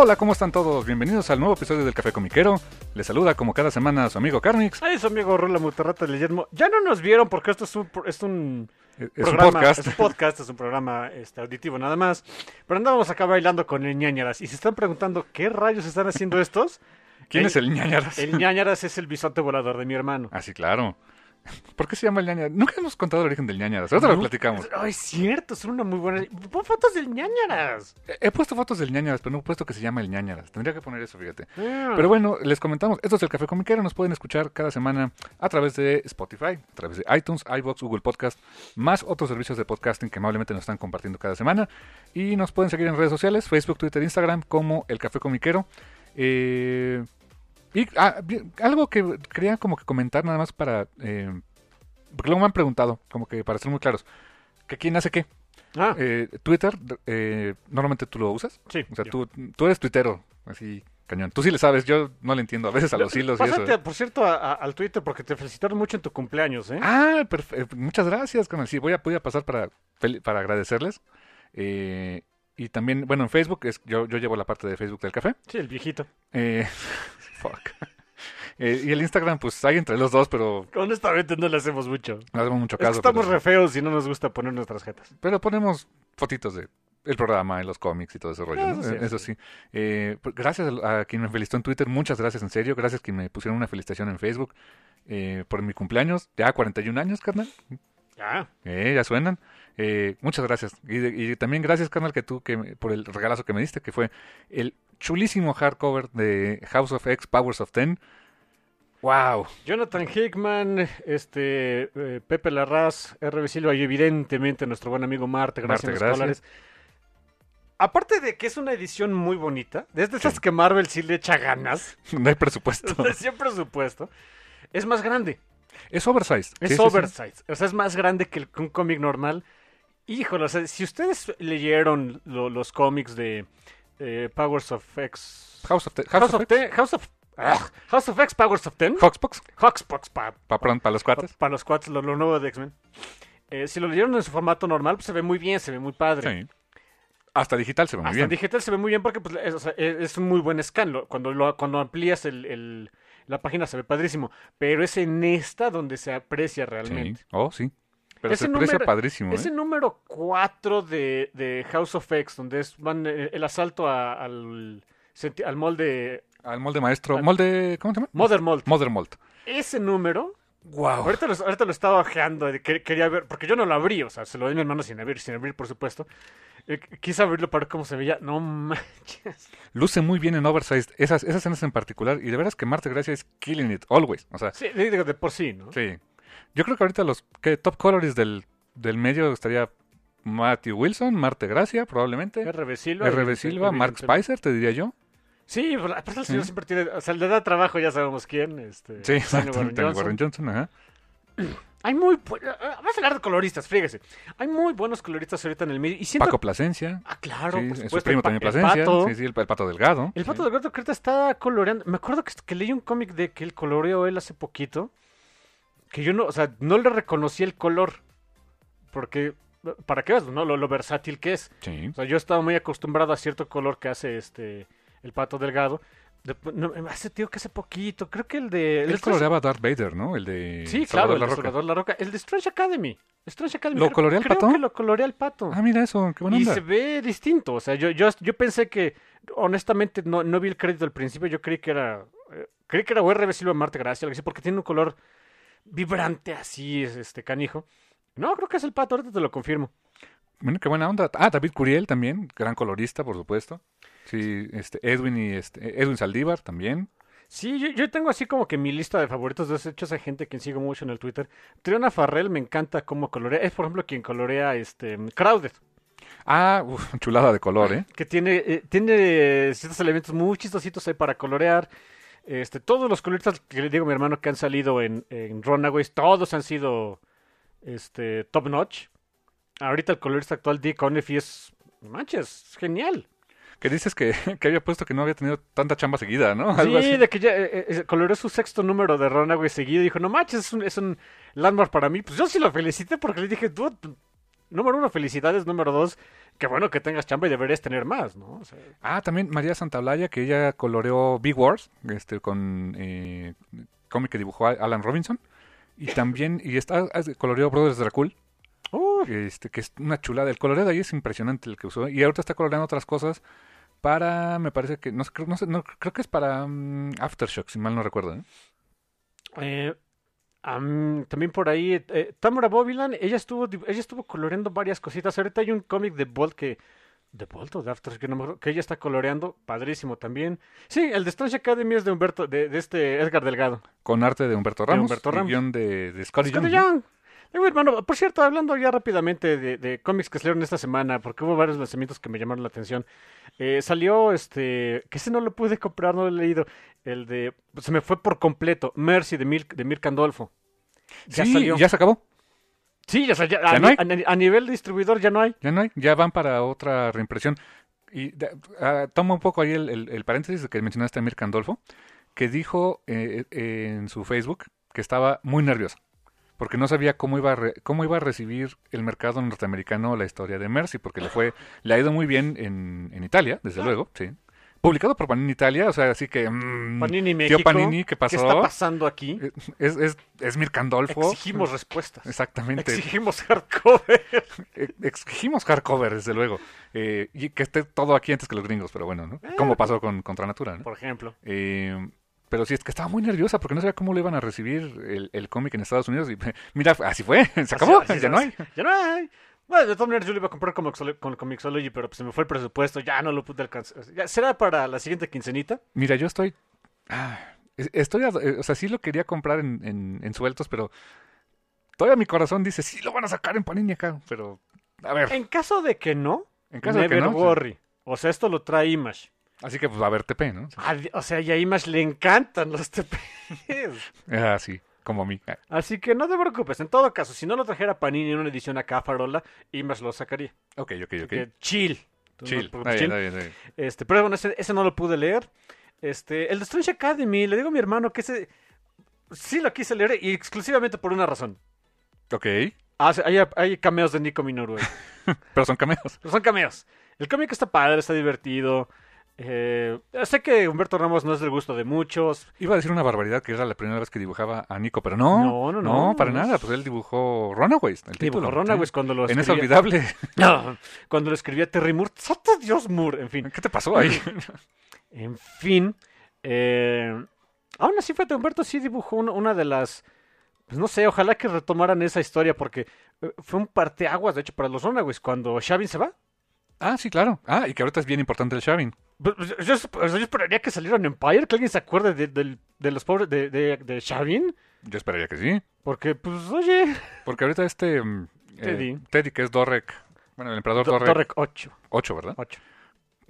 Hola, ¿cómo están todos? Bienvenidos al nuevo episodio del Café Comiquero. Les saluda como cada semana su amigo Carnix. Ay, su amigo Rula Muterrata Guillermo. Ya no nos vieron porque esto es un, pro- es un Es un programa, podcast. Es un podcast, es un programa este, auditivo nada más. Pero andábamos acá bailando con el ñañaras. Y se están preguntando qué rayos están haciendo estos. ¿Quién el- es el ñañaras? El ñañaras es el bisonte volador de mi hermano. Ah, sí, claro. ¿Por qué se llama el ñañaras? Nunca hemos contado el origen del ñañaras. Ahorita lo No, platicamos. Ay, cierto, son una muy buena. Pon fotos del ñañaras. He- He puesto fotos del ñañaras, pero no he puesto que se llama el ñañaras. Tendría que poner eso, fíjate. Ah. Pero bueno, les comentamos, esto es el Café Comiquero, nos pueden escuchar cada semana a través de Spotify, a través de iTunes, iBox, Google Podcast, más otros servicios de podcasting que amablemente nos están compartiendo cada semana. Y nos pueden seguir en redes sociales, Facebook, Twitter, Instagram, como el Café Comiquero. Eh, y ah, algo que quería como que comentar nada más para... eh, porque luego me han preguntado, como que para ser muy claros, que quién hace qué. Ah, Eh, Twitter, eh, normalmente tú lo usas. sí. O sea, tú, tú eres tuitero, así, cañón. Tú sí le sabes, yo no le entiendo a veces a los hilos y eso. Por cierto, a- a- al Twitter porque te felicitaron mucho en tu cumpleaños, ¿eh? Ah, eh, muchas gracias. Sí, voy a, voy a pasar para, para agradecerles. Eh, y también, bueno, en Facebook, es, yo, yo llevo la parte de Facebook del café. Sí, el viejito. Eh, fuck. Eh, y el Instagram, pues hay entre los dos, pero Honestamente no le hacemos mucho. no hacemos mucho Es que caso. estamos pero, re feos y no nos gusta poner nuestras jetas. pero ponemos fotitos de el programa, en los cómics y todo ese rollo. Ah, ¿no? sí, Eh, Eso sí. Eh, pues, gracias a, a quien me felicitó en Twitter, muchas gracias en serio. Gracias a quien me pusieron una felicitación en Facebook eh, por mi cumpleaños. Ya 41 años, carnal. Ah, Eh, ya suenan. Eh, muchas gracias. Y, también gracias, carnal, que tú, que por el regalazo que me diste, que fue el chulísimo hardcover de House of X Powers of Ten. ¡Wow! Jonathan Hickman, este, eh, Pepe Larraz, RB Silva y evidentemente nuestro buen amigo Marte, gracias Marte, gracias. dólares. Aparte de que es una edición muy bonita, desde esas que Marvel sí le echa ganas, No hay presupuesto. siempre presupuesto, es más grande, es oversized. es Sí, sí, sí. oversize, o sea, es más grande que, el- que un cómic normal. Híjole, o sea, si ustedes leyeron lo- los cómics de eh, Powers of X... House of, House, House of, of, Ten- House of... ah, House of X, Powers of Ten. Hoxbox, Hawksbox, pa, para los cuates. Para los cuates, lo, lo nuevo de X-Men. Eh, si lo leyeron en su formato normal, pues se ve muy bien, se ve muy padre. Sí. Hasta digital se ve muy Hasta bien. en digital se ve muy bien porque pues, es, o sea, es- es un muy buen scan. Cuando, lo, cuando amplías el, el- la página se ve padrísimo. Pero es en esta donde se aprecia Sí. realmente. Oh, sí. Pero Ese se aprecia número- padrísimo. Ese ¿eh? número 4 de, de House of X, donde es van, eh, el asalto a- al, al molde... Al molde maestro. al- Molde. ¿Cómo se llama? Mother Mold. Mother Mold. Ese número ¡Wow! Ahorita lo, ahorita lo estaba ojeando, que- quería ver, porque yo no lo abrí, o sea, se lo di a mi hermano sin abrir, sin abrir, por supuesto. Eh, quise abrirlo para ver cómo se veía. No manches. Luce muy bien en Oversized. Esas, esas escenas en particular. Y de veras que Marte Gracia es killing it, always. O sea, Sí, digo, de por sí, ¿no? sí. Yo creo que ahorita los que top colors del, del medio estaría Matthew Wilson, Marte Gracia, probablemente. RB Silva. RB Silva, Mark Spicer, te diría yo. Sí, pero aparte el señor siempre tiene, o sea, le da trabajo, ya sabemos quién. Este, Sí. Warren Warren Johnson. Johnson, ajá. Hay muy... bu- ah, Vamos a hablar de coloristas, fíjese. Hay muy buenos coloristas ahorita en el medio. Y siento... Paco Plasencia. Ah, claro, sí, por su supuesto. primo el también el Plasencia. Pato. Sí, sí, el, el pato delgado. El pato sí. del gato que ahorita está coloreando. Me acuerdo que, que leí un cómic de que él coloreó él hace poquito. Que yo no, o sea, no le reconocí el color. Porque, para qué veas, ¿no? Lo, lo versátil que es. Sí. O sea, yo estaba muy acostumbrado a cierto color que hace este el pato delgado. De- no, hace, tío, que hace poquito. Creo que el de. el Él coloreaba a Darth Vader, ¿no? El de Sí, Salvador claro, el de. Salvador La Roca. El de Strange Academy. Strange Academy. ¿Lo creo- colorea el creo pato? que lo colorea el pato. Ah, mira eso, qué buena y onda. se ve distinto. O sea, yo, yo, yo pensé que, honestamente, no, no vi el crédito al principio. Yo creí que era. eh, creí que era o RB Silva Marte Gracia, algo así, porque tiene un color vibrante así, es este canijo. No, creo que es el pato, ahorita te lo confirmo. Bueno, qué buena onda. Ah, David Curiel también, gran colorista, por supuesto. Sí, este, Edwin y este, Edwin Saldívar también. Sí, yo, yo tengo así como que mi lista de favoritos de esos hechos a gente que sigo mucho en el Twitter. Triona Farrell me encanta cómo colorea. Es, por ejemplo, quien colorea este Crowded. Ah, uf, chulada de color, ¿eh? que tiene, eh, tiene ciertos elementos muy chistositos ahí para colorear. Este, todos los coloristas que le digo a mi hermano que han salido en, en Runaways, todos han sido este, top notch. Ahorita el colorista actual, Dick Onefy, es, manches, es genial. Que dices que, que había puesto que no había tenido tanta chamba seguida, ¿no? Algo Sí, así. de que ya eh, eh, coloreó su sexto número de Runaways seguido y dijo, no manches, es un, es un landmark para mí. Pues yo sí lo felicité porque le dije, tú, número uno, felicidades, número dos, qué bueno que tengas chamba y deberías tener más, ¿no? O sea, Ah, también María Santaolalla, que ella coloreó Big Wars, este, con eh, cómic que dibujó Alan Robinson. Y también, y está, hace- coloreó Brothers Dracul, uh, este, que es una chulada. El coloreo de ahí es impresionante el que usó. Y ahorita está coloreando otras cosas para, me parece que, no, sé, creo- no sé, no, creo que es para mm, Aftershock, si mal no recuerdo. ¿eh? Eh, am, también por ahí, eh, Tamara Bobilan, ella estuvo, ella estuvo coloreando varias cositas. Ahorita hay un cómic de Bolt que, de Bolt o de After, que, no ella está coloreando, padrísimo también. Sí, el de Strange Academy es de Humberto, de, de este Edgar Delgado. Con arte de Humberto De Ramos, Humberto y Ramos. guion de, de. Young. Digo, hermano, por cierto, hablando ya rápidamente de, de cómics que salieron esta semana, porque hubo varios lanzamientos que me llamaron la atención. Eh, salió este, que ese no lo pude comprar, no lo he leído, el de, se me fue por completo, Mercy de Milk, de Mirk Andolfo. Ya sí, salió. ya se acabó. Sí, o sea, ya, ¿Ya a, no hay? a- a nivel distribuidor ya no hay. Ya no hay, ya van para otra reimpresión. Y ah, toma un poco ahí el, el- el paréntesis que mencionaste a Mirka Andolfo, que dijo eh, eh, en su Facebook que estaba muy nervioso, porque no sabía cómo iba a, re- cómo iba a recibir el mercado norteamericano la historia de Mercy, porque le fue le ha ido muy bien en, en Italia, desde luego, sí. Publicado por Panini Italia, o sea, así que... mm, Panini tío México. Panini, ¿qué pasó? está pasando aquí? Es, es, es Mirka Andolfo. Exigimos respuestas. Exactamente. Exigimos hardcover. Eh, Exigimos hardcover, desde luego. Eh, y que esté todo aquí antes que los gringos, pero bueno, ¿no? Como pasó con Contra Natura, ¿no? Por ejemplo. Eh, pero sí, es que estaba muy nerviosa porque no sabía cómo le iban a recibir el, el cómic en Estados Unidos. Y mira, así fue, se acabó, Así- así- ya no hay. Ya no hay. Bueno, de todas maneras yo lo iba a comprar con, con Comixology, pero pues se me fue el presupuesto, ya no lo pude alcanzar. Será para la siguiente quincenita. Mira, yo estoy. ah, es- estoy. O sea, sí lo quería comprar en, en, en sueltos, pero. Todavía mi corazón dice, sí lo van a sacar en Panini acá. Pero. A ver, En caso de que no, en caso de never que no. O sea, esto lo trae Image. Así que pues va a haber TP, ¿no? O sea, y a Image le encantan los TPs. Ah, sí, como a mí. Así que no te preocupes. En todo caso, si no lo trajera Panini en una edición acá farola, Image lo sacaría. Ok, ok, ok. Que chill. Chill. No, bien, bien, bien. Este, pero bueno, ese, ese no lo pude leer. Este, el de Strange Academy, le digo a mi hermano que ese sí lo quise leer y exclusivamente por una razón. Ok, Ah, sí, hay, hay cameos de Nico Minoru. pero son cameos. Pero son cameos. El cómic está padre, está divertido. Eh, sé que Humberto Ramos no es del gusto de muchos. Iba a decir una barbaridad que era la primera vez que dibujaba a Nico, pero no. No, no, no, para no. nada. Pues él dibujó Runaways, el título. Runaways sí. cuando lo En escribía. esa olvidable. No, cuando lo escribía Terry Moore. ¡Santa Dios Moore! En fin. ¿Qué te pasó ahí? En fin. Eh, aún así, fue Humberto sí dibujó una, una de las. Pues no sé, ojalá que retomaran esa historia porque eh, fue un parteaguas, de hecho, para los Runaways. Cuando Shavin se va. ah, sí, claro. Ah, y que ahorita es bien importante el Shavin. Pues, pues, Yo, sea, yo esperaría que salieran Empire, que alguien se acuerde de, de los pobres de, de, de Shavin. Yo esperaría que sí. Porque, pues, oye. Porque ahorita este... mm, eh, Teddy. Teddy, que es Dorrek. Bueno, el emperador Do- Dorrek. Dorrek 8. 8, ¿verdad? 8.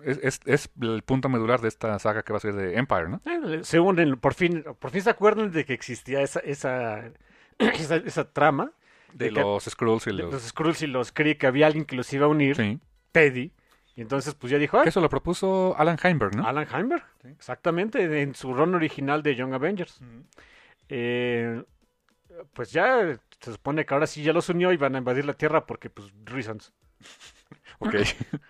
Es, es, es el punto medular de esta saga que va a ser de Empire, ¿no? Eh, Se unen, por fin, por fin se acuerdan de que existía esa, esa esa, esa trama De los Skrulls y los... los Skrulls y los Kree, que había alguien que los iba a unir, Sí. Teddy. Y entonces, pues ya dijo, "Ah, Que eso lo propuso Alan Heinberg, ¿no? Alan Heinberg, exactamente, en su run original de Young Avengers. Eh, pues ya se supone que ahora sí ya los unió y van a invadir la Tierra porque, pues, reasons. Ok.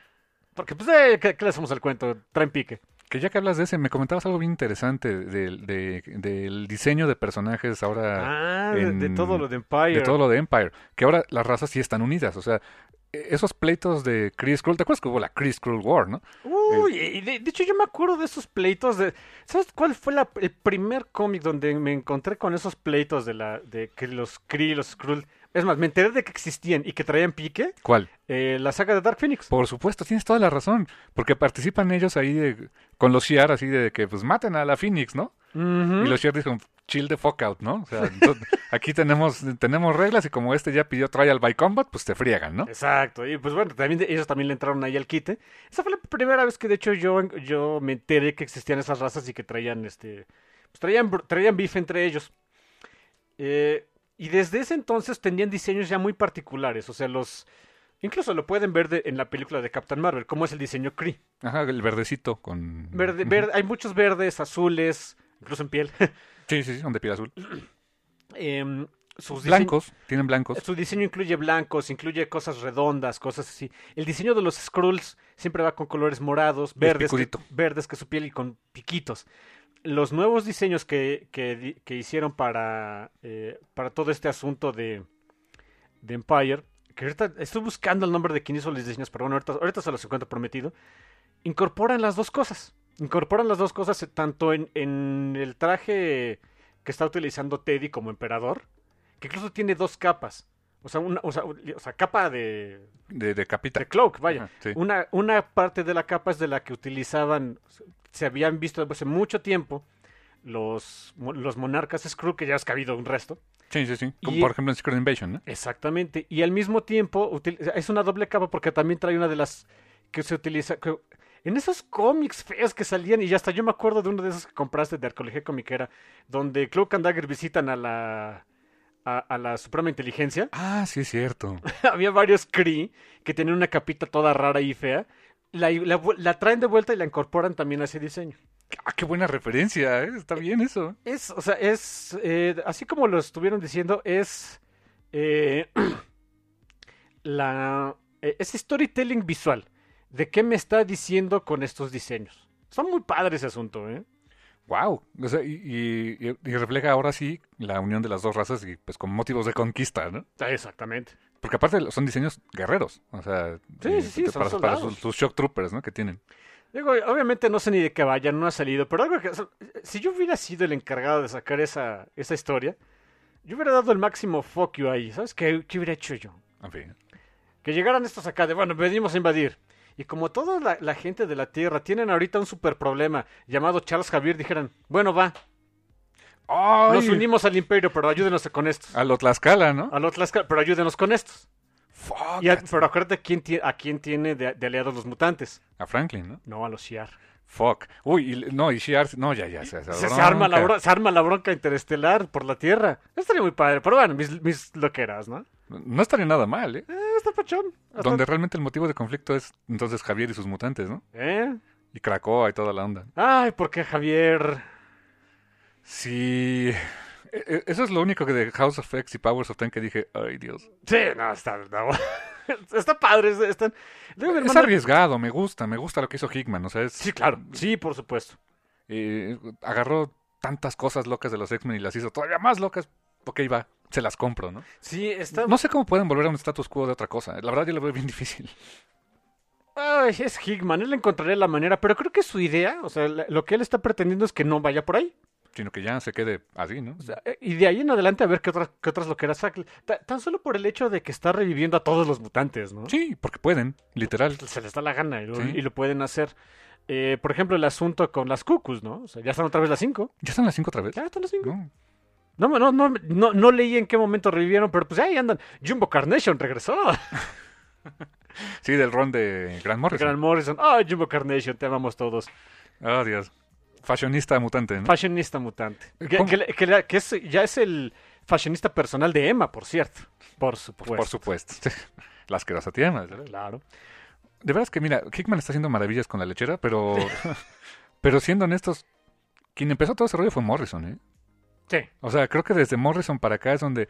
Porque, pues, eh, ¿qué, qué le hacemos al cuento? Traen pique. Que ya que hablas de ese, me comentabas algo bien interesante del, de- del diseño de personajes ahora... Ah, de, todo lo de Empire. de todo lo de Empire, que ahora las razas sí están unidas, o sea, e- esos pleitos de Kree Skrull, ¿te acuerdas que hubo la Kree Skrull War, no? Uy, y de, de hecho yo me acuerdo de esos pleitos de... ¿Sabes cuál fue la- el primer cómic donde me encontré con esos pleitos de la de que los Kree los Skrull? Es más, me enteré de que existían y que traían pique. ¿Cuál? eh, la saga de Dark Phoenix. Por supuesto, tienes toda la razón, porque participan ellos ahí de- con los Shi'ar así de que pues maten a la Phoenix, ¿no? Y los Shi'ar dicen chill the fuck out, ¿no? O sea, entonces, aquí tenemos tenemos reglas y como este ya pidió trial by combat, pues te friegan, ¿no? Exacto, y pues bueno, también ellos también le entraron ahí al quite. Esa fue la primera vez que de hecho yo, yo me enteré que existían esas razas y que traían este pues traían, traían beef entre ellos. Eh, y desde ese entonces tenían diseños ya muy particulares, o sea, los incluso lo pueden ver de- en la película de Captain Marvel, cómo es el diseño Kree. Ajá, el verdecito con Verde, Ujú. verde, hay muchos verdes, azules, incluso en piel. Sí, sí, sí, son de piel azul. Em, sus Blancos, tienen blancos. Su diseño incluye blancos, incluye cosas redondas, cosas así. El diseño de los Skrulls siempre va con colores morados, verdes, que, verdes que su piel y con piquitos. Los nuevos diseños que, que, que hicieron para, eh, para todo este asunto de, de Empire, que ahorita estoy buscando el nombre de quien hizo los diseños, pero bueno, ahorita, ahorita se los encuentro prometido, incorporan las dos cosas. Incorporan las dos cosas tanto en, en el traje que está utilizando Teddy como emperador, que incluso tiene dos capas. O sea, una, o sea, o sea, capa de, De, de capita. de cloak, vaya. Sí. Una, una parte de la capa es de la que utilizaban, se habían visto hace mucho tiempo los, los monarcas Skrull, que ya es que ha habido un resto. Sí, sí, sí. Como Y- por ejemplo en Secret Invasion, ¿no? Exactamente. Y al mismo tiempo es una doble capa porque también trae una de las que se utiliza... que- en esos cómics feos que salían, y hasta yo me acuerdo de uno de esos que compraste de Arcolegía Comiquera, donde Cloak and Dagger visitan a la, a, a la Suprema Inteligencia. Ah, sí, es cierto. Había varios Kree que tenían una capita toda rara y fea. La, la traen de vuelta y la incorporan también a ese diseño. Ah, qué buena referencia, ¿eh? Está bien eso. Es, o sea, es, eh, así como lo estuvieron diciendo, es eh, la, eh, es storytelling visual. ¿De qué me está diciendo con estos diseños? Está muy padre ese asunto, ¿eh? Wow. O sea, y, y- y refleja ahora sí la unión de las dos razas y pues con motivos de conquista, ¿no? Ah, Exactamente. Porque aparte son diseños guerreros. O sea, Sí, eh, sí, sí, para, sus, sus shock troopers, ¿no? Que tienen. Digo, obviamente no sé ni de qué vayan, no ha salido, pero algo que... o sea, Si yo hubiera sido el encargado de sacar esa, esa historia, yo hubiera dado el máximo fuck you ahí. ¿Sabes qué, qué hubiera hecho yo? En fin. Que llegaran estos acá de, bueno, venimos a invadir. Y como toda la, la gente de la Tierra tienen ahorita un super problema llamado Charles Javier, dijeran, bueno, va, ¡Ay! nos unimos al imperio, pero ayúdenos con estos. A lo Tlaxcala, ¿no? A los Tlaxcala, pero ayúdenos con estos. Fuck, Y a- pero acuérdate quién a quién tiene de, de aliados los mutantes. A Franklin, ¿no? No, a los Shiar. Fuck. Uy, y- no, y Shi'ar... No, ya, ya. Se, Se, se arma la bronca. bron- se arma la bronca interestelar por la Tierra. Estaría muy padre, pero bueno, mis, mis loqueras, ¿no? No estaría nada mal, ¿eh? Eh, está pachón. Hasta- Donde realmente el motivo de conflicto es entonces Javier y sus mutantes, ¿no? ¿Eh? Y Krakoa y toda la onda. Ay, ¿por qué Javier? Sí. E- e- Eso es lo único que de House of X y Powers of Ten que dije, ay Dios. Sí, no, está, no. está padre. es- Están... Digo, mi Es arriesgado, me gusta, me gusta lo que hizo Hickman, o sea, es, Sí, claro. Sí, por supuesto. eh, agarró tantas cosas locas de los X-Men y las hizo todavía más locas. Ok, va, se las compro, ¿no? Sí, está... No sé cómo pueden volver a un status quo de otra cosa. La verdad yo lo veo bien difícil. Ay, es Hickman, él encontraría la manera, pero creo que su idea, o sea, lo que él está pretendiendo es que no vaya por ahí. Sino que ya se quede así, ¿no? O sea, eh, y de ahí en adelante a ver qué otras, qué otras loqueras saca. Ta- Tan solo por el hecho de que está reviviendo a todos los mutantes, ¿no? Sí, porque pueden, literal. Se les da la gana y lo, Sí. y lo pueden hacer. Eh, por ejemplo, el asunto con las cucus, ¿no? O sea, ya están otra vez las cinco. ¿Ya están las cinco otra vez? Ya están las cinco. No. No, no, no, no, no leí en qué momento revivieron, pero pues ahí andan. Jumbo Carnation regresó. Sí, del ron de Grant Morrison. Grant Morrison. Ah, Jumbo Carnation, te amamos todos. Oh, Dios. Fashionista mutante, ¿no? Fashionista mutante. Que, ¿Cómo? que le- que le- que es- ya es el fashionista personal de Emma, por cierto. Por supuesto. Por supuesto. La asquerosa tía Emma. Claro. De veras que, mira, Hickman está haciendo maravillas con la lechera, pero. pero siendo honestos, quien empezó todo ese rollo fue Morrison, ¿eh? Sí. O sea, creo que desde Morrison para acá es donde.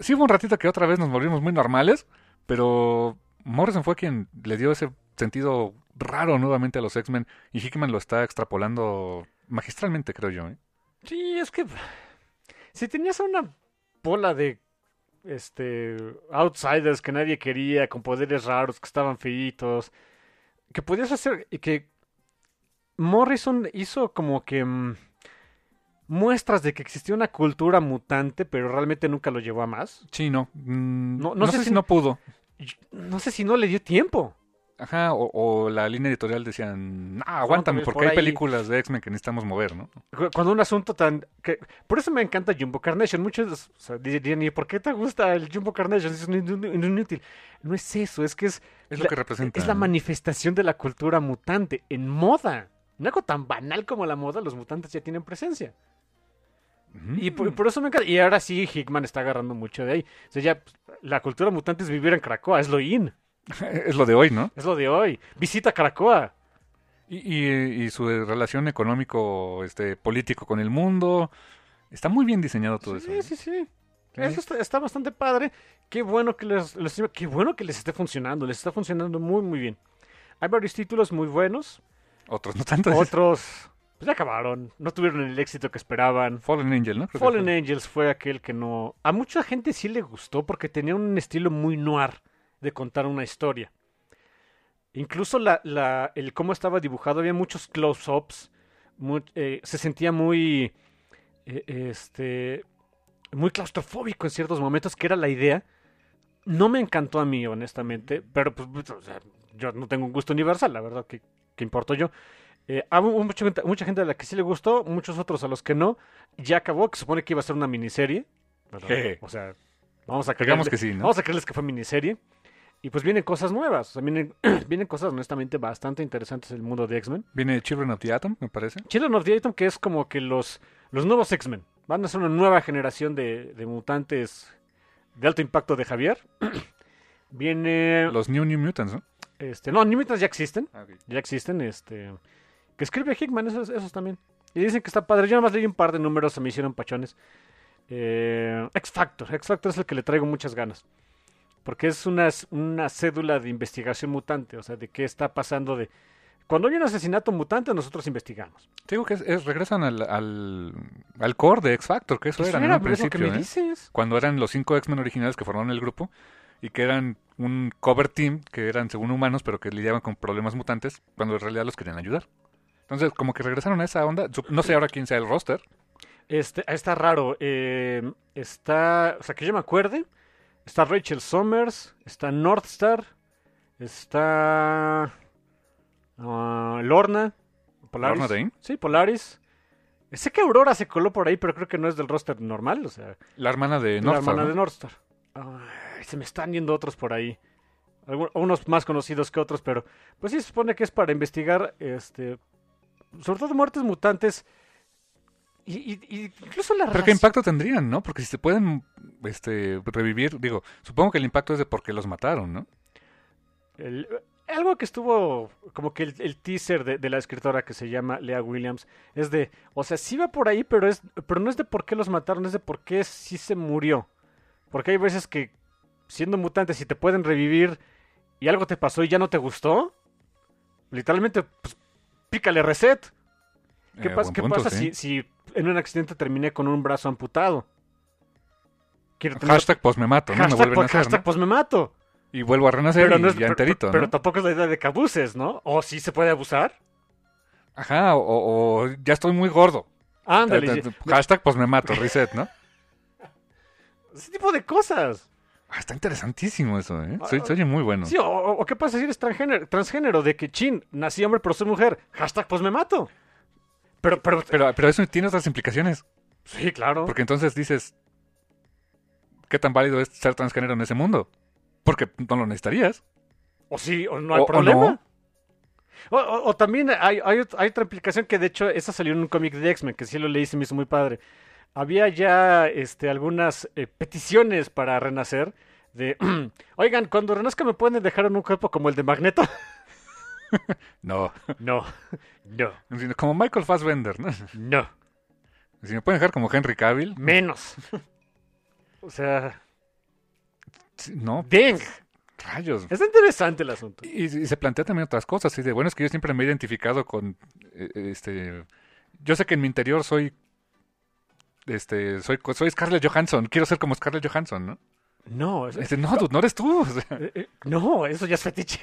Sí hubo un ratito que otra vez nos volvimos muy normales, pero Morrison fue quien le dio ese sentido raro nuevamente a los X-Men y Hickman lo está extrapolando magistralmente, creo yo. ¿eh? Sí, es que si tenías una bola de este outsiders que nadie quería, con poderes raros, que estaban feitos, que podías hacer y que Morrison hizo como que mm, muestras de que existía una cultura mutante, pero realmente nunca lo llevó a más. Sí, no. Mm, No- no, no sé sé, si- si no pudo. No sé si no le dio tiempo. Ajá, o, o la línea editorial decían, no, aguántame, por porque hay ahí". películas de X-Men que necesitamos mover, ¿no? Cu- Cuando un asunto tan... Que, por eso me encanta Jumbo Carnation. Muchos o sea, dirían, ¿y por qué te gusta el Jumbo Carnation? Es un inútil. No es eso, es que es... Es la- lo que representa. Es la manifestación de la cultura mutante en moda. En algo tan banal como la moda, los mutantes ya tienen presencia. Y por, por eso me encanta. Y ahora sí, Hickman está agarrando mucho de ahí. O sea, ya pues, la cultura mutante es vivir en Cracoa, es lo in. es lo de hoy, ¿no? Es lo de hoy. Visita Cracoa. Y, y- y su relación económico, este, político con el mundo. Está muy bien diseñado todo eso. Sí, ¿eh? sí, sí. Eso está, está bastante padre. Qué bueno que les, les- qué bueno que les esté funcionando. Les está funcionando muy, muy bien. Hay varios títulos muy buenos. Otros no tanto. Otros pues ya acabaron. No tuvieron el éxito que esperaban. Fallen Angel, ¿no? Creo Fallen fue. Angels fue aquel que no... A mucha gente sí le gustó porque tenía un estilo muy noir de contar una historia. Incluso la, la, el cómo estaba dibujado, había muchos close-ups. eh, se sentía muy... eh, este... Muy claustrofóbico en ciertos momentos, que era la idea. No me encantó a mí, honestamente, pero pues, o sea, yo no tengo un gusto universal, la verdad, que, que importo yo. Eh, a mucha, gente- mucha gente a la que sí le gustó, muchos otros a los que no. Ya acabó, que supone que iba a ser una miniserie. O sea, vamos a Digamos creerle- que sí, ¿no? Vamos a creerles que fue miniserie. Y pues vienen cosas nuevas. O sea, vienen, vienen cosas honestamente bastante interesantes en el mundo de X-Men. Viene Children of the Atom, me parece. Children of the Atom, que es como que los, los nuevos X-Men. Van a ser una nueva generación de, de mutantes de alto impacto de Javier. Viene. Los New New Mutants, ¿no? Este, no, New Mutants ya existen. Ah. Ya existen, este. Que escribe Hickman, esos, esos también. Y dicen que está padre. Yo nada más leí un par de números, se me hicieron pachones. Eh, X Factor. X Factor es el que le traigo muchas ganas. Porque es una, una cédula de investigación mutante. O sea, de qué está pasando de. Cuando hay un asesinato mutante, nosotros investigamos. Te digo que es- es- regresan al, al, al core de X Factor, que eso Eso eran en era, un pero es lo que principio, me ¿eh? dices. Cuando eran los cinco X-Men originales que formaron el grupo y que eran un cover team, que eran según humanos, pero que lidiaban con problemas mutantes, cuando en realidad los querían ayudar. Entonces, como que regresaron a esa onda. No sé ahora quién sea el roster. Este, está raro. eh, está. O sea, que yo me acuerde. Está Rachel Summers. Está Northstar. Está. ah, Lorna. Polaris. Lorna Dane. Sí, Polaris. Sé que Aurora se coló por ahí, pero creo que no es del roster normal. O sea, La hermana de la Northstar, hermana ¿no? de Northstar. Ay, se me están yendo otros por ahí. Algu- unos más conocidos que otros, pero pues sí se supone que es para investigar, este, sobre todo muertes mutantes y, y- y incluso la Pero qué impacto tendrían, ¿no? Porque si se pueden este, revivir, digo, supongo que el impacto es de porque los mataron, ¿no? el- algo que estuvo como que el, el teaser de, de la escritora que se llama Lea Williams es de, o sea, sí va por ahí, pero es, pero no es de por qué los mataron, es de por qué sí se murió. Porque hay veces que siendo mutantes si te pueden revivir y algo te pasó y ya no te gustó, literalmente pues, pícale reset. ¿Qué, Eh, pas- qué punto, pasa sí. si, si en un accidente terminé con un brazo amputado? Quiero tener- Hashtag pues me mato, ¿no? me hashtag, vuelven a pues, hacer, hashtag, ¿no? pues me mato. Y vuelvo a renacer Pero, y no es, ya pero- enterito, pero tampoco es la idea de que abuses, ¿no? O sí se puede abusar. Ajá, o, o ya estoy muy gordo. Ándale. Hashtag pues me mato, reset, ¿no? Ese tipo de cosas. Ah, está interesantísimo eso, ¿eh? Ah, Se, se oye muy bueno. Sí, o, o- o qué pasa si eres transgénero, transgénero de que chin, nací hombre pero soy mujer. Hashtag pues me mato. Pero, pero, Pero, pero eso tiene otras implicaciones. sí, claro. Porque entonces dices, ¿qué tan válido es ser transgénero en ese mundo? Porque no lo necesitarías. O sí, o no hay O- o problema. no. O, también hay, hay, ot- hay otra implicación que de hecho esa salió en un cómic de X-Men, que sí lo leí y se me hizo muy padre. había ya este, algunas eh, peticiones para renacer de, oigan, cuando renazca me pueden dejar en un cuerpo como el de Magneto. No, no, no, como Michael Fassbender, ¿no? no, Si me pueden dejar como Henry Cavill, menos. o sea, no, ding. rayos. Es interesante el asunto. Y, y se plantea también otras cosas, así de, bueno, es que yo siempre me he identificado con, eh, este, yo sé que en mi interior soy, este, soy, soy Scarlett Johansson, quiero ser como Scarlett Johansson, ¿no? No, es- Este, no, dude, no eres tú. o sea, eh, eh, no, eso ya es fetiche.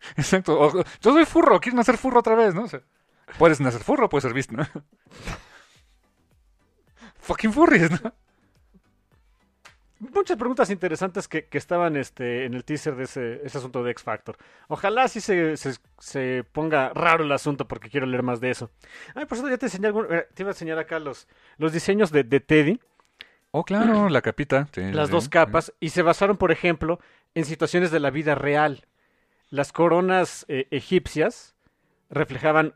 exacto. O- yo soy furro, quieres nacer furro otra vez, ¿no? O sea, puedes nacer furro, puedes ser visto, ¿no? Fucking furries, ¿no? Muchas preguntas interesantes que, que estaban este, en el teaser de ese, ese asunto de X Factor. Ojalá sí se, se, se ponga raro el asunto porque quiero leer más de eso. Ay, por cierto, ya te enseñé algún- eh, te iba a enseñar acá los, los diseños de, de Teddy, Oh, claro, la capita. sí, las sí, dos sí. capas, y se basaron, por ejemplo, en situaciones de la vida real. Las coronas eh, egipcias reflejaban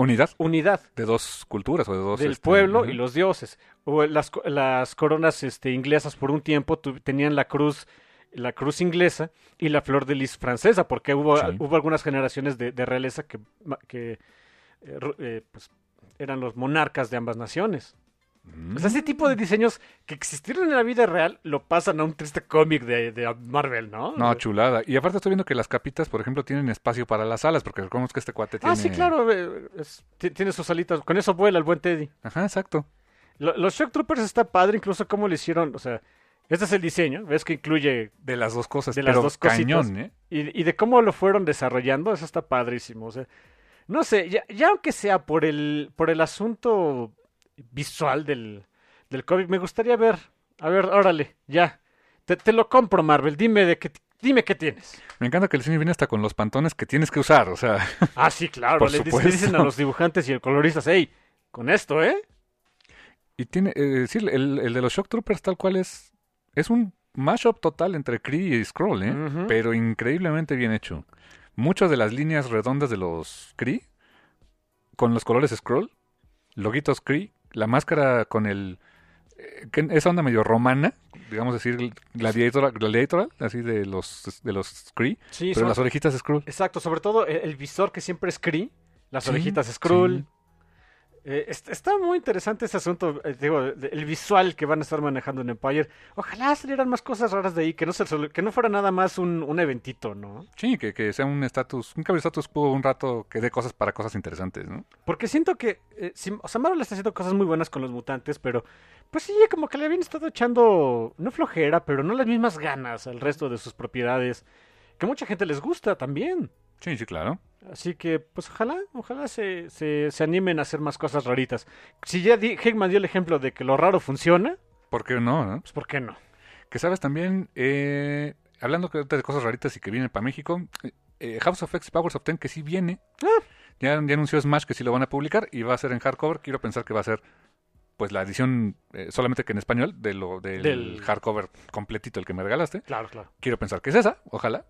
Unidad unidad de dos culturas o de dos... del este, pueblo y los dioses. O las, las coronas este, inglesas por un tiempo tu- tenían la cruz, la cruz inglesa y la flor de lis francesa, porque hubo, Sí. hubo algunas generaciones de, de realeza que, que eh, eh, pues, eran los monarcas de ambas naciones. Mm. O sea, ese tipo de diseños que existieron en la vida real lo pasan a un triste cómic de, de Marvel, ¿no? No, chulada. Y aparte estoy viendo que las capitas, por ejemplo, tienen espacio para las alas, porque recordemos que este cuate tiene... Ah, sí, claro, eh, es- tiene sus alitas. Con eso vuela el buen Teddy. Ajá, exacto. Lo- los Shock Troopers está padre, incluso cómo lo hicieron. O sea, este es el diseño. Ves que incluye. De las dos cosas, De las pero dos cositas. cañón, ¿eh? Y, y de cómo lo fueron desarrollando, eso está padrísimo. O sea, no sé, ya, ya aunque sea por el, por el asunto visual del, del cómic, me gustaría ver. A ver, órale, ya. Te, te lo compro, Marvel. Dime de qué, dime qué tienes. Me encanta que el diseño viene hasta con los pantones que tienes que usar, o sea... Ah, sí, claro. Por le, supuesto. dicen a los dibujantes y el colorista, hey, con esto, ¿eh? Y tiene... Eh, sí, el, el de los Shock Troopers tal cual es... Es un mashup total entre Kree y Scroll, ¿eh? Pero increíblemente bien hecho. Muchas de las líneas redondas de los Kree, con los colores Scroll, loguitos Kree, la máscara con el... eh, esa onda medio romana, digamos decir, gladiator, gladiatorial, así de los, de los Kree, Sí, pero las orejitas Scroll. Exacto, sobre todo el, el visor que siempre es Kree, las Sí, orejitas Skrull. sí. Eh, est- está muy interesante ese asunto, eh, digo, el visual que van a estar manejando en Empire. Ojalá salieran más cosas raras de ahí, que no, se, que no fuera nada más un, un eventito, ¿no? Sí, que, que sea un estatus, un cambio de status quo un rato que dé cosas para cosas interesantes, ¿no? Porque siento que, eh, sí, o sea, Marvel está haciendo cosas muy buenas con los mutantes, pero pues sí, como que le habían estado echando, no flojera, pero no las mismas ganas al resto de sus propiedades, que mucha gente les gusta también. Sí, sí, claro. Así que, pues ojalá, ojalá se, se, se animen a hacer más cosas raritas. Si ya di, Hickman dio el ejemplo de que lo raro funciona, ¿Por qué no, no? pues ¿por qué no? Que sabes también, eh, hablando de cosas raritas y que vienen para México, eh, House of X Powers of Ten que sí viene. Ah. Ya, ya anunció Smash que sí lo van a publicar y va a ser en hardcover. Quiero pensar que va a ser pues la edición eh, solamente que en español de lo del, Del- hardcover completito el que me regalaste. Claro, claro. Quiero pensar que es esa, ojalá,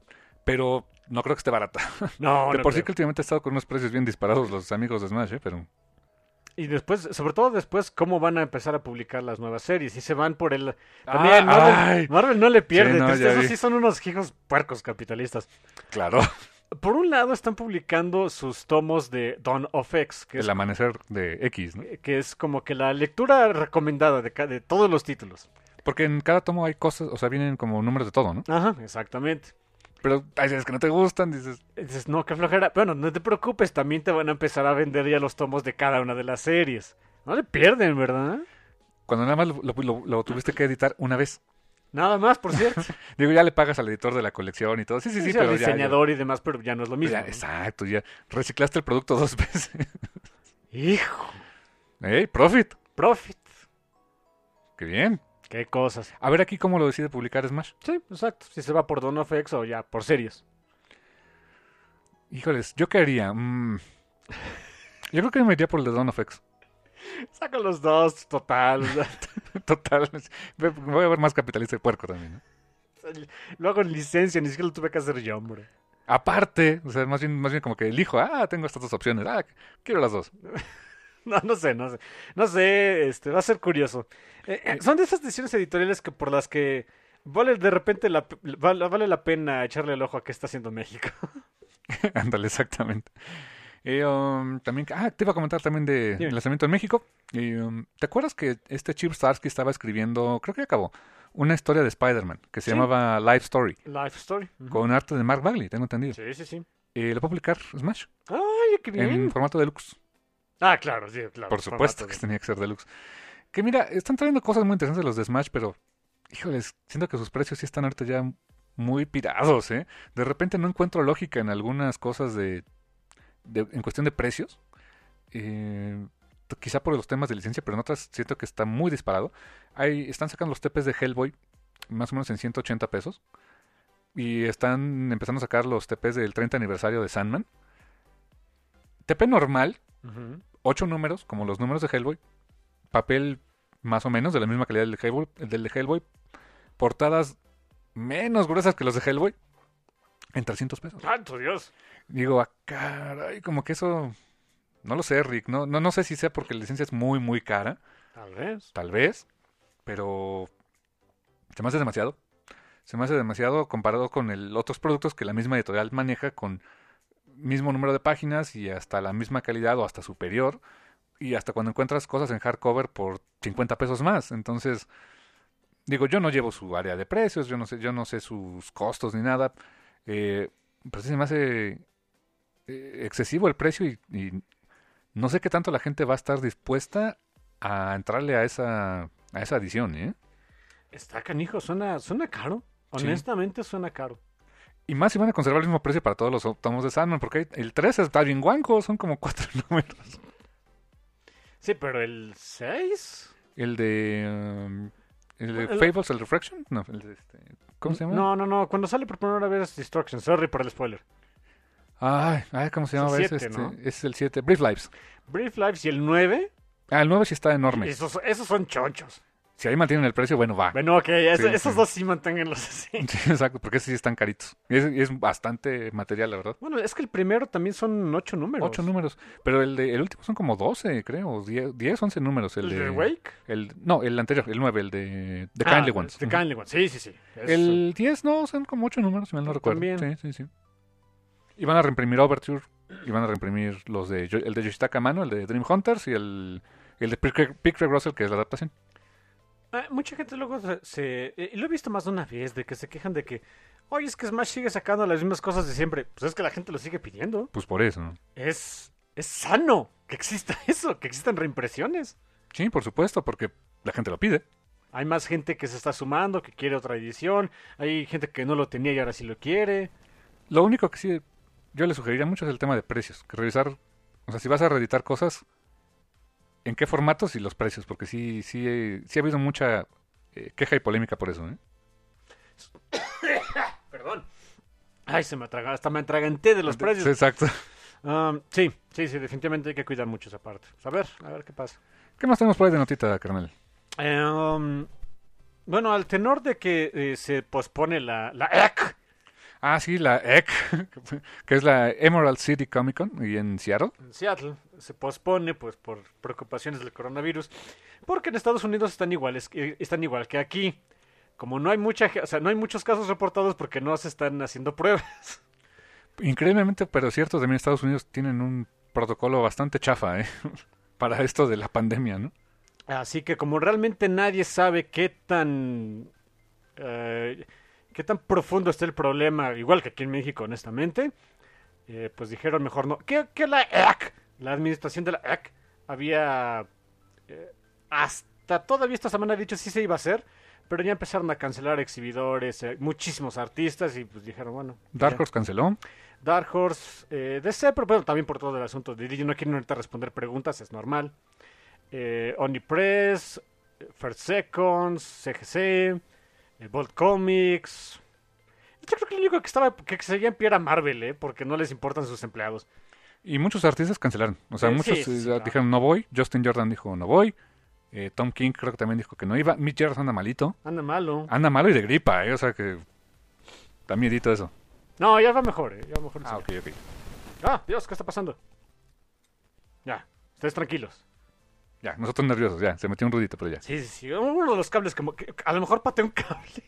pero no creo que esté barata. No, de no por sí creo. que últimamente ha estado con unos precios bien disparados los amigos de Smash, ¿eh? pero Y después, sobre todo después, cómo van a empezar a publicar las nuevas series. Y se van por el... Ah, También, Marvel, ay. Marvel no le pierde. Sí, no, esos sí son unos hijos puercos capitalistas. claro, Por un lado están publicando sus tomos de Dawn of X, que es, el amanecer de X, ¿no? que es como que la lectura recomendada de, de todos los títulos. Porque en cada tomo hay cosas, o sea, vienen como números de todo, ¿no? Ajá, exactamente. Pero hay veces que no te gustan, dices, Dices, no, qué flojera. Bueno, no te preocupes, también te van a empezar a vender ya los tomos de cada una de las series. No le pierden, ¿verdad? cuando nada más lo, lo- lo- lo tuviste que editar una vez. Nada más, por cierto. Digo, ya le pagas al editor de la colección y todo. Sí, sí, sí, Sí, pero al ya- ya- diseñador y demás, pero ya no es lo mismo. ya, ¿no? exacto, ya reciclaste el producto dos veces. Hijo, ¡Ey, profit! profit. ¡Qué bien! Qué cosas. A ver aquí cómo lo decide publicar Smash. Sí, exacto. Si se va por Dawn of X o ya por series. Híjoles, ¿yo qué haría? Mm. Yo creo que me iría por el de Dawn of X. Saca los dos, total. Total. Voy a ver más capitalista y puerco también. ¿no? Lo hago en licencia, ni siquiera lo tuve que hacer yo, hombre. Aparte, o sea, más bien, más bien como que elijo, ah, tengo estas dos opciones, ah, quiero las dos. No, no sé, no sé. No sé, este, va a ser curioso. Eh, eh, son de esas decisiones editoriales que por las que vale de repente la, vale, vale la pena echarle el ojo a qué está haciendo México. Ándale, exactamente. Eh, um, también, ah, te iba a comentar también de el lanzamiento en México. Y, um, ¿Te acuerdas que este Chip Starsky estaba escribiendo, creo que ya acabó, una historia de Spider-Man que se Sí. llamaba Life Story, Life Story. Ujú. con arte de Mark Bagley, tengo entendido. Sí, sí, sí. Eh, lo puedo publicar Smash Ay, qué bien. en formato deluxe. Ah, claro, sí, claro. Por supuesto que tenía que ser deluxe. Que mira, están trayendo cosas muy interesantes los de Smash, pero, híjoles, siento que sus precios sí están ahorita ya muy pirados, ¿eh? De repente no encuentro lógica en algunas cosas de, de- en cuestión de precios. Eh, quizá por los temas de licencia, pero en otras siento que está muy disparado. Hay, están sacando los TPs de Hellboy más o menos en 180 pesos. Y están empezando a sacar los TPs del 30 aniversario de Sandman. TP normal, Ujú. Ocho números, como los números de Hellboy, papel más o menos de la misma calidad del de Hellboy, del de Hellboy portadas menos gruesas que los de Hellboy, en 300 pesos. ¡Santo Dios! Digo, ah, caray, como que eso, no lo sé, Rick, no, no, no sé si sea porque la licencia es muy, muy cara, Tal vez. tal vez, pero se me hace demasiado. Se me hace demasiado comparado con el, otros productos que la misma editorial maneja con mismo número de páginas y hasta la misma calidad o hasta superior. Y hasta cuando encuentras cosas en hardcover por 50 pesos más. Entonces, digo, yo no llevo su área de precios, yo no sé, yo no sé sus costos ni nada. Eh, pero sí se me hace eh, excesivo el precio y, y no sé qué tanto la gente va a estar dispuesta a entrarle a esa, a esa edición, ¿eh? Está canijo, suena, suena caro. Sí. Honestamente suena caro. Y más si van a conservar el mismo precio para todos los tomos de Sandman, porque el 3 está bien guanco, son como cuatro números. Sí, pero el 6. El de... um, el de El- Fables, el Reflection, no, el de este... ¿Cómo se llama? No, no, no. Cuando sale por primera vez Destruction. Sorry por el spoiler. Ay, ay, ¿cómo se Es el llama? Es, siete, este, ¿no? es el 7, Brief Lives. Brief Lives y el 9. Ah, el 9 sí está enorme. Esos, esos son chonchos. Si ahí mantienen el precio, bueno, va. Bueno, ok. Sí, esos sí. dos sí manténganlos así. Sí, exacto, porque sí están caritos. Y es, y es bastante material, la verdad. Bueno, es que el primero también son ocho números. Ocho números. Pero el de el último son como 12, creo. 10, 10 11 números. El, ¿El de de Wake? El, no, el anterior, el 9, el de The Ah, Kindly Ones. The. Kindly Ones. Sí, sí, sí. Es- El 10 no, son como 8 números, si mal no recuerdo. También. Sí, sí, sí. Y van a reimprimir Overture, y van a reimprimir los de el de Yoshitaka Mano, el de Dream Hunters y el, el de Pick Russell, que es la adaptación. Ah, mucha gente luego se, se- eh, y lo he visto más de una vez, de que se quejan de que, oye, es que Smash sigue sacando las mismas cosas de siempre. Pues es que la gente lo sigue pidiendo. Pues por eso. ¿no? Es, es sano que exista eso, que existan reimpresiones. Sí, por supuesto, porque la gente lo pide. Hay más gente que se está sumando, que quiere otra edición. Hay gente que no lo tenía y ahora sí lo quiere. Lo único que sí yo le sugeriría mucho es el tema de precios. Que revisar, o sea, si vas a reeditar cosas, en qué formatos y los precios, porque sí, sí, sí ha habido mucha eh, queja y polémica por eso. ¿eh? Perdón. Ay, se me atraga, hasta me atraganté de los precios. exacto. Um, sí, sí, sí, definitivamente hay que cuidar mucho esa parte. A ver, a ver qué pasa. ¿Qué más tenemos por ahí de notita, carnal? Um, bueno, al tenor de que eh, se pospone la, la EC, Ah, sí, la EC, que es la Emerald City Comic Con, y en Seattle. en Seattle se pospone pues por preocupaciones del coronavirus porque en Estados Unidos están iguales están igual que aquí como no hay mucha o sea no hay muchos casos reportados porque no se están haciendo pruebas Increíblemente, pero cierto, también Estados Unidos tienen un protocolo bastante chafa, ¿eh? Para esto de la pandemia, ¿no? así que como realmente nadie sabe qué tan eh, qué tan profundo está el problema igual que aquí en México honestamente eh, pues dijeron mejor no que, que la EC la administración de la EC había eh, hasta todavía esta semana dicho sí se iba a hacer pero ya empezaron a cancelar exhibidores eh, muchísimos artistas y pues dijeron bueno Dark ya. Horse canceló. Dark Horse eh, DC pero bueno también por todo el asunto de DJ no quieren ahorita responder preguntas es normal eh, Onipress eh, First Seconds CGC eh, Bolt Comics yo creo que el único que estaba que seguía en pie era Marvel eh, porque no les importan sus empleados Y muchos artistas cancelaron. O sea, Sí, muchos sí, sí, eh, dijeron no voy. Justin Jordan dijo no voy. Eh, Tom King creo que también dijo que no iba. Mitch Gerrard anda malito. anda malo Anda malo y de gripa, ¿eh? O sea que... Da miedito eso. no ya va mejor eh, ya va mejor el Ah, ok, ok. Ah, Dios, ¿qué está pasando? Ya, ustedes tranquilos. Ya, nosotros nerviosos, ya, se metió un rudito, pero ya. Sí, sí, sí. Uno de los cables como que a lo mejor pateé un cable.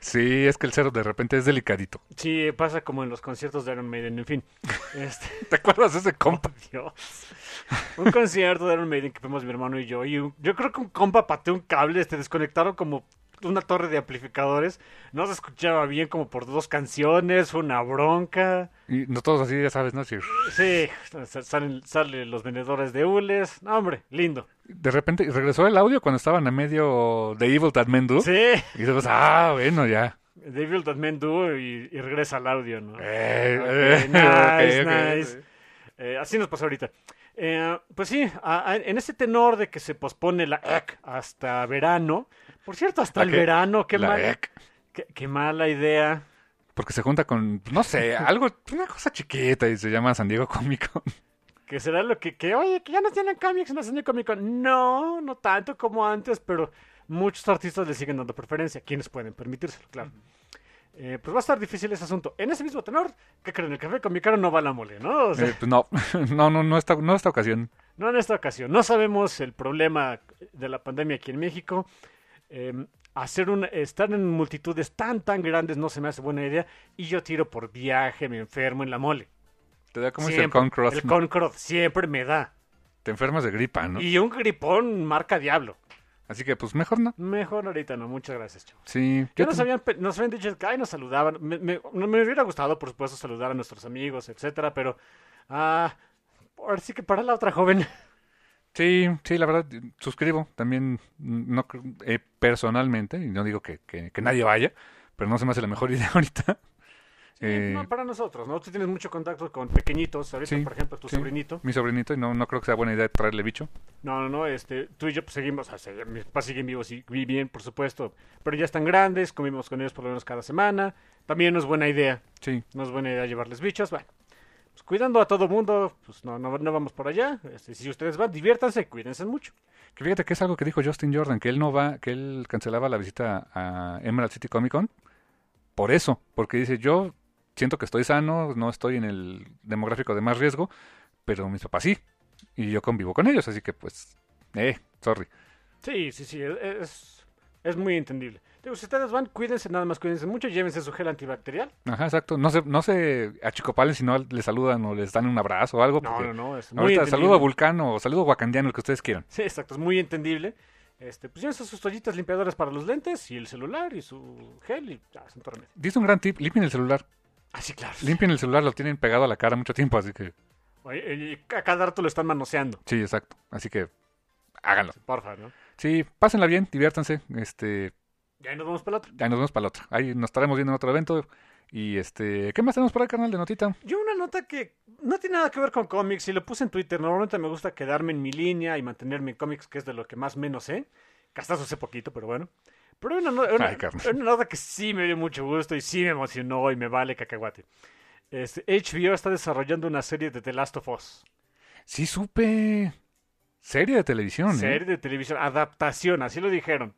Sí, es que el cero de repente es delicadito. Sí, pasa como en los conciertos de Iron Maiden, en fin. Este, ¿Te acuerdas de ese compa? Dios. Un concierto de Iron Maiden que fuimos mi hermano y yo. Y yo creo que un compa pateó un cable, este, desconectaron como una torre de amplificadores. No se escuchaba bien como por dos canciones, una bronca. Y no todos así, ya sabes, ¿no? Sí, sa- salen, salen los vendedores de hules. No, hombre, lindo. de repente regresó el audio cuando estaban a medio de Evil That Men Do. Sí, Y después, ah, bueno, ya. Devil That Men Do y, y regresa al audio, ¿no? Eh, eh, nice, nice. Eh, así nos pasó ahorita. Eh, pues sí, a- a- en ese tenor de que se pospone la EC hasta verano. Por cierto, hasta ¿La el qué? verano, qué, La mal- qué, qué mala idea. Porque se junta con, no sé, algo, una cosa chiquita y se llama San Diego Comic Con. Que será lo que, que oye, que ya no tienen cómics, no tienen cómic. No, no tanto como antes, pero muchos artistas le siguen dando preferencia. Quienes pueden permitírselo, claro. Eh, pues va a estar difícil ese asunto. En ese mismo tenor, ¿qué creen? El café con no va a la mole, ¿no? O sea, Eh, pues no, no, no, no esta, no esta ocasión. No en esta ocasión. No sabemos el problema de la pandemia aquí en México. Eh, hacer un, estar en multitudes tan, tan grandes no se me hace buena idea. Y yo tiro por viaje, me enfermo en la mole. Te da como el Siempre. Concross. El Concross siempre me da. Te enfermas de gripa, ¿no? Y un gripón marca diablo. Así que, pues mejor no. Mejor ahorita no. Muchas gracias, chavos. Sí. Ya nos te- habían, nos habían dicho que ay, nos saludaban. Me, me hubiera gustado, por supuesto, saludar a nuestros amigos, etcétera, pero ah, ahora sí que para la otra joven. Sí, sí, la verdad, suscribo también, mm, no eh, personalmente, y no digo que, que, que nadie vaya, pero no se me hace la mejor idea ahorita. Eh, no, para nosotros, ¿no? Tú tienes mucho contacto con pequeñitos, ahorita, Sí, por ejemplo, tu sí. sobrinito. mi sobrinito, y no, no creo que sea buena idea traerle bicho. No, no, no, este, tú y yo pues, seguimos, o sea, mis papás siguen vivos y bien, por supuesto, pero ya están grandes, comimos con ellos por lo menos cada semana. También no es buena idea, Sí, no es buena idea llevarles bichos, bueno. Cuidando a todo mundo, pues no, no, no vamos por allá. Este, si ustedes van, diviértanse, cuídense mucho. que fíjate que es algo que dijo Justin Jordan, que él no va, que él cancelaba la visita a Emerald City Comic Con por eso, porque dice, yo siento que estoy sano, no estoy en el demográfico de más riesgo, pero mis papás sí, y yo convivo con ellos, así que pues, eh, sorry. Sí, sí, sí, es, es, es muy entendible. Si ustedes van, cuídense, nada más cuídense mucho, llévense su gel antibacterial. Ajá, exacto. No se, no se achicopalen si no les saludan o les dan un abrazo o algo. No, no, no, es muy Ahorita entendible. saludo a Vulcano o saludo a Wakandiano, el que ustedes quieran. Sí, exacto, es muy entendible. Este, pues llévense sus toallitas limpiadoras para los lentes y el celular y su gel y ya, es un remedio. Dice un gran tip, limpien el celular. Ah, sí, claro. Limpien el celular, lo tienen pegado a la cara mucho tiempo, así que Oye, a cada rato lo están manoseando. sí, exacto. Así que háganlo. Porfa, ¿no? Sí, pásenla bien, diviértanse. Este, Ya nos vamos para el otro. ya nos vemos para la otra. Ahí nos estaremos viendo en otro evento. Y este, ¿qué más tenemos por ahí, canal de notita? Yo una nota que no tiene nada que ver con cómics y lo puse en Twitter. Normalmente me gusta quedarme en mi línea y mantenerme en cómics, que es de lo que más menos sé. Eso sé poquito, pero bueno. Pero una, Ay, una nota que sí me dio mucho gusto y sí me emocionó y me vale cacahuate. Este, HBO está desarrollando una serie de The Last of Us. Sí, supe. Serie de televisión, ¿eh? Serie de televisión, adaptación, así lo dijeron.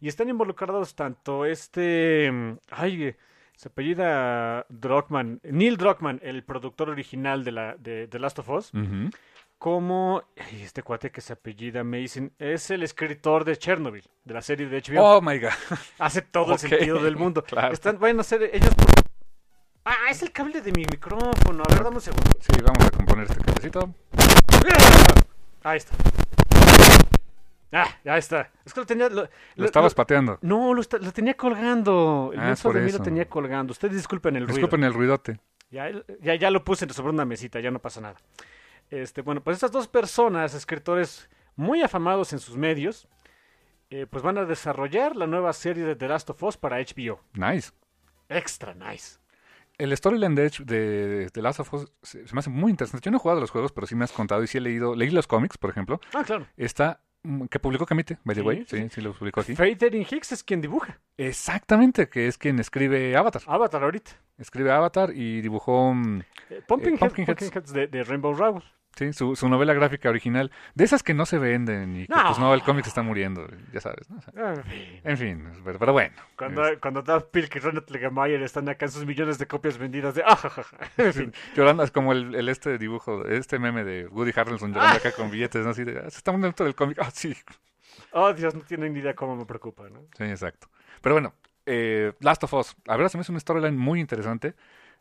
Y están involucrados tanto este. mm, Ay, eh, se apellida Druckmann, Neil Druckmann, el productor original de, la, de The Last of Us, Ujú. como. ay, este cuate que se apellida Mason, es el escritor de Chernobyl, de la serie de HBO. Oh my god. Hace todo el sentido del mundo. claro. Están, a ser ellos. Ah, es el cable de mi micrófono. A ver, dame un segundo. Sí, vamos a componer este cablecito. Ahí está. Ah, ya está. Es que lo tenía. Lo, Lo lo- estabas lo- pateando. No, lo, está- tenía colgando. El Ah, menso de mí lo tenía colgando. Ustedes disculpen el ruido. Disculpen el ruidote. Ya, ya, ya lo puse sobre una mesita, ya no pasa nada. Este, bueno, pues estas dos personas, escritores muy afamados en sus medios, eh, pues van a desarrollar la nueva serie de The Last of Us para HBO. Nice. Extra nice. El storyline de, de, de Last of Us se, se me hace muy interesante. Yo no he jugado a los juegos, pero sí me has contado y sí he leído. Leí los cómics, por ejemplo. Ah, claro. Está. Mm, que publicó Camite, by the way. sí, Sí, sí, lo publicó aquí. Fatherin Hicks es quien dibuja. Exactamente, que es quien escribe Avatar. Avatar ahorita. Escribe Avatar y dibujó. mm, Eh, Pumpkin, Eh, Pumpkin Head- Pumpkin Heads de, de Rainbow Rowell. Sí, su, su novela gráfica original. De esas que no se venden y que, No. pues no, el cómic se está muriendo, ya sabes. ¿no? O sea, En fin. en fin, pero, pero bueno. Cuando, cuando Daft Punk y Ronald Legemeyer están acá en sus millones de copias vendidas de... Ah. En fin. Llorando, es como el, el este dibujo, este meme de Woody Harrelson llorando acá con billetes, ¿no? Así de, "Ah, se está muriendo del cómic. Ah, sí. Oh, Dios, no tienen ni idea cómo me preocupa, ¿no? Sí, exacto. Pero bueno, eh, Last of Us. A ver, se me hace una storyline muy interesante.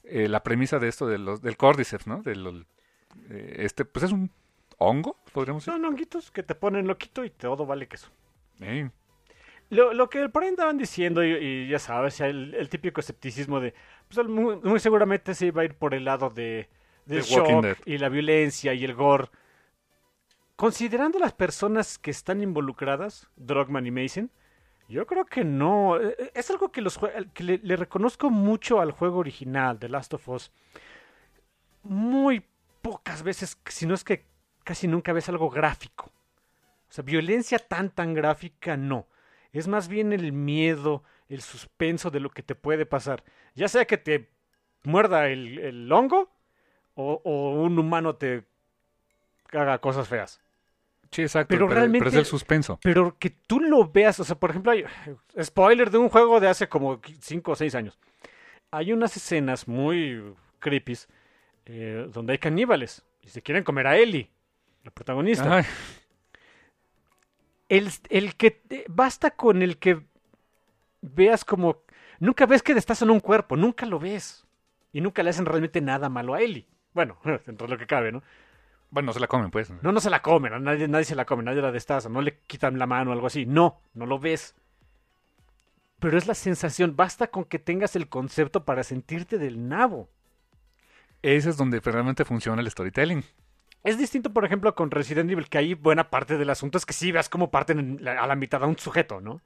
Eh, la premisa de esto de los, del Cordyceps, ¿no? Del, este, pues es un hongo, podríamos decir. Son honguitos que te ponen loquito y todo vale queso. Eh, Lo, lo que por ahí andaban diciendo, y, y ya sabes, el, el típico escepticismo de, pues muy, muy seguramente se iba a ir por el lado de, del The shock Dead. y la violencia y el gore. Considerando las personas que están involucradas, Drogman y Mason, yo creo que no. Eh, eh, Es algo que, los, que le, le reconozco mucho al juego original de Last of Us. Muy pocas veces, si no es que casi nunca ves algo gráfico. O sea, violencia tan tan gráfica no. Es más bien el miedo, el suspenso de lo que te puede pasar. Ya sea que te muerda el, el hongo o, o un humano te haga cosas feas. sí, exacto. Pero Pero, pero realmente- es el suspenso. Pero que tú lo veas, o sea, por ejemplo, hay spoiler de un juego de hace como 5 o 6 años. Hay unas escenas muy creepy donde hay caníbales y se quieren comer a Ellie, la protagonista. El, el que te- basta con el que veas como nunca ves que destazan un cuerpo, nunca lo ves y nunca le hacen realmente nada malo a Ellie. Bueno, dentro de lo que cabe, ¿no? bueno, no se la comen, pues. No, no se la comen, nadie, nadie se la come, nadie la destaza, no le quitan la mano o algo así. No, no lo ves. Pero es la sensación, basta con que tengas el concepto para sentirte del nabo. Ese es donde realmente funciona el storytelling. Es distinto, por ejemplo, con Resident Evil, que ahí buena parte del asunto es que sí veas cómo parten la- a la mitad a un sujeto, ¿no?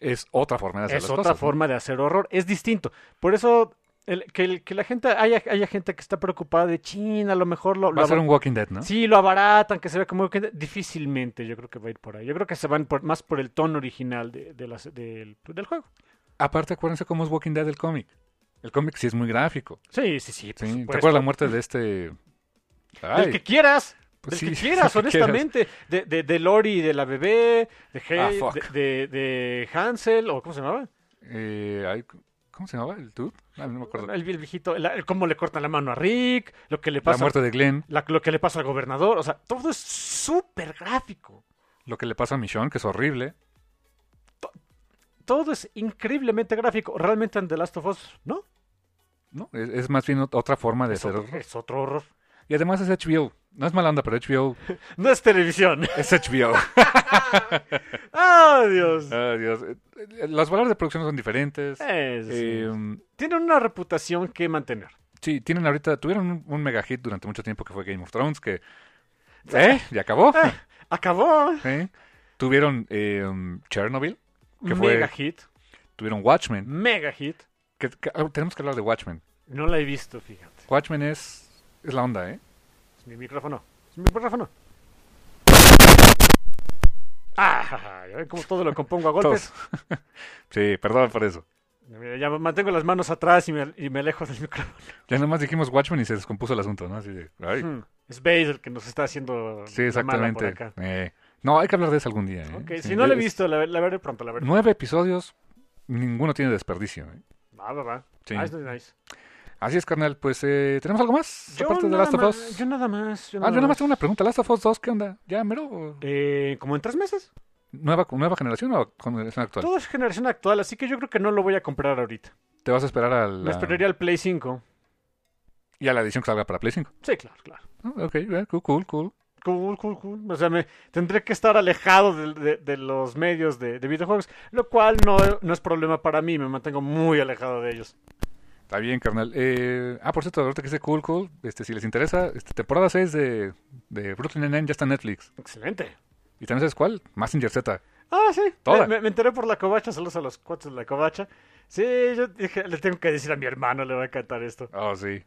Es otra forma de hacer es las otra cosas. ¿no? forma de hacer horror. Es distinto. Por eso, el- que, el- que la gente, haya, haya gente que está preocupada de China, a lo mejor lo, Va a ser un Walking Dead, ¿no? Sí, lo abaratan, que se ve como que difícilmente yo creo que va a ir por ahí. Yo creo que se van por- más por el tono original de, de las- del, del juego. Aparte, acuérdense cómo es Walking Dead el cómic. El cómic sí es muy gráfico. Sí, sí, sí. por Sí, ¿Te acuerdas la muerte de este...? Del Ay, que quieras. pues del sí, que quieras, del que quieras. honestamente. De, de, de Lori, de la bebé, de, Ah, Hay- fuck. de, de, Hansel, o ¿cómo se llamaba? Eh, ¿Cómo se llamaba el dude? Ah, no me acuerdo. El, el viejito, el cómo le cortan la mano a Rick, lo que le La pasa, muerte de Glenn, la- lo que le pasa al gobernador. O sea, todo es súper gráfico. lo que le pasa a Michonne, que es horrible. Todo es increíblemente gráfico. Realmente en The Last of Us, ¿no? ¿No? Es, es más bien ot- otra forma de Es hacer otro, horror. es otro horror. Y además es HBO. No es mala onda, pero HBO No es televisión. es HBO. ¡Ah, Dios! Dios. Eh, eh, Los valores de producción son diferentes. Es- Eh, Tienen una reputación que mantener. sí, tienen ahorita, tuvieron un, un mega hit durante mucho tiempo que fue Game of Thrones, que... ¿Eh? ¿Ya acabó? Acabó. ¿Sí? Tuvieron eh, um, Chernobyl, que fue- Mega hit. tuvieron Watchmen. Mega hit. Que, que- ah, tenemos que hablar de Watchmen. No la he visto, fíjate. Watchmen es, es la onda, ¿eh? Es mi micrófono. Es mi micrófono. ¡Ah! Ya ven cómo todo lo compongo a golpes. Sí, perdón por eso. Mira, ya mantengo las manos atrás y me, y me alejo del micrófono. Ya nomás dijimos Watchmen y se descompuso el asunto, ¿no? Así de, ay. Hmm. Es Base el que nos está haciendo Sí, la mala por exactamente. acá. Eh, no, hay que hablar de eso algún día. ¿eh? Ok, Sí, si no la he visto, la, la veré pronto, la veré. Nueve episodios, ninguno tiene desperdicio. ¿eh? Va, va, va. Sí. Nice, nice, nice. Así es, carnal. Pues, eh, ¿tenemos algo más? Yo aparte de nada Last of más- Us. Yo nada más. Yo Ah, nada yo nada más más. tengo una pregunta. ¿Last of Us 2 qué onda? ¿Ya mero? Eh, ¿Como en tres meses? ¿Nueva, ¿Nueva generación o generación actual? Todo es generación actual, así que yo creo que no lo voy a comprar ahorita. ¿Te vas a esperar a la... Me esperaría al Play 5. y a la edición que salga para Play 5? Sí, claro, claro. Ah, ok, cool, cool, cool. Cool, cool, cool. O sea, me tendré que estar alejado de, de- de los medios de, de videojuegos, lo cual no, no es problema para mí, me mantengo muy alejado de ellos. Está bien, carnal. Eh, ah, por cierto, ahorita que dice cool, cool, este, si les interesa, este, temporada 6 de, de Brooklyn Nine-Nine ya está en Netflix. Excelente. ¿Y también sabes cuál? Massinger Z. Ah, sí. Toda. Me, me enteré por la covacha, saludos a los cuates de la covacha. Sí, yo dije, le tengo que decir a mi hermano, le va a encantar esto. Oh, sí.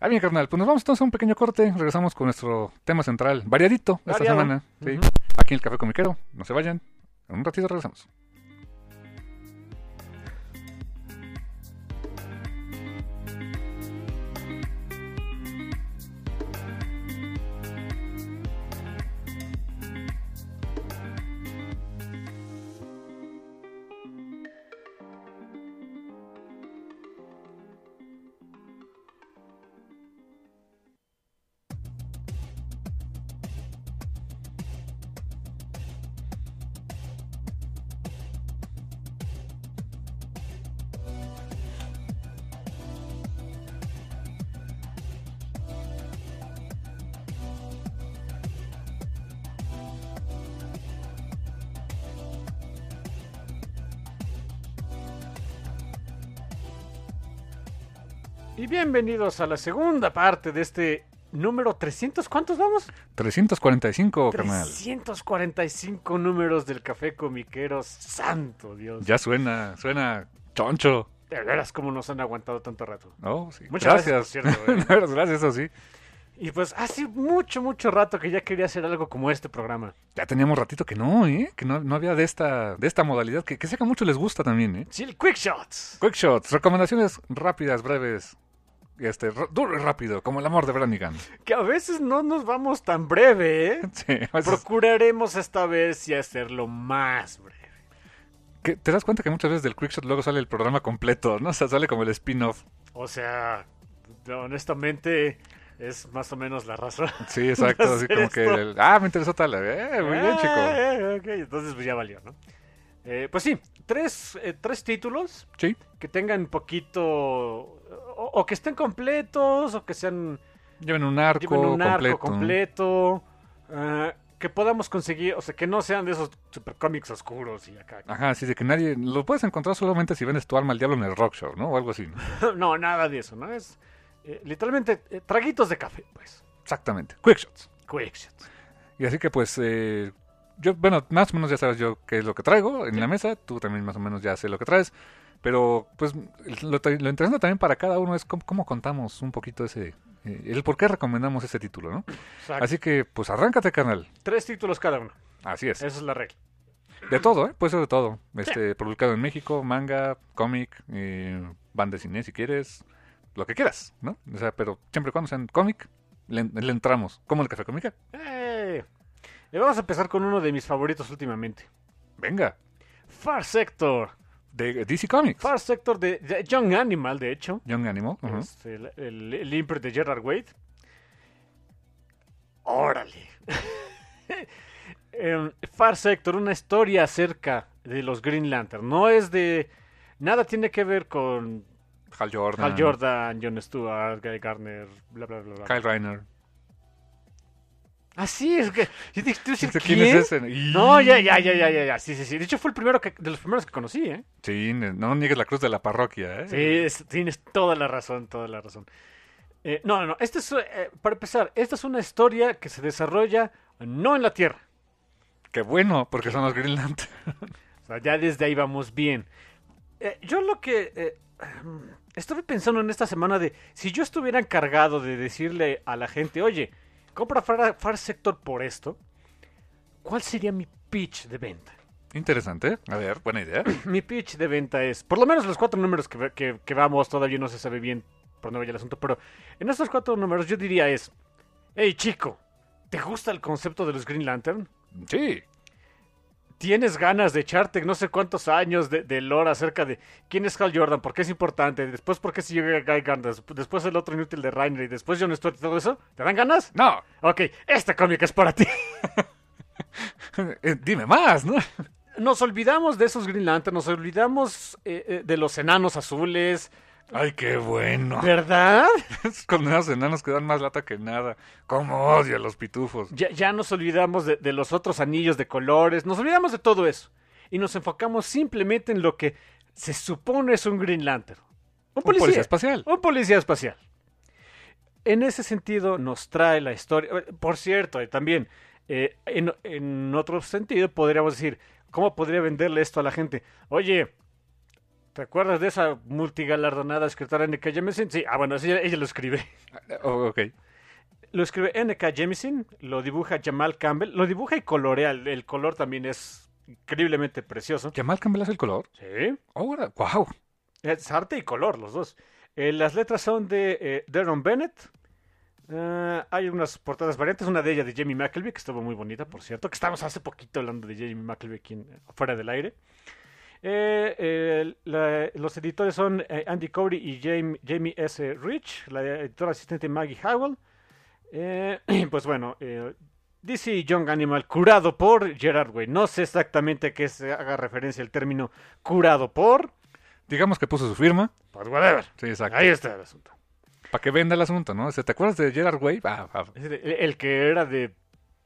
Ah, bien, carnal. Pues nos vamos entonces a un pequeño corte. Regresamos con nuestro tema central, variadito esta Variado. semana. Sí. Aquí en el Café Comiquero. No se vayan. En un ratito regresamos. Bienvenidos a la segunda parte de este número 300. ¿Cuántos vamos? 345, carnal. 345 números del Café Comiquero. Santo Dios. Ya suena, suena choncho. De veras, cómo nos han aguantado tanto rato. Oh, sí. Muchas gracias. gracias, por cierto, ¿eh? Veras, gracias, eso sí. Y pues hace mucho, mucho rato que ya quería hacer algo como este programa. Ya teníamos ratito que no, ¿eh? Que no, no había de esta, de esta modalidad, que, que sé que a muchos les gusta también, ¿eh? Sí, el Quick Shots. Quick Shots, recomendaciones rápidas, breves, este, duro y rápido, como el amor de Brannigan. Que a veces no nos vamos tan breve, ¿eh? Sí, veces- Procuraremos esta vez y hacerlo más breve. te das cuenta que muchas veces del Quick Shot luego sale el programa completo, ¿no? O sea, sale como el spin-off. O sea, honestamente, es más o menos la razón. Sí, exacto, así como que, el- ah, me interesó tal, eh, muy bien, chico. Eh, ok, entonces pues ya valió, ¿no? Eh, pues sí, tres, eh, tres títulos Sí, que tengan poquito, o, o que estén completos, o que sean lleven un arco lleven un arco completo. completo, ah, que podamos conseguir, o sea, que no sean de esos super cómics oscuros y acá. Ajá, así de que nadie, lo puedes encontrar solamente si vendes tu alma al diablo en el rock show, ¿no? O algo así, ¿no? no, nada de eso, ¿no? Es eh, literalmente eh, traguitos de café, pues. Exactamente, Quick Shots. Quick shots. Y así que pues, eh, yo, bueno, más o menos ya sabes yo qué es lo que traigo en la mesa, tú también más o menos ya sé lo que traes, pero pues lo, interesante también para cada uno es cómo, cómo contamos un poquito ese, eh, el por qué recomendamos ese título, ¿no? Exacto. Así que pues arráncate, canal. Tres títulos cada uno. Así es. Esa es la regla. De todo, ¿eh? Puede ser de todo. Este, publicado en México, manga, cómic, eh, banda de cine si quieres, lo que quieras, ¿no? O sea, pero siempre y cuando sean cómic, le, le entramos. Como el café cómica. Eh, y vamos a empezar con uno de mis favoritos últimamente. Venga, Far Sector. De DC Comics. Far Sector de, de Young Animal, de hecho. Young Animal. ujú. Es el, el, el imprint de Gerard Wade. Órale. Em, Far Sector, una historia acerca de los Green Lantern. No es de... Nada tiene que ver con Hal Jordan. Hal Jordan, Jon Stewart, Guy Garner, bla, bla, bla. bla. Kyle Reiner. Ah, sí, es que... yo dije, ¿tú decir ¿Quién quién? es ese? No, ya, ya, ya, ya, ya, ya. Sí, sí, sí. De hecho, fue el primero que, de los primeros que conocí, ¿eh? Sí, no niegues la cruz de la parroquia, ¿eh? Sí, es- tienes toda la razón, toda la razón. Eh, no, no, no. Este es, eh, para empezar, esta es una historia que se desarrolla no en la Tierra. Qué bueno, porque son los Green Lantern. O sea, ya desde ahí vamos bien. Eh, yo lo que estuve pensando en esta semana de si yo estuviera encargado de decirle a la gente, oye, compra Far, Far Sector por esto, ¿cuál sería mi pitch de venta? Interesante. A ver, buena idea. mi pitch de venta es, por lo menos los cuatro números que, que, que vamos, todavía no se sabe bien por vaya el asunto, pero en estos cuatro números yo diría es, hey chico, ¿te gusta el concepto de los Green Lantern? Sí. ¿Tienes ganas de echarte no sé cuántos años de, de lore acerca de quién es Hal Jordan? ¿Por qué es importante? Después, ¿por qué se llega Guy Gardner? Después el otro inútil de Reiner y después John Stewart y todo eso. ¿Te dan ganas? No. Ok, esta cómica es para ti. Eh, Dime más, ¿no? Nos olvidamos de esos Green Lantern, nos olvidamos eh, eh, de los enanos azules, Ay, qué bueno. ¿verdad? Esos condenados enanos que dan más lata que nada. Cómo odio a los pitufos. Ya, ya nos olvidamos de, de los otros anillos de colores, nos olvidamos de todo eso. Y nos enfocamos simplemente en lo que se supone es un Green Lantern. Un Un policía, espacial. Un policía espacial. En ese sentido nos trae la historia. eh, Por cierto, eh, también, eh, en, en otro sentido podríamos decir, ¿cómo podría venderle esto a la gente? Oye, ¿te acuerdas de esa multigalardonada escritora N.K. Jemisin? Sí, ah, bueno, ella, ella lo escribe. Oh, ok. Lo escribe N.K. Jemisin, lo dibuja Jamal Campbell, lo dibuja y colorea, el, el color también es increíblemente precioso. ¿Jamal Campbell hace el color? Sí, Ahora, wow. es arte y color, los dos. Eh, las letras son de eh, Darren Bennett. Eh, hay unas portadas variantes, una de ellas de Jamie McKelvey, que estuvo muy bonita, por cierto, que estábamos hace poquito hablando de Jamie McKelvey aquí en- fuera del aire. Eh, eh, la- los editores son eh, Andy Cowry y Jamie, Jamie S. Rich, la editora asistente Maggie Howell. Eh, pues bueno, DC Young Animal curado por Gerard Way. No sé exactamente a qué se haga referencia el término curado por. Digamos que puso su firma. Pues whatever. Sí, exacto. Ahí está el asunto. Para que venda el asunto, ¿no? ¿Te acuerdas de Gerard Way? Ah, ah, El, el que era de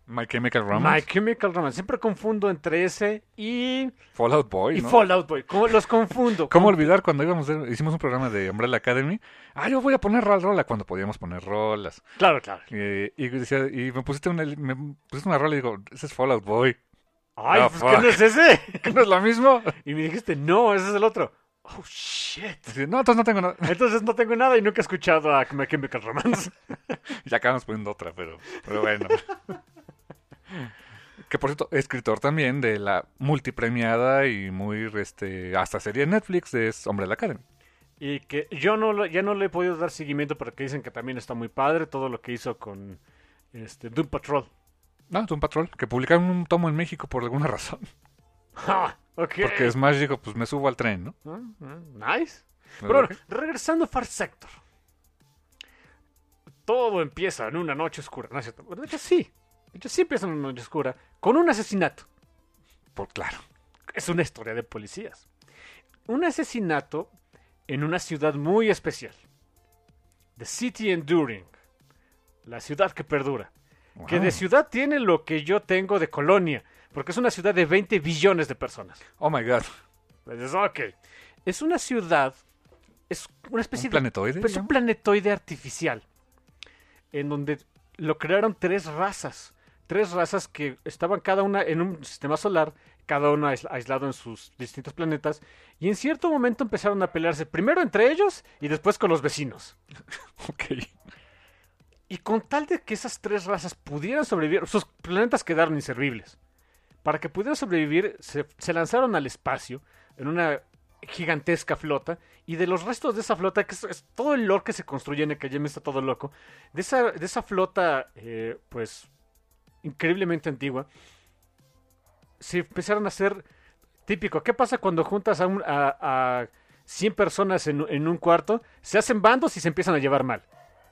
My Chemical Romance. My Chemical Romance. Siempre confundo entre ese y, Fallout Boy, y ¿no? Fallout Boy. ¿Cómo los confundo? ¿Cómo olvidar cuando íbamos a- hicimos un programa de Umbrella Academy? Ah, yo voy a poner rola, rola cuando podíamos poner rolas. Claro, claro. Eh, y, decía, y me pusiste una, me pusiste una rola y digo, ese es Fallout Boy. Ay, Ah, pues fuck. ¿qué no es ese? ¿Que no es lo mismo? Y me dijiste, no, ese es el otro. Oh, shit. No, entonces no tengo nada. Entonces no tengo nada y nunca he escuchado a My Chemical Romance. Ya acabamos poniendo otra, pero, pero bueno. Que por cierto, escritor también de la multipremiada y muy, este, hasta serie de Netflix de Umbrella Academy. Y que yo no lo- ya no le he podido dar seguimiento porque dicen que también está muy padre todo lo que hizo con este, Doom Patrol. No, es un patrol, que publicaron un tomo en México por alguna razón. Ok. Porque Smash dijo, pues me subo al tren, ¿no? Ah, ah, Nice. Pero bueno, regresando a Far Sector. Todo empieza en una noche oscura. ¿no es cierto? De hecho, sí. Hecho, sí empieza en una noche oscura. Con un asesinato. Por claro. Es una historia de policías. Un asesinato en una ciudad muy especial. The City Enduring. La ciudad que perdura. Que de ciudad tiene lo que yo tengo de colonia. Porque es una ciudad de 20 billones de personas. Oh my god. Dices, ok. Es una ciudad. Es una especie ¿Un de planetoide? pues un planetoide artificial. En donde lo crearon tres razas. Tres razas que estaban cada una en un sistema solar, cada una ais- aislado en sus distintos planetas. Y en cierto momento empezaron a pelearse primero entre ellos y después con los vecinos. Ok. Y con tal de que esas tres razas pudieran sobrevivir, sus planetas quedaron inservibles. Para que pudieran sobrevivir, se, se lanzaron al espacio en una gigantesca flota. Y de los restos de esa flota, que es, es todo el lore que se construye en el que está todo loco, de esa, de esa flota, eh, pues, increíblemente antigua, se empezaron a hacer típico. ¿Qué pasa cuando juntas a, un- a, a 100 personas en, en un cuarto? Se hacen bandos y se empiezan a llevar mal.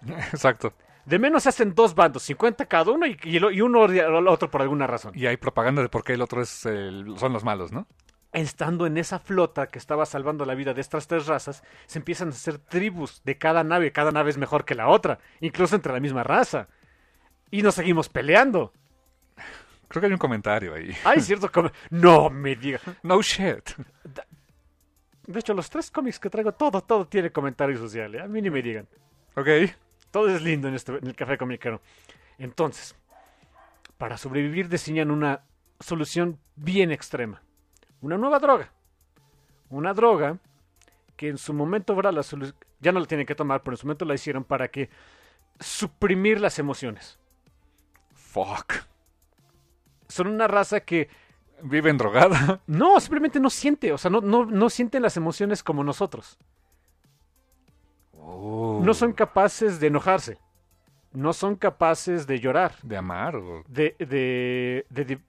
Exacto. De menos se hacen dos bandos, 50 cada uno y, y, y uno al otro por alguna razón. Y hay propaganda de por qué el otro es son los malos, ¿no? Estando en esa flota que estaba salvando la vida de estas tres razas, se empiezan a hacer tribus de cada nave. Cada nave es mejor que la otra, incluso entre la misma raza. Y nos seguimos peleando. Creo que hay un comentario ahí. Hay cierto... com- No me diga. No shit. De hecho, los tres cómics que traigo, todo, todo tiene comentario social. ¿eh? A mí ni me digan. Ok. Todo es lindo en, este, en el café comiquero. Entonces, para sobrevivir diseñan una solución bien extrema. Una nueva droga. Una droga que en su momento habrá la solu- ya no la tienen que tomar, pero en su momento la hicieron para que suprimir las emociones. Fuck. Son una raza que Viven drogada. no, simplemente no siente, o sea, no, no, no sienten las emociones como nosotros. Oh. No son capaces de enojarse. No son capaces de llorar. De amar o... de, de, de- de-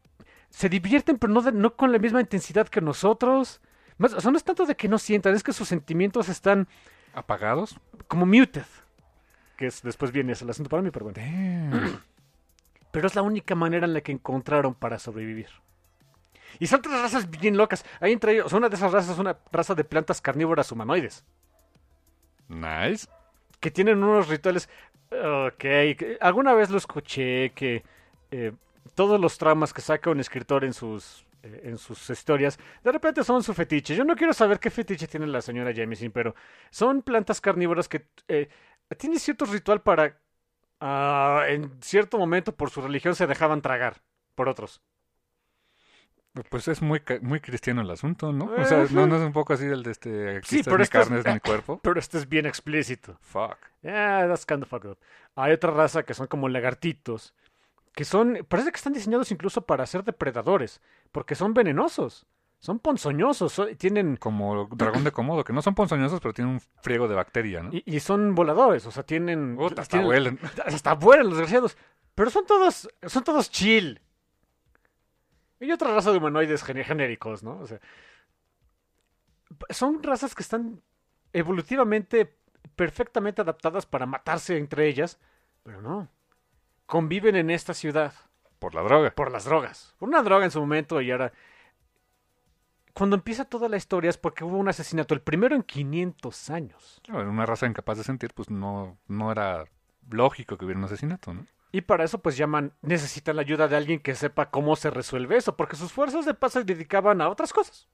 se divierten, pero no, no con la misma intensidad que nosotros. Más, o sea, no es tanto de que no sientan, es que sus sentimientos están apagados. como muted. Que es, después viene ese el asunto para mí, pero bueno. Damn. Pero es la única manera en la que encontraron para sobrevivir. Y son tres razas bien locas. Hay entre ellos, una de esas razas es una raza de plantas carnívoras humanoides. Nice. que tienen unos rituales. Ok, alguna vez lo escuché que eh, todos los traumas que saca un escritor en sus eh, en sus historias, de repente son su fetiche. Yo no quiero saber qué fetiche tiene la señora Jameson, pero son plantas carnívoras que eh, tienen cierto ritual para ah, en cierto momento por su religión se dejaban tragar por otros. Pues es muy, muy cristiano el asunto, ¿no? O sea. ¿no, no es un poco así el de este... Aquí Sí, pero mi esto es- carne, es mi cuerpo. Pero este es bien explícito. Fuck. Yeah, that's kind of fucked up. Hay otra raza que son como lagartitos, que son, parece que están diseñados incluso para ser depredadores, porque son venenosos, son ponzoñosos, son- tienen Como dragón de Komodo, que no son ponzoñosos, pero tienen un friego de bacteria, ¿no? y, y son voladores, o sea, tienen, hasta tienen- huelen. hasta vuelan los desgraciados, pero son todos, son todos chill. Y otra raza de humanoides genéricos, ¿no? O sea, son razas que están evolutivamente perfectamente adaptadas para matarse entre ellas, pero no. Conviven en esta ciudad Por la droga. por las drogas. Por una droga en su momento y ahora... Cuando empieza toda la historia es porque hubo un asesinato, el primero en 500 años. Una raza incapaz de sentir, pues no, no era lógico que hubiera un asesinato, ¿no? Y para eso pues llaman, necesitan la ayuda de alguien que sepa cómo se resuelve eso, porque sus fuerzas de paz se dedicaban a otras cosas.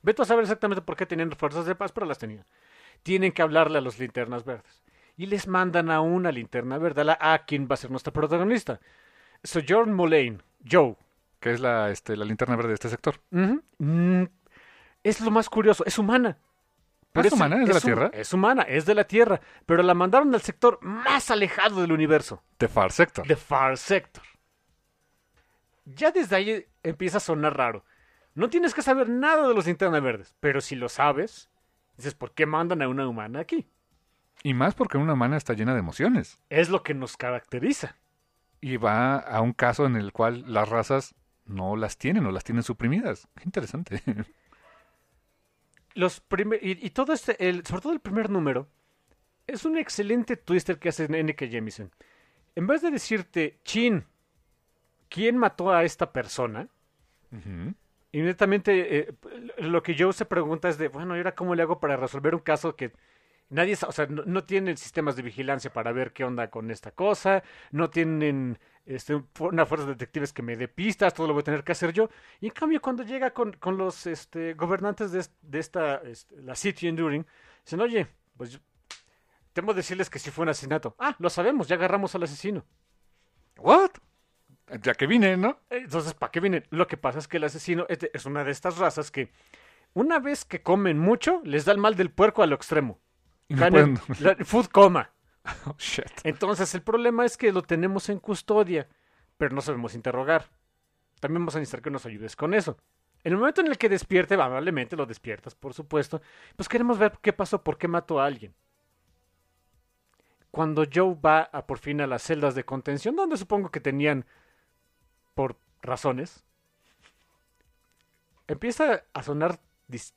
Vete a saber exactamente por qué tenían fuerzas de paz, pero las tenían. Tienen que hablarle a los linternas verdes. Y les mandan a una linterna verde, a, la, a quien va a ser nuestra protagonista. Sojourn Mulane, Joe. Que es la, este, la linterna verde de este sector. Mm, es lo más curioso, es humana. ¿Es humana? ¿Es de la Tierra? Es humana, es de la Tierra, pero la mandaron al sector más alejado del universo. The Far Sector. The Far Sector. Ya desde ahí empieza a sonar raro. No tienes que saber nada de los linternas verdes, pero si lo sabes, dices, ¿por qué mandan a una humana aquí? Y más porque una humana está llena de emociones. Es lo que nos caracteriza. Y va a un caso en el cual las razas no las tienen o las tienen suprimidas. Qué interesante. Los primer- y, y todo este, el, sobre todo el primer número, es un excelente twister que hace N.K. Jemisin. En vez de decirte, chin, ¿quién mató a esta persona? Inmediatamente eh, lo que Joe se pregunta es de, bueno, ¿y ahora cómo le hago para resolver un caso que nadie, o sea, no, no tienen sistemas de vigilancia para ver qué onda con esta cosa, no tienen este, una fuerza de detectives que me dé pistas, todo lo voy a tener que hacer yo. Y en cambio, cuando llega con, con los este, gobernantes de, de esta, este, la City Enduring, dicen, oye, pues temo decirles que sí fue un asesinato. Ah, lo sabemos, ya agarramos al asesino. ¿What? Ya que vine, ¿no? Entonces, ¿para qué vienen? Lo que pasa es que el asesino es de- es una de estas razas que una vez que comen mucho, les da el mal del puerco a lo extremo. La- food coma. Oh, shit. Entonces, el problema es que lo tenemos en custodia, pero no sabemos interrogar. También vamos a necesitar que nos ayudes con eso. En el momento en el que despierte, amablemente lo despiertas, por supuesto, pues queremos ver qué pasó, por qué mató a alguien. Cuando Joe va a, por fin a las celdas de contención, donde supongo que tenían por razones, empieza a sonar,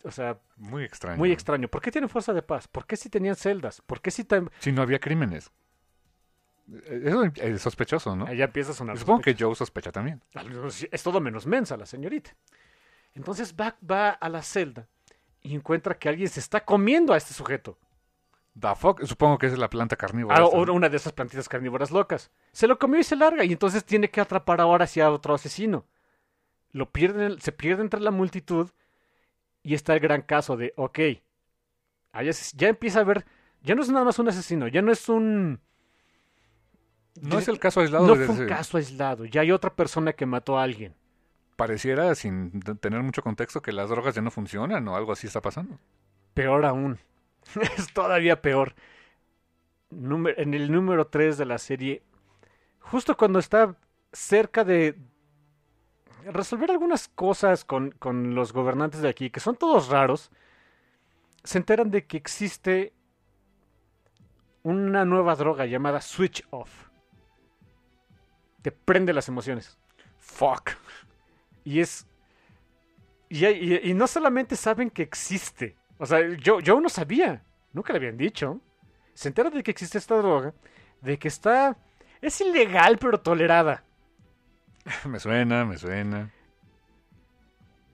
o sea, Muy extraño. muy extraño. ¿Por qué tienen fuerza de paz? ¿Por qué si tenían celdas? ¿Por qué si tan... Si no había crímenes. Eh, Eso es sospechoso, ¿no? Allá empieza a sonar. Supongo que. Joe sospecha también. Es todo menos mensa la señorita. Entonces va, va a la celda y encuentra que alguien se está comiendo a este sujeto. The fuck? Supongo que es la planta carnívora. Ah, esta, o ¿no? una de esas plantitas carnívoras locas. Se lo comió y se larga y entonces tiene que atrapar ahora hacia otro asesino. Lo pierden, se pierde entre la multitud y está el gran caso de, ok, ya empieza a ver, ya no es nada más un asesino, ya no es un... No es el caso aislado. No fue un ese- caso aislado, ya hay otra persona que mató a alguien. Pareciera, sin tener mucho contexto, que las drogas ya no funcionan o algo así está pasando. Peor aún. es todavía peor. Número- en el número 3 de la serie, justo cuando está cerca de resolver algunas cosas con, con los gobernantes de aquí, que son todos raros, se enteran de que existe una nueva droga llamada Switch Off. Te prende las emociones. Fuck. Y es. Y, y- y no solamente saben que existe. O sea, yo, yo no sabía. Nunca le habían dicho. Se entera de que existe esta droga. De que está. Es ilegal, pero tolerada. Me suena, me suena.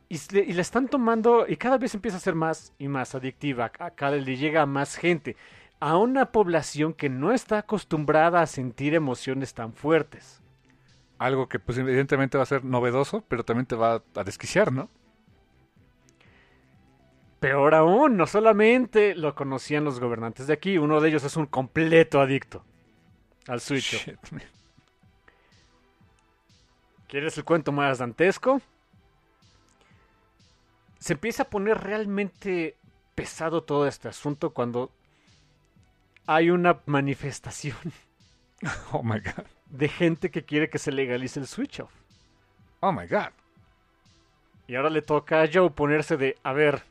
Y, y la están tomando. Y cada vez empieza a ser más y más adictiva. A cada le llega a más gente. A una población que no está acostumbrada a sentir emociones tan fuertes. Algo que pues evidentemente va a ser novedoso, pero también te va a desquiciar, ¿no? Peor aún, no solamente lo conocían los gobernantes de aquí, uno de ellos es un completo adicto al Switch. Shit, man. ¿Quieres el cuento más dantesco? Se empieza a poner realmente pesado todo este asunto cuando hay una manifestación Oh my god. de gente que quiere que se legalice el Switch Off. Oh my god. Y ahora le toca a Joe ponerse de, a ver,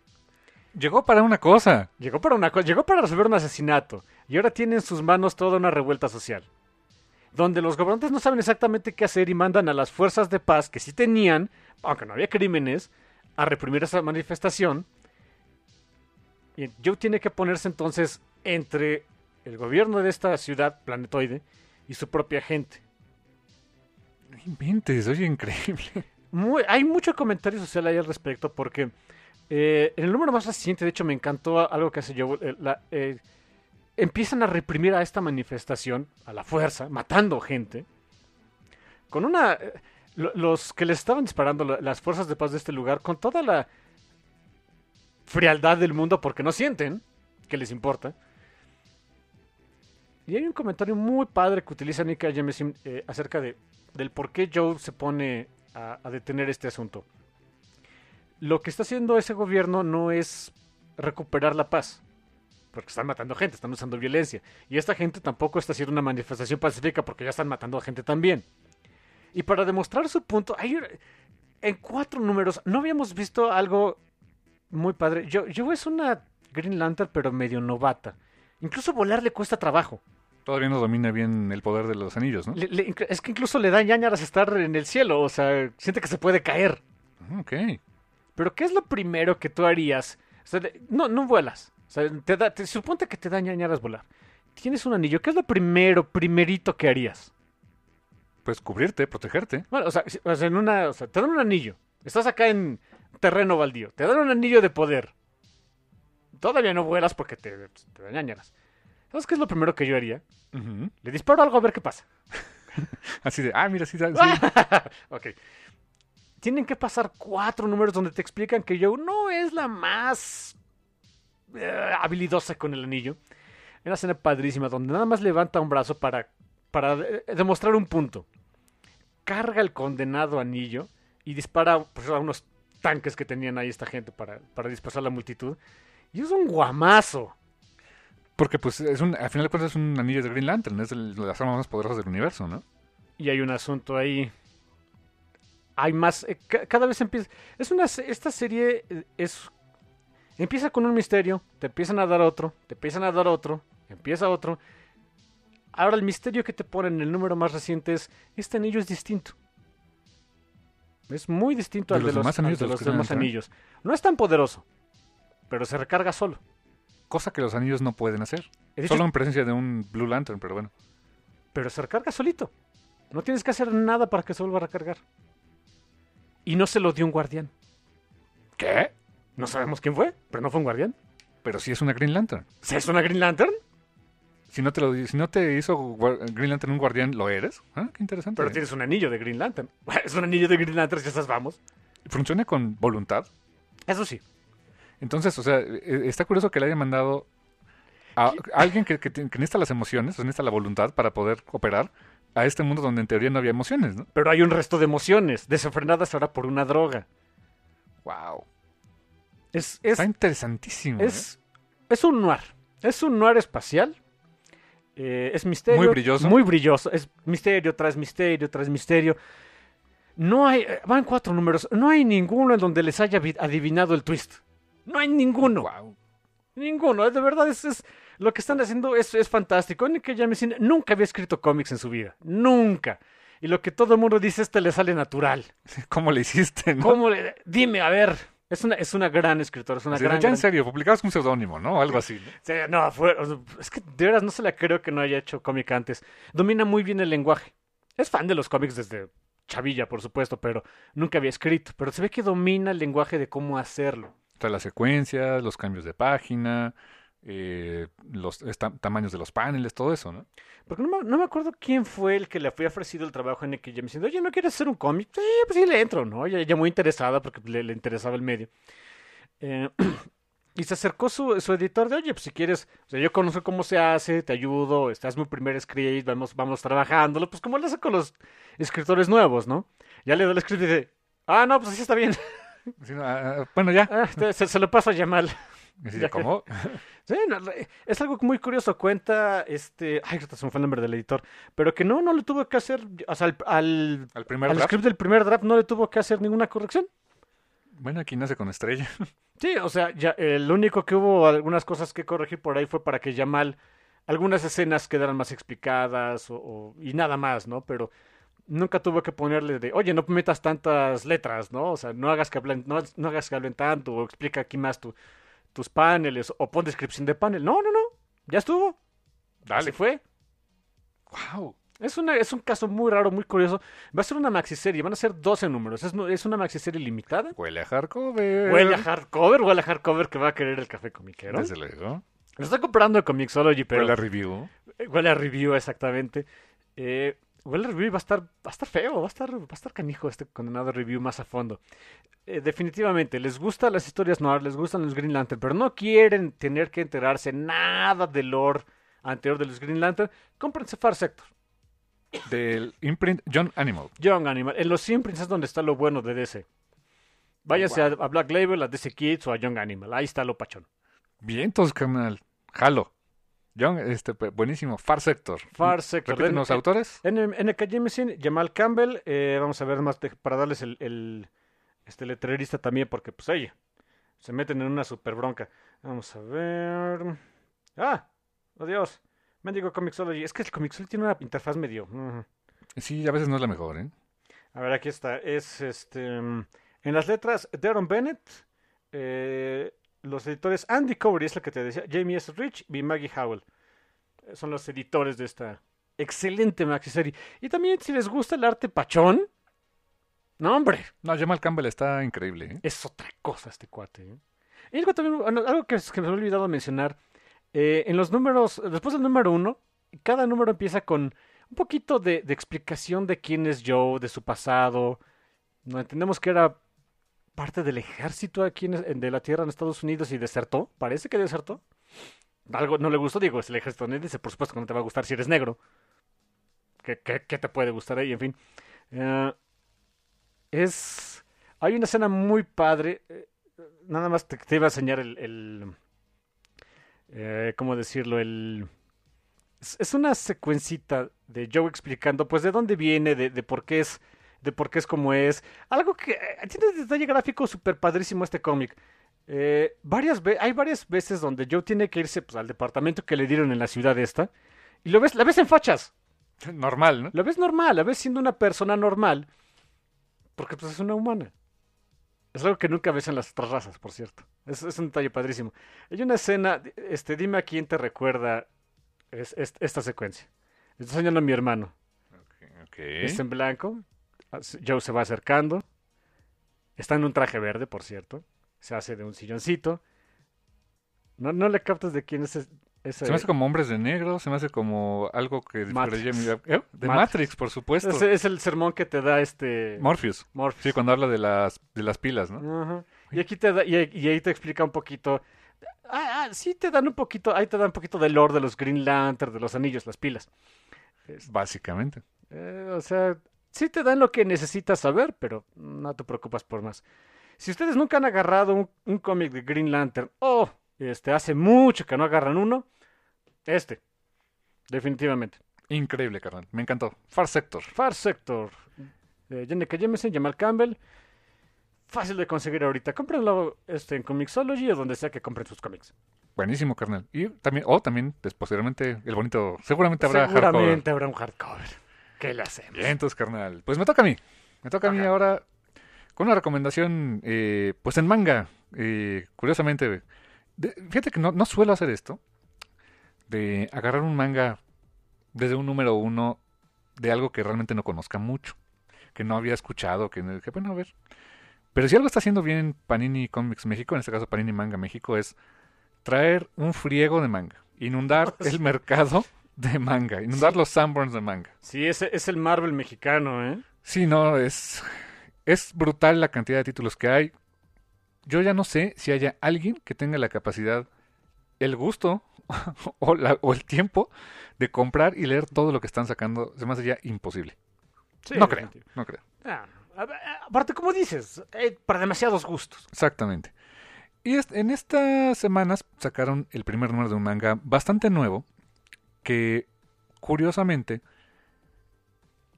Llegó para una cosa. llegó para una co- llegó para resolver un asesinato y ahora tiene en sus manos toda una revuelta social. Donde los gobernantes no saben exactamente qué hacer y mandan a las fuerzas de paz que sí tenían, aunque no había crímenes, a reprimir esa manifestación. Y Joe tiene que ponerse entonces entre el gobierno de esta ciudad planetoide y su propia gente. No inventes, oye, increíble. Muy- hay mucho comentario social ahí al respecto porque eh, en el número más reciente, de hecho, me encantó algo que hace Joe. eh, la- eh, empiezan a reprimir a esta manifestación a la fuerza, matando gente. Con una... eh, lo- Los que les estaban disparando, la- las fuerzas de paz de este lugar, con toda la frialdad del mundo porque no sienten que les importa. Y hay un comentario muy padre que utiliza Nika Jameson eh, acerca de, del por qué Joe se pone a detener este asunto. Lo que está haciendo ese gobierno no es recuperar la paz, porque están matando gente, están usando violencia. Y esta gente tampoco está haciendo una manifestación pacífica porque ya están matando a gente también. Y para demostrar su punto, hay en cuatro números no habíamos visto algo muy padre. Yo, yo es una Green Lantern, pero medio novata. Incluso volar le cuesta trabajo. Todavía no domina bien el poder de los anillos, ¿no? Le- le- inclu- es que incluso le da ñañaras estar en el cielo. O sea, siente que se puede caer. Ah, Ok. Pero ¿qué es lo primero que tú harías? O sea, de- no, no vuelas. O sea, te da, te, suponte que te da ñañaras volar. Tienes un anillo. ¿Qué es lo primero, primerito que harías? Pues cubrirte, protegerte. Bueno, o sea, si- o sea, en una, o sea, te dan un anillo. Estás acá en terreno baldío. Te dan un anillo de poder. Todavía no vuelas porque te, te da ñañaras. ¿Sabes qué es lo primero que yo haría? Le disparo algo a ver qué pasa. Así de, ah, mira, sí, sí. ok. Tienen que pasar cuatro números donde te explican que Joe no es la más eh, habilidosa con el anillo. Una escena padrísima donde nada más levanta un brazo para, para eh, demostrar un punto. Carga el condenado anillo y dispara pues, a unos tanques que tenían ahí esta gente para, para dispersar la multitud. Y es un guamazo. Porque, pues, es un, al final de cuentas es un anillo de Green Lantern. Es de las armas más poderosas del universo, ¿no? Y hay un asunto ahí. Hay más. eh, ca- cada vez empieza. Es una. Esta serie es. Empieza con un misterio. Te empiezan a dar otro. Te empiezan a dar otro. Empieza otro. Ahora el misterio que te ponen en el número más reciente es. Este anillo es distinto. Es muy distinto ¿De al los de los, demás anillos de de los los que se demás entran? anillos. No es tan poderoso. Pero se recarga solo. Cosa que los anillos no pueden hacer. Solo en presencia de un Blue Lantern, pero bueno. pero se recarga solito. No tienes que hacer nada para que se vuelva a recargar. Y no se lo dio un guardián. ¿Qué? No sabemos quién fue, pero no fue un guardián. Pero sí es una Green Lantern. ¿Es una Green Lantern? Si no te, lo, si no te hizo Green Lantern un guardián, ¿lo eres? Ah, qué interesante. Pero tienes un anillo de Green Lantern. Es un anillo de Green Lantern, si esas vamos. Funciona con voluntad. Eso sí. Entonces, o sea, eh, está curioso que le hayan mandado a alguien que, que, necesita las emociones, o necesita la voluntad para poder operar a este mundo donde en teoría no había emociones, ¿no? Pero hay un resto de emociones, desenfrenadas ahora por una droga. Wow. Es, es, Está interesantísimo. ¿eh? es, es un noir. Es un noir espacial. Eh, es misterio. Muy brilloso. Muy brilloso. Es misterio tras misterio tras misterio. No hay. eh, Van cuatro números. No hay ninguno en donde les haya vi- adivinado el twist. No hay ninguno. Wow. Ninguno, de verdad, es, es- lo que están haciendo es, es fantástico. Jameson nunca había escrito cómics en su vida, nunca. Y lo que todo el mundo dice, este le sale natural. ¿Cómo le hiciste, no? ¿Cómo le- Dime, a ver. Es una, es una gran escritora, es una de, gran... ya en serio, publicabas un seudónimo, ¿no? Algo así. ¿no? Sí, fue- es que de veras no se la creo que no haya hecho cómic antes. Domina muy bien el lenguaje. Es fan de los cómics desde chavilla, por supuesto, pero nunca había escrito. Pero se ve que domina el lenguaje de cómo hacerlo. O sea, las secuencias, los cambios de página, eh, los tamaños de los paneles, todo eso, ¿no? Porque no me, no me acuerdo quién fue el que le fue ofrecido el trabajo en el que ella me diciendo, oye, ¿no quieres hacer un cómic? Sí, pues sí le entro, ¿no? Ella, ella muy interesada porque le, le interesaba el medio. Eh, y se acercó su, su editor de, oye, pues si quieres, o sea, yo conozco cómo se hace, te ayudo, estás mi primer script, vamos, vamos trabajándolo, pues como lo hace con los escritores nuevos, ¿no? Ya le doy el script y dice, ah, no, pues así está bien. No, ah, ah, bueno, ya. Ah, te- se, se lo paso a Yamal. Así de, ¿Cómo? Sí, no, es algo muy curioso. Cuenta este. Ay, se me fue el nombre del editor. Pero que no, no le tuvo que hacer. O sea, al, al, Al primer al draft. script del primer draft no le tuvo que hacer ninguna corrección. Bueno, aquí nace con estrella. Sí, o sea, ya, lo único que hubo algunas cosas que corregir por ahí fue para que Yamal. Algunas escenas quedaran más explicadas o, o- y nada más, ¿no? Pero nunca tuvo que ponerle de, oye, no metas tantas letras, ¿no? O sea, no hagas que hablen, no, no hagas que hablen tanto, o explica aquí más tu- tus paneles, o pon descripción de panel. No, no, no. Ya estuvo. Dale. Así fue. Wow. Es, una, es un caso muy raro, muy curioso. Va a ser una maxiserie, van a ser 12 números. Es, es una maxiserie limitada. Huele a hardcover. Huele a hardcover, huele a hardcover que va a querer el café comiquero. Desde luego. Lo estoy comprando con Mixology, pero... Pero la review. Eh, Huele a review, exactamente. Eh, a review, va a estar, va a estar feo, va a estar, va a estar canijo este condenado review más a fondo. Eh, definitivamente, les gustan las historias noir, les gustan los Green Lantern, pero no quieren tener que enterarse nada del lore anterior de los Green Lantern. Cómprense Far Sector. Del imprint John Animal. Young Animal. En los Imprints es donde está lo bueno de DC. Váyase a, a Black Label, a DC Kids o a Young Animal. Ahí está lo pachón. Vientos, carnal. Jalo. John, este, buenísimo. Far Sector. Far Sector. Repiten los autores. NK Jemisin, Jamal Campbell, eh, vamos a ver más de- para darles el, el- este letrerista también, porque pues ella se meten en una super bronca. Vamos a ver. ¡Ah! ¡Oh Dios! Mendigo Comixology. Es que el Comixology tiene una interfaz medio. Sí, a veces no es la mejor, ¿eh? A ver, aquí está. Es este. mm, En las letras, Darren Bennett. eh, los editores Andy Covery, es la que te decía. Jamie S. Rich y Maggie Howell. Eh, Son los editores de esta excelente maxi serie. Y también, si les gusta el arte pachón. No, hombre. No, Jamal Campbell está increíble, ¿eh? Es otra cosa este cuate. ¿eh? Y algo, también, bueno, algo que, que me he olvidado mencionar. eh, en los números, después del número uno, cada número empieza con un poquito de, de explicación de quién es Joe, de su pasado. No entendemos que era parte del ejército aquí en, en- de la tierra en Estados Unidos y desertó. Parece que desertó. Algo no le gustó, digo, es el ejército estadounidense, por supuesto que no te va a gustar si eres negro. ¿Qué, qué- qué te puede gustar ahí? En fin. Eh, es. Hay una escena muy padre. eh, Nada más te, iba a enseñar el. el eh, ¿Cómo decirlo? El. Es, es una secuencita de Joe explicando, pues, de dónde viene, de, de por qué es. De por qué es como es. Algo que. eh, Tiene un detalle gráfico súper padrísimo este cómic. Eh, varias hay varias veces donde Joe tiene que irse pues, al departamento que le dieron en la ciudad esta. Y lo ves, la ves en fachas. Normal, ¿no? La ves normal, la ves siendo una persona normal. Porque pues es una humana. Es algo que nunca ves en las otras razas, por cierto. Es, es un detalle padrísimo. Hay una escena, este, dime a quién te recuerda es- es- esta secuencia. Estoy enseñando a mi hermano. Ok. Es en blanco. Joe se va acercando. Está en un traje verde, por cierto. Se hace de un silloncito. No, no le captas de quién es ese. ese- Se me hace como hombres de negro, se me hace como algo que Matrix. ¿Eh? De Matrix. Matrix, por supuesto. es el sermón que te da este Morpheus. Morpheus. Sí, cuando habla de las, de las pilas, ¿no? Y aquí te da, y, y ahí te explica un poquito. Ah, ah, sí te dan un poquito, ahí te dan un poquito del lore de los Green Lantern, de los anillos, las pilas. Básicamente. Eh, o sea, sí te dan lo que necesitas saber, pero no te preocupas por más. Si ustedes nunca han agarrado un, un cómic de Green Lantern, o este, hace mucho que no agarran uno, este, definitivamente. Increíble, carnal. Me encantó. Far Sector. Far Sector, de Jennifer Jameson, Jamal Campbell. Fácil de conseguir ahorita. Cómprenlo este, en Comixology o donde sea que compren sus cómics. Buenísimo, carnal. Y también, o también, pues, posteriormente, el bonito. Seguramente habrá hardcover. Seguramente habrá un hardcover. ¿Qué le hacemos? Bien, entonces, carnal. Pues me toca a mí. Me toca a mí ahora con una recomendación, eh, pues en manga. Eh, curiosamente, de- fíjate que no, no suelo hacer esto. De agarrar un manga desde un número uno de algo que realmente no conozca mucho. Que no había escuchado. Que, no- que bueno, a ver. Pero si algo está haciendo bien Panini Comics México, en este caso Panini Manga México, es traer un friego de manga. Inundar el mercado de manga. Inundar los Sanborns de manga. Sí, ese es el Marvel mexicano, ¿eh? Sí, no, es, es brutal la cantidad de títulos que hay. Yo ya no sé si haya alguien que tenga la capacidad, el gusto o, la- o el tiempo de comprar y leer todo lo que están sacando. Se me hace ya imposible. Sí, no creo, no creo. Ah, aparte, como dices, eh, para demasiados gustos. Exactamente. Y es- en estas semanas sacaron el primer número de un manga bastante nuevo que, curiosamente,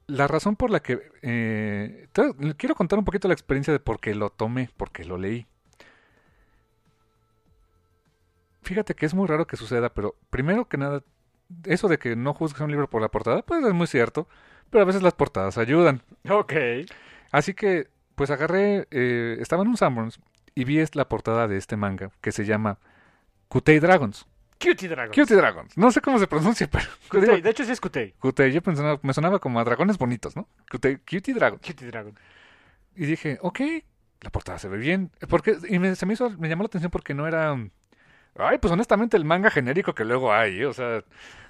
la razón por la que... eh, te- quiero contar un poquito la experiencia de por qué lo tomé, por qué lo leí. Fíjate que es muy raro que suceda, pero primero que nada, eso de que no juzgues un libro por la portada, pues es muy cierto, pero a veces las portadas ayudan. Ok. Así que, pues agarré, eh, estaba en un Sanborns y vi la portada de este manga que se llama Kutei Dragons. Cutie Dragon. Cutie Dragons. No sé cómo se pronuncia, pero Kutei, digo, De hecho, sí es Kutei. Kutei, yo pensaba, me sonaba como a dragones bonitos, ¿no? Cutie Dragons. Cutie Dragon. Y dije, ok, la portada se ve bien. Porque, y me, se me hizo, me llamó la atención porque no era, Ay, pues honestamente el manga genérico que luego hay, ¿eh? o sea,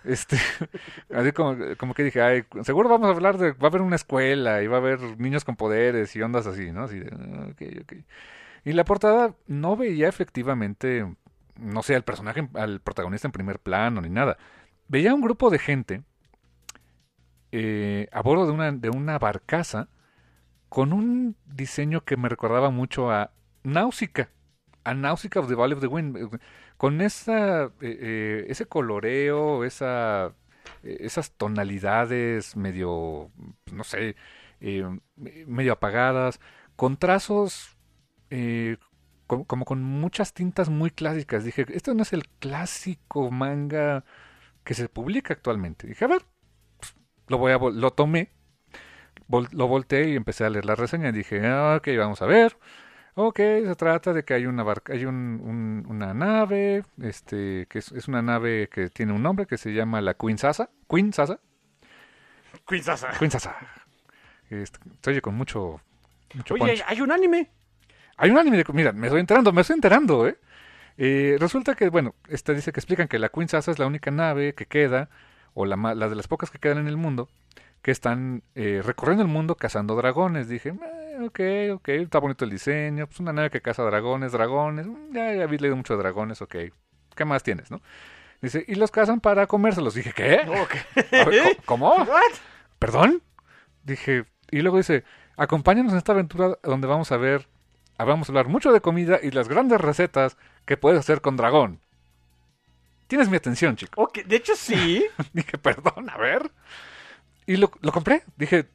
este, así como, como que dije, ay, seguro vamos a hablar de, va a haber una escuela y va a haber niños con poderes y ondas así, ¿no? Así de, ok, ok. Y la portada no veía efectivamente, no sé, al personaje, al protagonista en primer plano ni nada. Veía un grupo de gente eh, a bordo de una, de una barcaza con un diseño que me recordaba mucho a Náusica, a Náusica of the Valley of the Wind, con esa, eh, eh, ese coloreo, esa, esas tonalidades medio, no sé, eh, medio apagadas, con trazos co- como con muchas tintas muy clásicas. Dije, esto no es el clásico manga que se publica actualmente. Dije, a ver, pues, lo voy a, lo tomé, vol- lo volteé y empecé a leer la reseña. Dije, ah, ok, vamos a ver. Ok, se trata de que hay una barca, hay un- un- una nave, este, que es, es una nave que tiene un nombre que se llama la Queen Sasa. Queen Sasa. Queen Sasa. Queen Sasa. Este, se oye con mucho, mucho Oye, punch. hay un anime. Hay un anime de... Mira, me estoy enterando, me estoy enterando, ¿eh? Eh, resulta que, bueno, esta dice que explican que la Queen Sasa es la única nave que queda, o la, de las pocas que quedan en el mundo, que están eh, recorriendo el mundo cazando dragones. Dije, "Eh, ok, ok, está bonito el diseño, pues una nave que caza dragones, dragones, mm, ya, ya habéis leído mucho de dragones, ok. ¿Qué más tienes, no? Dice, y los cazan para comérselos. Dije, ¿qué? Ok. A ver, ¿co- ¿Cómo? What? ¿Perdón? Dije, y luego dice, acompáñanos en esta aventura donde vamos a ver, vamos a hablar mucho de comida y las grandes recetas que puedes hacer con dragón. Tienes mi atención, chico. Ok, de hecho sí. Dije, perdón, a ver. Y lo, lo compré. Dije,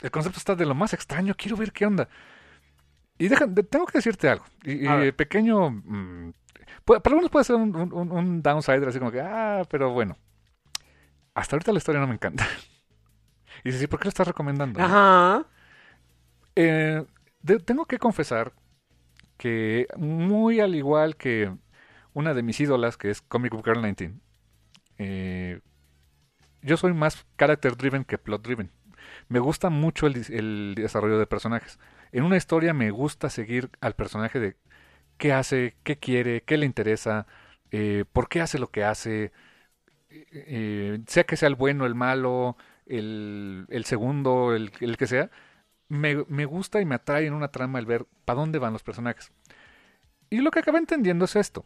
el concepto está de lo más extraño, quiero ver qué onda. Y deja, de- tengo que decirte algo. Y, y pequeño... mm, puede- para algunos puede ser un, un, un- un downside, así como que, ah, pero bueno. Hasta ahorita la historia no me encanta. Y dice, sí, ¿por qué lo estás recomendando? Ajá. Eh, de- tengo que confesar que muy al igual que una de mis ídolas, que es Comic Book Girl 19, eh, yo soy más character driven que plot driven. Me gusta mucho el, desarrollo de personajes. En una historia me gusta seguir al personaje de qué hace, qué quiere, qué le interesa, eh, por qué hace lo que hace, eh, eh, sea que sea el bueno, el malo, el, segundo, el que sea, me, me gusta y me atrae en una trama el ver para dónde van los personajes. Y lo que acabé entendiendo es esto.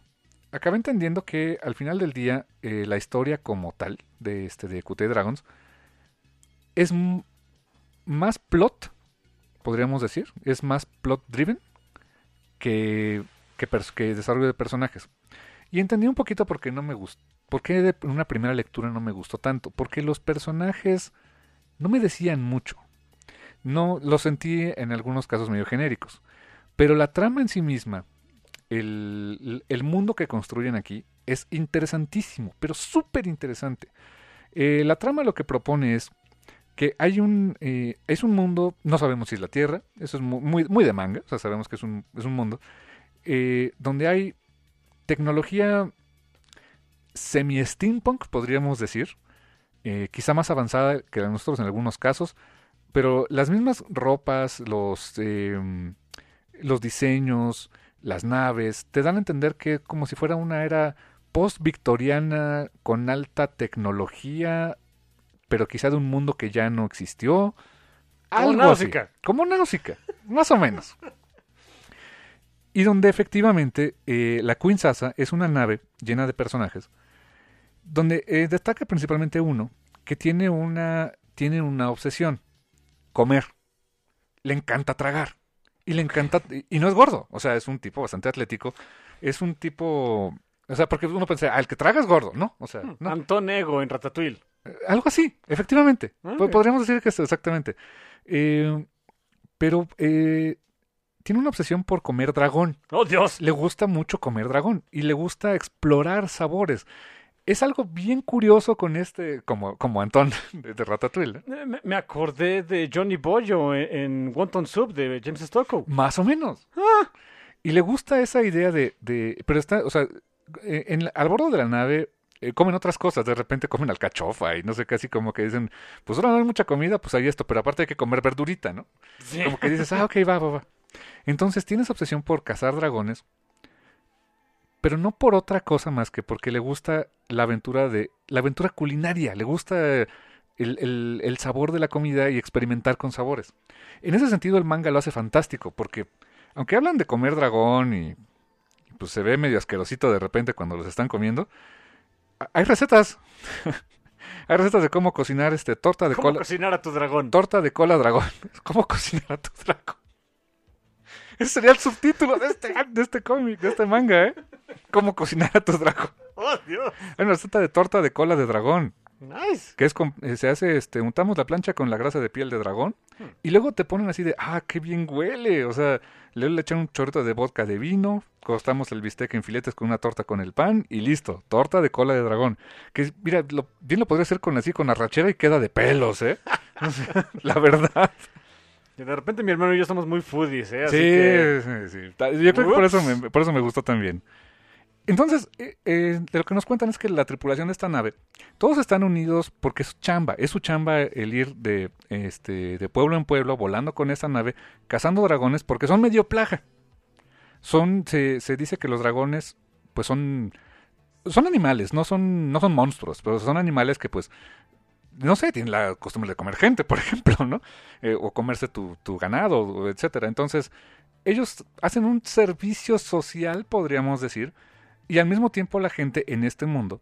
Acabé entendiendo que al final del día eh, la historia como tal de este de QT Dragons es más plot, podríamos decir, es más plot driven que, que, que desarrollo de personajes. Y entendí un poquito por qué no me gustó, por qué una primera lectura no me gustó tanto, porque los personajes no me decían mucho. No, lo sentí en algunos casos medio genéricos. Pero la trama en sí misma, el, el mundo que construyen aquí, es interesantísimo, pero súper interesante. Eh, la trama lo que propone es que hay un eh, es un mundo, no sabemos si es la Tierra, eso es mu- muy, muy de manga, o sea, sabemos que es un, es un mundo, eh, donde hay tecnología semi-steampunk, podríamos decir, quizá más avanzada que la de nosotros en algunos casos, pero las mismas ropas, los, eh, los diseños, las naves, te dan a entender que es como si fuera una era post-victoriana con alta tecnología, pero quizá de un mundo que ya no existió. Como Algo así. Náusica. Como Náusica, más o menos. Y donde efectivamente eh, la Queen Sasa es una nave llena de personajes, donde eh, destaca principalmente uno que tiene una, tiene una obsesión, comer. Le encanta tragar. Y le encanta, y- no es gordo, o sea, es un tipo bastante atlético, es un tipo, o sea, porque uno piensa, ah, el que traga es gordo, ¿no? O sea, no. Antón Ego en Ratatouille. Eh, Algo así, efectivamente. Ah. Podríamos decir que es exactamente. Eh, pero eh, tiene una obsesión por comer dragón. ¡Oh, Dios! Le gusta mucho comer dragón y le gusta explorar sabores. Es algo bien curioso con este, como, como Antón de, de Ratatouille. Eh, Me, me acordé de Johnny Boyo en, en Wonton Soup de James Stockow. Más o menos. Y le gusta esa idea de, de pero está, o sea, en la- al bordo de la nave eh, comen otras cosas, de repente comen alcachofa y no sé, casi como que dicen, pues ahora no hay mucha comida, pues hay esto, pero aparte hay que comer verdurita, ¿no? Sí. Como que dices, ah, ok, va, va, va. Entonces tienes obsesión por cazar dragones, pero no por otra cosa más que porque le gusta la aventura de la aventura culinaria, le gusta el, el, el, sabor de la comida y experimentar con sabores. En ese sentido el manga lo hace fantástico porque aunque hablan de comer dragón y pues se ve medio asquerosito de repente cuando los están comiendo, hay recetas. hay recetas de cómo cocinar este torta de ¿Cómo cola. cocinar a tu dragón? Torta de cola dragón. ¿Cómo cocinar a tu dragón? Ese sería el subtítulo de este, de este cómic, de este manga, ¿eh? ¿Cómo cocinar a tu dragón? ¡Oh, Dios! Hay una receta de torta de cola de dragón. Nice. Que es con- eh, se hace, este, untamos la plancha con la grasa de piel de dragón y luego te ponen así de, ah, qué bien huele. O sea, le, le echan un chorrito de vodka de vino, cortamos el bistec en filetes con una torta con el pan y listo, torta de cola de dragón. Que mira, lo, bien lo podría hacer con así con arrachera y queda de pelos, ¿eh? O sea, la verdad. Y de repente mi hermano y yo somos muy foodies, ¿eh? Así sí, que... sí, sí. Yo creo que por eso, me, por eso me gustó también. Entonces, eh, eh, de lo que nos cuentan es que la tripulación de esta nave, todos están unidos porque es su chamba, es su chamba el ir de, este, de pueblo en pueblo, volando con esta nave, cazando dragones, porque son medio plaga. Son, se, se dice que los dragones, pues son, son animales, no son, no son monstruos, pero son animales que pues no sé, tienen la costumbre de comer gente, por ejemplo, ¿no? Eh, o comerse tu, tu ganado, etcétera. Entonces, ellos hacen un servicio social, podríamos decir, y al mismo tiempo la gente en este mundo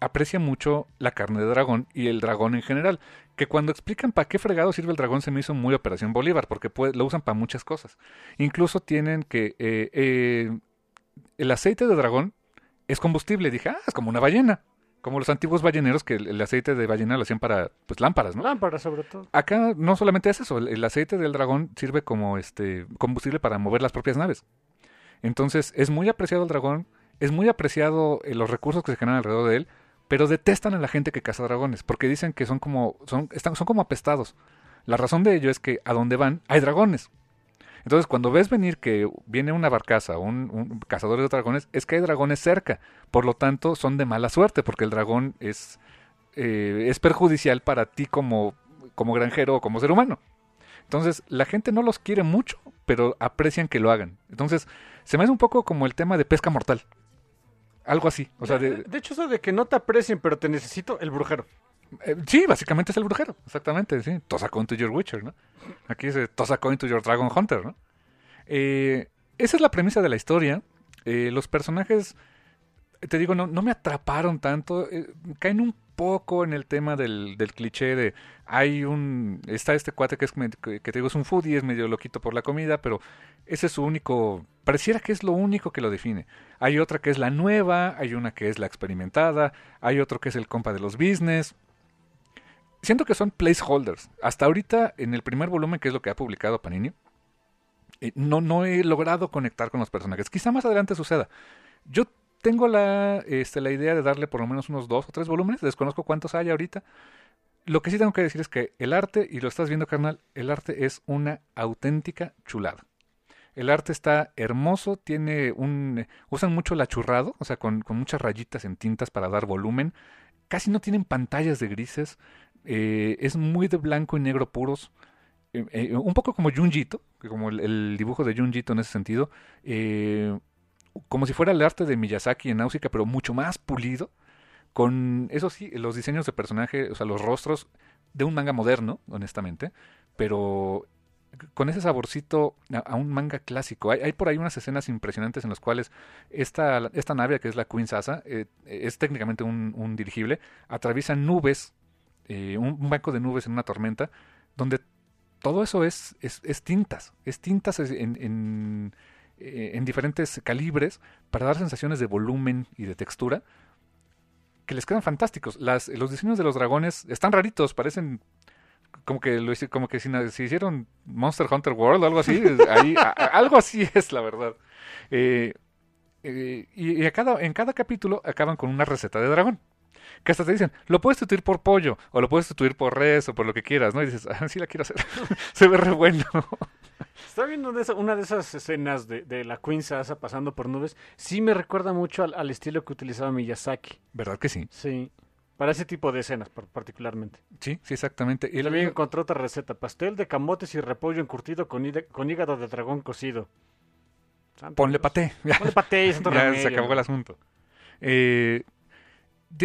aprecia mucho la carne de dragón y el dragón en general. Que cuando explican para qué fregado sirve el dragón se me hizo muy Operación Bolívar, porque lo usan para muchas cosas. Incluso tienen que eh, eh, el aceite de dragón es combustible. Dije, ah, es como una ballena. Como los antiguos balleneros que el, el aceite de ballena lo hacían para pues lámparas, ¿no? Lámparas, sobre todo. Acá no solamente es eso, el, el aceite del dragón sirve como este combustible para mover las propias naves. Entonces es muy apreciado el dragón, es muy apreciado eh, los recursos que se generan alrededor de él, pero detestan a la gente que caza dragones, porque dicen que son como, son, están, son como apestados. La razón de ello es que a donde van hay dragones. Entonces, cuando ves venir que viene una barcaza, un, un cazador de dragones, es que hay dragones cerca. Por lo tanto, son de mala suerte, porque el dragón es, eh, es perjudicial para ti como, como granjero o como ser humano. Entonces, la gente no los quiere mucho, pero aprecian que lo hagan. Entonces, se me hace un poco como el tema de pesca mortal. Algo así. O sea, de, De hecho, eso de que no te aprecien, pero te necesito, el brujero. Eh, sí, básicamente es el brujero. Exactamente, sí. Toss a coin to your Witcher, ¿no? Aquí dice toss a coin to your Dragon Hunter, ¿no? Eh, esa es la premisa de la historia. Eh, los personajes, te digo, no, no me atraparon tanto. caen un poco en el tema del, del cliché de hay un está este cuate que es que te digo es un foodie es medio loquito por la comida pero ese es su único pareciera que es lo único que lo define hay otra que es la nueva hay una que es la experimentada hay otro que es el compa de los business siento que son placeholders hasta ahorita en el primer volumen que es lo que ha publicado Panini eh, no no he logrado conectar con los personajes quizá más adelante suceda yo tengo la, este, la idea de darle por lo menos unos dos o tres volúmenes. Desconozco cuántos hay ahorita. Lo que sí tengo que decir es que el arte, y lo estás viendo, carnal, el arte es una auténtica chulada. El arte está hermoso, tiene un... Usan mucho el achurrado, o sea, con, con muchas rayitas en tintas para dar volumen. Casi no tienen pantallas de grises. Eh, es muy de blanco y negro puros. Eh, eh, un poco como Junjito, como el, dibujo de Junjito en ese sentido. Como si fuera el arte de Miyazaki en Náusica, pero mucho más pulido. Con, eso sí, los diseños de personaje, o sea, los rostros de un manga moderno, honestamente, pero con ese saborcito a, un manga clásico. Hay, por ahí unas escenas impresionantes en las cuales esta, esta nave, que es la Queen Sasa, es técnicamente un dirigible, atraviesa nubes, eh, un, banco de nubes en una tormenta, donde todo eso es, es, es tintas, es tintas en, eh, en diferentes calibres para dar sensaciones de volumen y de textura que les quedan fantásticos. Los diseños de los dragones están raritos, parecen como que como que si, hicieron Monster Hunter World o algo así, algo así es la verdad. Eh, y en cada capítulo acaban con una receta de dragón. Que hasta te dicen, lo puedes sustituir por pollo, o lo puedes sustituir por res, o por lo que quieras, ¿no? Y dices, ah, sí la quiero hacer. Se ve re bueno. Estaba viendo de esa- una de esas escenas de, de la Queen Sasa pasando por nubes. Sí me recuerda mucho al, al estilo que utilizaba Miyazaki. ¿Verdad que sí? Sí. Para ese tipo de escenas, par- particularmente. Sí, sí, exactamente. Y también encontré otra receta. Pastel de camotes y repollo encurtido con, con hígado de dragón cocido. Santo Ponle Dios. paté. Ponle paté y santo ya remedio. se acabó el asunto. Eh,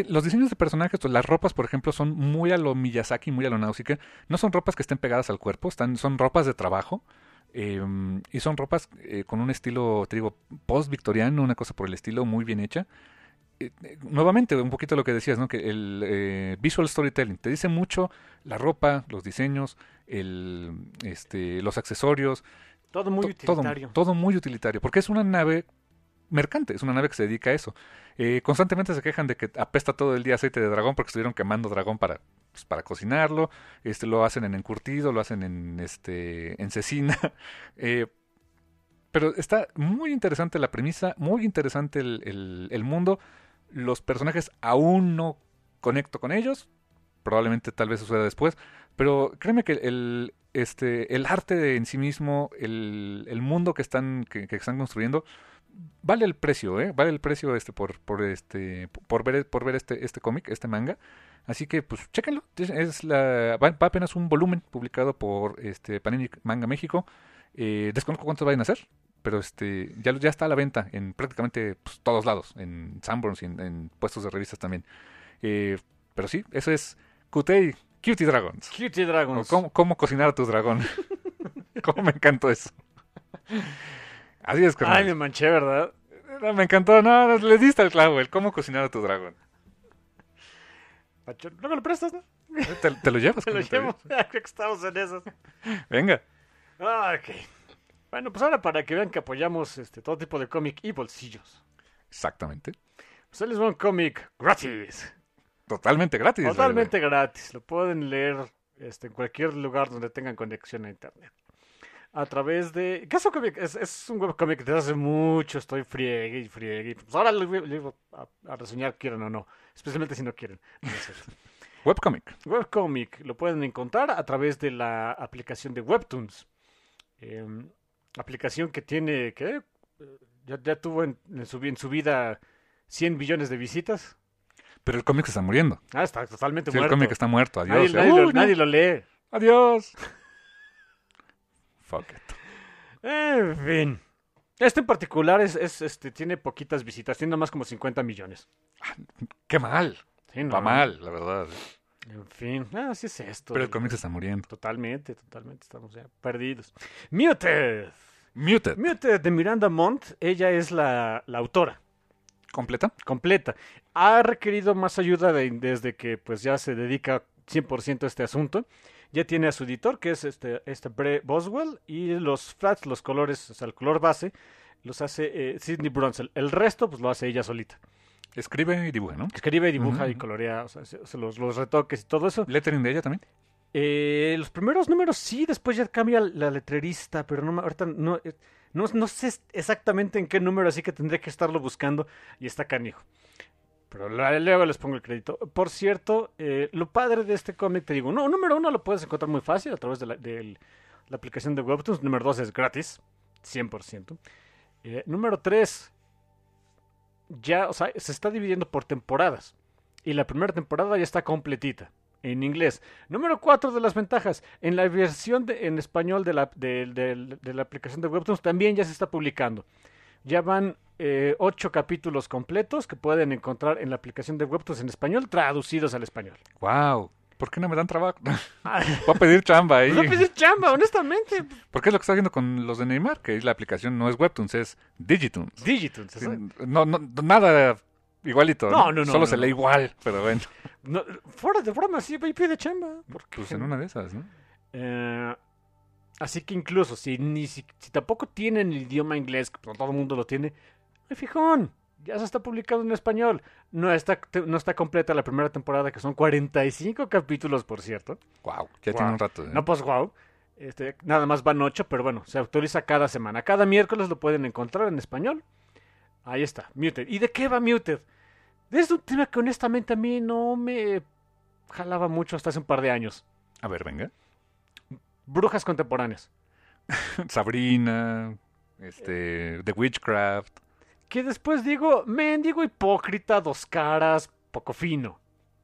los diseños de personajes, pues, las ropas, por ejemplo, son muy a lo Miyazaki, muy a lo Nausicaa. No son ropas que estén pegadas al cuerpo, están, son ropas de trabajo. eh, y son ropas eh, con un estilo, te digo, post-victoriano, una cosa por el estilo, muy bien hecha. Eh, eh, nuevamente, un poquito lo que decías, ¿no? Que el visual storytelling te dice mucho la ropa, los diseños, el, este, los accesorios, Todo muy to- todo, utilitario. todo muy utilitario, porque es una nave mercante, es una nave que se dedica a eso. Eh, constantemente se quejan de que apesta todo el día aceite de dragón porque estuvieron quemando dragón para, pues, para cocinarlo. Este, lo hacen en encurtido, lo hacen en, este, en cecina. Eh, pero está muy interesante la premisa, muy interesante el, el- mundo. Los personajes aún no conecto con ellos. Probablemente tal vez suceda después. Pero créeme que el, este, el arte en sí mismo, el, el mundo que están, que están construyendo, vale el precio, ¿eh? Vale el precio este por, por este por ver por ver este este cómic, este manga. Así que pues chéquenlo. Es, la va, va apenas un volumen publicado por este Panini Manga México. Eh, desconozco cuántos vayan a hacer, pero este ya ya está a la venta en prácticamente pues, todos lados, en Sanborns y en, en puestos de revistas también. Eh, pero sí, eso es Kutei Cutie Dragons. Cutie O Dragons. cómo, cómo cocinar a tu dragón. cómo me encantó eso. Así es, carnal. Ay, me manché, ¿verdad? No, me encantó, no, no, le diste al clavo, el cómo cocinar a tu dragón. Luego lo prestas, ¿no? ¿Te, te lo llevas? Te lo ¿Cómo te llevo. Creo que estamos en esas. Venga. Ah, ok. Bueno, pues ahora para que vean que apoyamos este, todo tipo de cómic y bolsillos. Exactamente. Pues ahí les va un cómic gratis. Totalmente gratis. Totalmente gratis. Lo pueden leer este, en cualquier lugar donde tengan conexión a internet. A través de... ¿Qué es un cómic? Es, es un webcómic desde hace mucho. Estoy friegue y friegue. Pues ahora lo voy, a, a reseñar, quieran o no. Especialmente si no quieren. No. Webcomic. Webcomic lo pueden encontrar a través de la aplicación de Webtoons. Em, aplicación que tiene, ¿qué? Eh, Ya, ya tuvo en, en su, en su vida 100 billones de visitas. Pero el cómic se está muriendo. Ah, está totalmente Sí, el muerto. cómic está muerto. Adiós. nadie Uy, lo, no. nadie lo lee. Adiós. Fuck it. En fin. Este en particular es, es, este, tiene poquitas visitas, tiene más como 50 millones. Qué mal. Sí, no, Va mal, la verdad. En fin, ah, así es esto. Pero el cómic se está muriendo. Totalmente, totalmente, estamos ya perdidos. Muted. Muted. Muted de Miranda Montt, ella es la, la autora. ¿Completa? completa. Ha requerido más ayuda de- desde que pues ya se dedica 100% a este asunto. Ya tiene a su editor, que es este, este Bre Boswell, y los flats, los colores, o sea, el color base, los hace eh, Sidney Brunsell. El resto, pues lo hace ella solita. Escribe y dibuja, ¿no? Escribe, dibuja Ujú. y colorea, o sea, se- se los, los retoques y todo eso. Lettering de ella también. Eh, los primeros números sí, después ya cambia la letrerista, pero no, ahorita no, eh, no, no sé exactamente en qué número, así que tendré que estarlo buscando y está canijo. Pero luego les pongo el crédito. Por cierto, eh, lo padre de este cómic, te digo, no, número uno lo puedes encontrar muy fácil a través de la, aplicación de Webtoons. Número dos es gratis, 100%. Eh, número tres, ya, o sea, se está dividiendo por temporadas. Y la primera temporada ya está completita en inglés. Número 4 de las ventajas. En la versión en español de la, de la aplicación de Webtoons también ya se está publicando. Ya van eh, ocho capítulos completos que pueden encontrar en la aplicación de Webtoons en español traducidos al español. Wow. ¿Por qué no me dan trabajo? Voy a pedir chamba ahí. voy a pedir chamba, honestamente. Porque es lo que está haciendo con los de Neymar, que la aplicación no es Webtoons, es Digitoons. Digitoons. Sí. No, no, nada igualito. No, no, no, Solo no, se lee igual, pero bueno. No, fuera de broma, sí, voy a pedir chamba. porque- Pues en una de esas, ¿no? Eh, así que incluso si, ni, si, si tampoco tienen el idioma inglés, que todo el mundo lo tiene, ¡ay, fijón! Ya se está publicado en español. No está, no está completa la primera temporada, que son 45 capítulos, por cierto. Wow, ya Wow. tiene un rato. ¿eh? No, pues wow. Este, nada más van 8, pero bueno, se actualiza cada semana. Cada miércoles lo pueden encontrar en español. Ahí está, Muted. ¿Y de qué va Muted? Es un tema que honestamente a mí no me jalaba mucho hasta hace un par de años. A ver, venga. Brujas contemporáneas. Sabrina, este, The Witchcraft. Que después digo, mendigo hipócrita, dos caras, poco fino.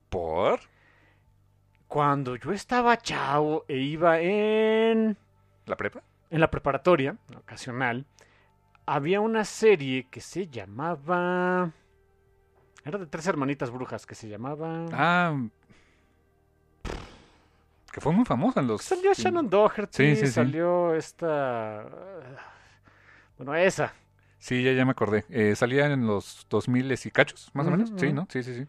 ¿Por? Cuando yo estaba chavo e iba en, ¿La prepa? en la preparatoria, ocasional, había una serie que se llamaba... Era de tres hermanitas brujas que se llamaba... Ah. Que fue muy famosa en los. Salió Shannon Doherty, Sí, sí, sí. salió esta... Bueno, esa. Sí, ya, ya me acordé. Eh, salía en los 2000 y cachos, más o menos. Sí. ¿no? Sí, sí, sí.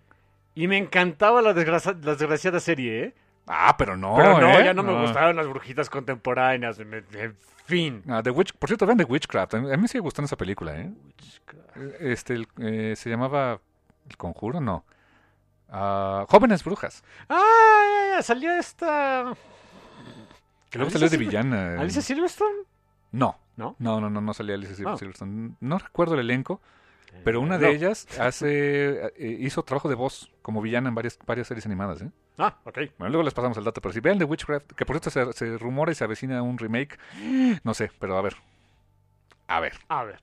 Y me encantaba la, desgracia- la desgraciada serie, ¿eh? Ah, pero no. Pero no, ¿eh? ya no, me gustaban las brujitas contemporáneas. En fin. Ah, The Witch, por cierto, vean The Witchcraft. A mí, me sigue gustando esa película, ¿eh? Este, el- eh, se llamaba El Conjuro, no. Ah, Jóvenes Brujas. Ah, ya, ya, salió esta... Que luego salió de villana. ¿Alicia Silverstone? No. ¿No? No, no, no, no salía Alicia Sil- Ah. Silverstone. No recuerdo el elenco, pero una de No. ellas hace eh, hizo trabajo de voz como villana en varias, varias series animadas, ¿eh? Ah, ok. Bueno, luego les pasamos el dato, pero si vean The Witchcraft, que por cierto se, se rumora y se avecina un remake, no sé, pero a ver. A ver. A ver.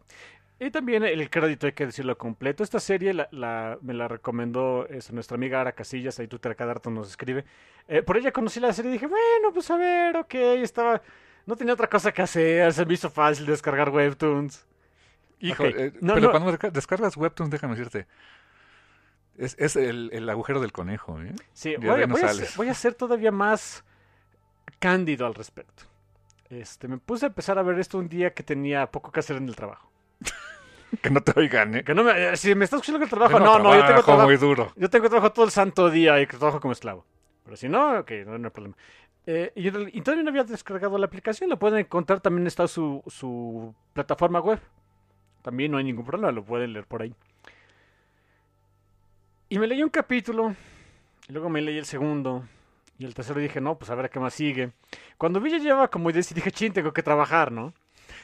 Y también el crédito hay que decirlo completo. Esta serie la, la- me la recomendó es, nuestra amiga Ara Casillas, ahí Twitter cada rato nos escribe. Eh, por ella conocí la serie y dije, bueno, pues a ver, ok, estaba... No tenía otra cosa que hacer, se me hizo fácil descargar webtoons. Hijo, eh, No, pero no. cuando desca- descargas Webtoons, déjame decirte, es, es el, el agujero del conejo, ¿eh? Sí, voy, no voy a ser, voy a ser todavía más cándido al respecto. Este, me puse a empezar a ver esto un día que tenía poco que hacer en el trabajo. Que no te oigan, ¿eh? Que no me, si me estás escuchando en el trabajo, no, no, yo tengo trabajo muy duro. Yo tengo trabajo todo el santo día y que trabajo como esclavo. Pero si no, ok, no, no hay problema. Eh, y, y todavía no había descargado la aplicación. La pueden encontrar, también está su, su plataforma web. También no hay ningún problema, lo pueden leer por ahí. Y me leí un capítulo, y luego me leí el segundo, y el tercero dije, no, pues a ver qué más sigue. Cuando vi ya llevaba como 10 y dije, chin, tengo que trabajar, ¿no?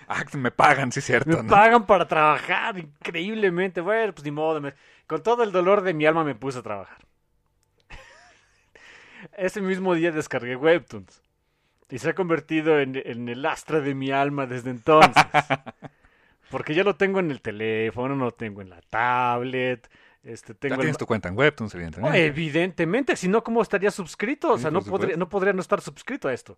Ah, me pagan, sí, cierto. Me ¿no? pagan para trabajar increíblemente. Bueno, pues ni modo. me- con todo el dolor de mi alma me puse a trabajar. Ese mismo día descargué Webtoons. Y se ha convertido en, en el astra de mi alma desde entonces. Porque ya lo tengo en el teléfono, lo tengo en la tablet. Este, tengo tienes tu cuenta en Webtoons, Oh, evidentemente. evidentemente, si no, ¿cómo estaría suscrito? O sea, no podría, no podría no estar suscrito a esto.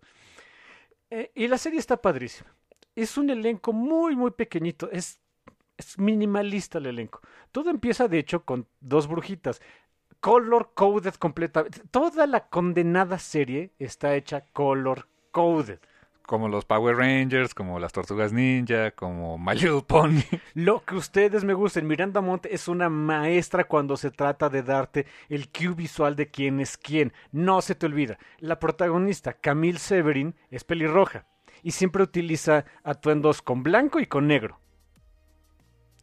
Eh, y la serie está padrísima. Es un elenco muy, muy pequeñito. Es, es minimalista el elenco. Todo empieza, de hecho, con dos brujitas. Color coded completamente. Toda la condenada serie está hecha color coded. Como los Power Rangers, como las Tortugas Ninja, como My Little Pony. Lo que ustedes me gusten, Miranda Monte es una maestra cuando se trata de darte el cue visual de quién es quién. No se te olvida. La protagonista, Camille Severin, es pelirroja y siempre utiliza atuendos con blanco y con negro.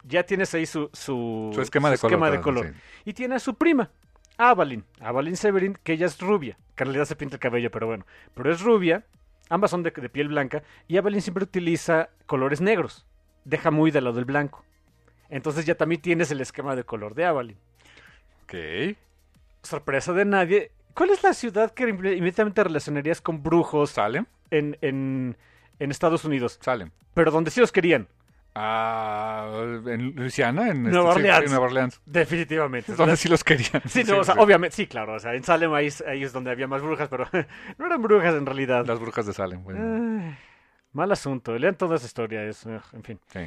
Ya tienes ahí su, su, Su esquema de color. de claro, color. sí. Y tiene a su prima, Avalyn. Avalyn Severin, que ella es rubia. Que en realidad se pinta el cabello, pero bueno. Pero es rubia. Ambas son de, de piel blanca. Y Avalyn siempre utiliza colores negros. Deja muy de lado el blanco. Entonces ya también tienes el esquema de color de Avalyn. Ok. Sorpresa de nadie. ¿Cuál es la ciudad que inmedi- inmediatamente relacionarías con brujos Salem. en, en, en Estados Unidos? Salem. Pero donde sí los querían. Ah, en Luisiana, en Nueva este- Orleans. sí, Nueva Orleans. Definitivamente. Donde sí los querían. Sí, no, o sea, obviamente, sí, claro, o sea, en Salem ahí, es- ahí es donde había más brujas, pero no eran brujas en realidad. Las brujas de Salem. bueno, mal asunto, lean toda esa historia, es, ugh, en fin. sí.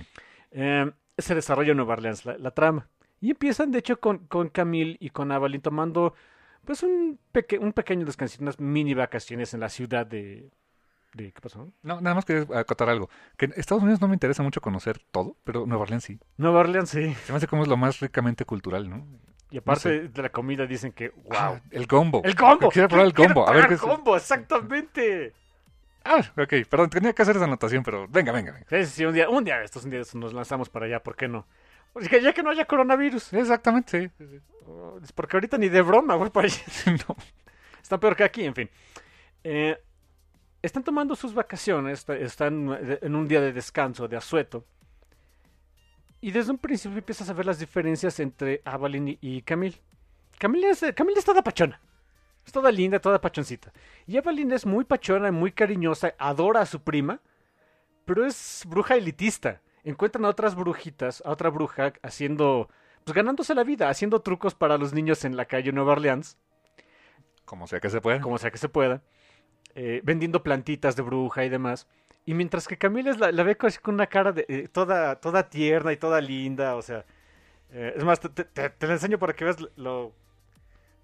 Eh, se desarrolla en Nueva Orleans la, la trama. Y empiezan, de hecho, con, con Camille y con Avalyn tomando, pues, un, peque- un pequeño descanso, unas mini vacaciones en la ciudad de... de ¿Qué pasó? No, nada más quería acotar algo. Que en Estados Unidos no me interesa mucho conocer todo, pero Nueva Orleans sí. Nueva Orleans, sí. Se me hace como es lo más ricamente cultural, ¿no? Y aparte No de la comida dicen que, wow. Ah, el gombo. ¡El combo! Quiero probar el Quiero combo. A ver qué el es. combo, exactamente! Ah, ok. Perdón, tenía que hacer esa anotación, pero venga, venga, venga. Sí, sí, un día, un día de estos, un día de estos nos lanzamos para allá, ¿por qué no? Pues que ya que no haya coronavirus. Exactamente, sí. sí, sí. Oh, es Porque ahorita ni de broma voy para allá. No. Está peor que aquí, en fin. Eh, están tomando sus vacaciones, está- están eh, en un día de descanso, de asueto. Y desde un principio empiezas a ver las diferencias entre Avalyn y, Camille. Camille es, Camille es toda pachona. Es toda linda, toda pachoncita. Y Avalyn es muy pachona, muy cariñosa, adora a su prima, pero es bruja elitista. Encuentran a otras brujitas, a otra bruja haciendo, pues ganándose la vida, haciendo trucos para los niños en la calle Nueva Orleans Como sea que se pueda. como sea que se pueda, eh, vendiendo plantitas de bruja y demás. Y mientras que Camila es la, la ve con una cara de, eh, toda, toda tierna y toda linda, o sea... eh, es más, te, te- la enseño para que veas lo... o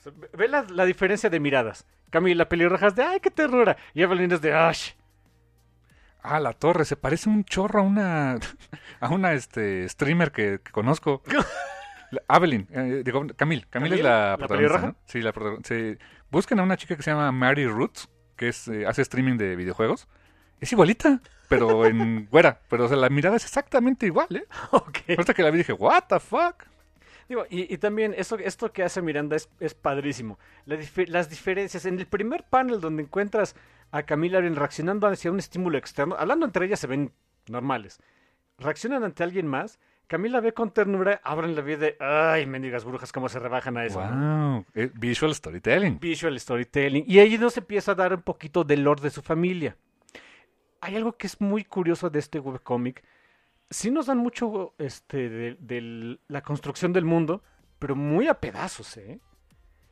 sea, ve- la, la diferencia de miradas. Camila pelirroja es de ¡ay, qué ternura! Y Evelyn es de ¡ash! Ah, la torre, se parece un chorro a una a una este streamer que, que conozco. Evelyn, eh, digo, Camille, Camille es la, ¿La protagonista, pelirroja? ¿no? Sí, la protagonista. sí. Busquen a una chica que se llama Mary Roots, que es eh, hace streaming de videojuegos. Es igualita, pero en güera, pero o sea, la mirada es exactamente igual, ¿eh? Ok. Ahorita que la vi dije, "What the fuck?" Digo, y, y también eso, esto que hace Miranda es, es padrísimo. La las diferencias. En el primer panel donde encuentras a Camila reaccionando hacia un estímulo externo, hablando entre ellas se ven normales. Reaccionan ante alguien más. Camila ve con ternura, abren la vida de ¡ay, mendigas brujas! ¿Cómo se rebajan a eso? Wow, eh, visual storytelling. Visual storytelling. Y ahí nos empieza a dar un poquito del lore de su familia. Hay algo que es muy curioso de este webcomic. Sí nos dan mucho este, de, de la construcción del mundo, pero muy a pedazos, ¿eh?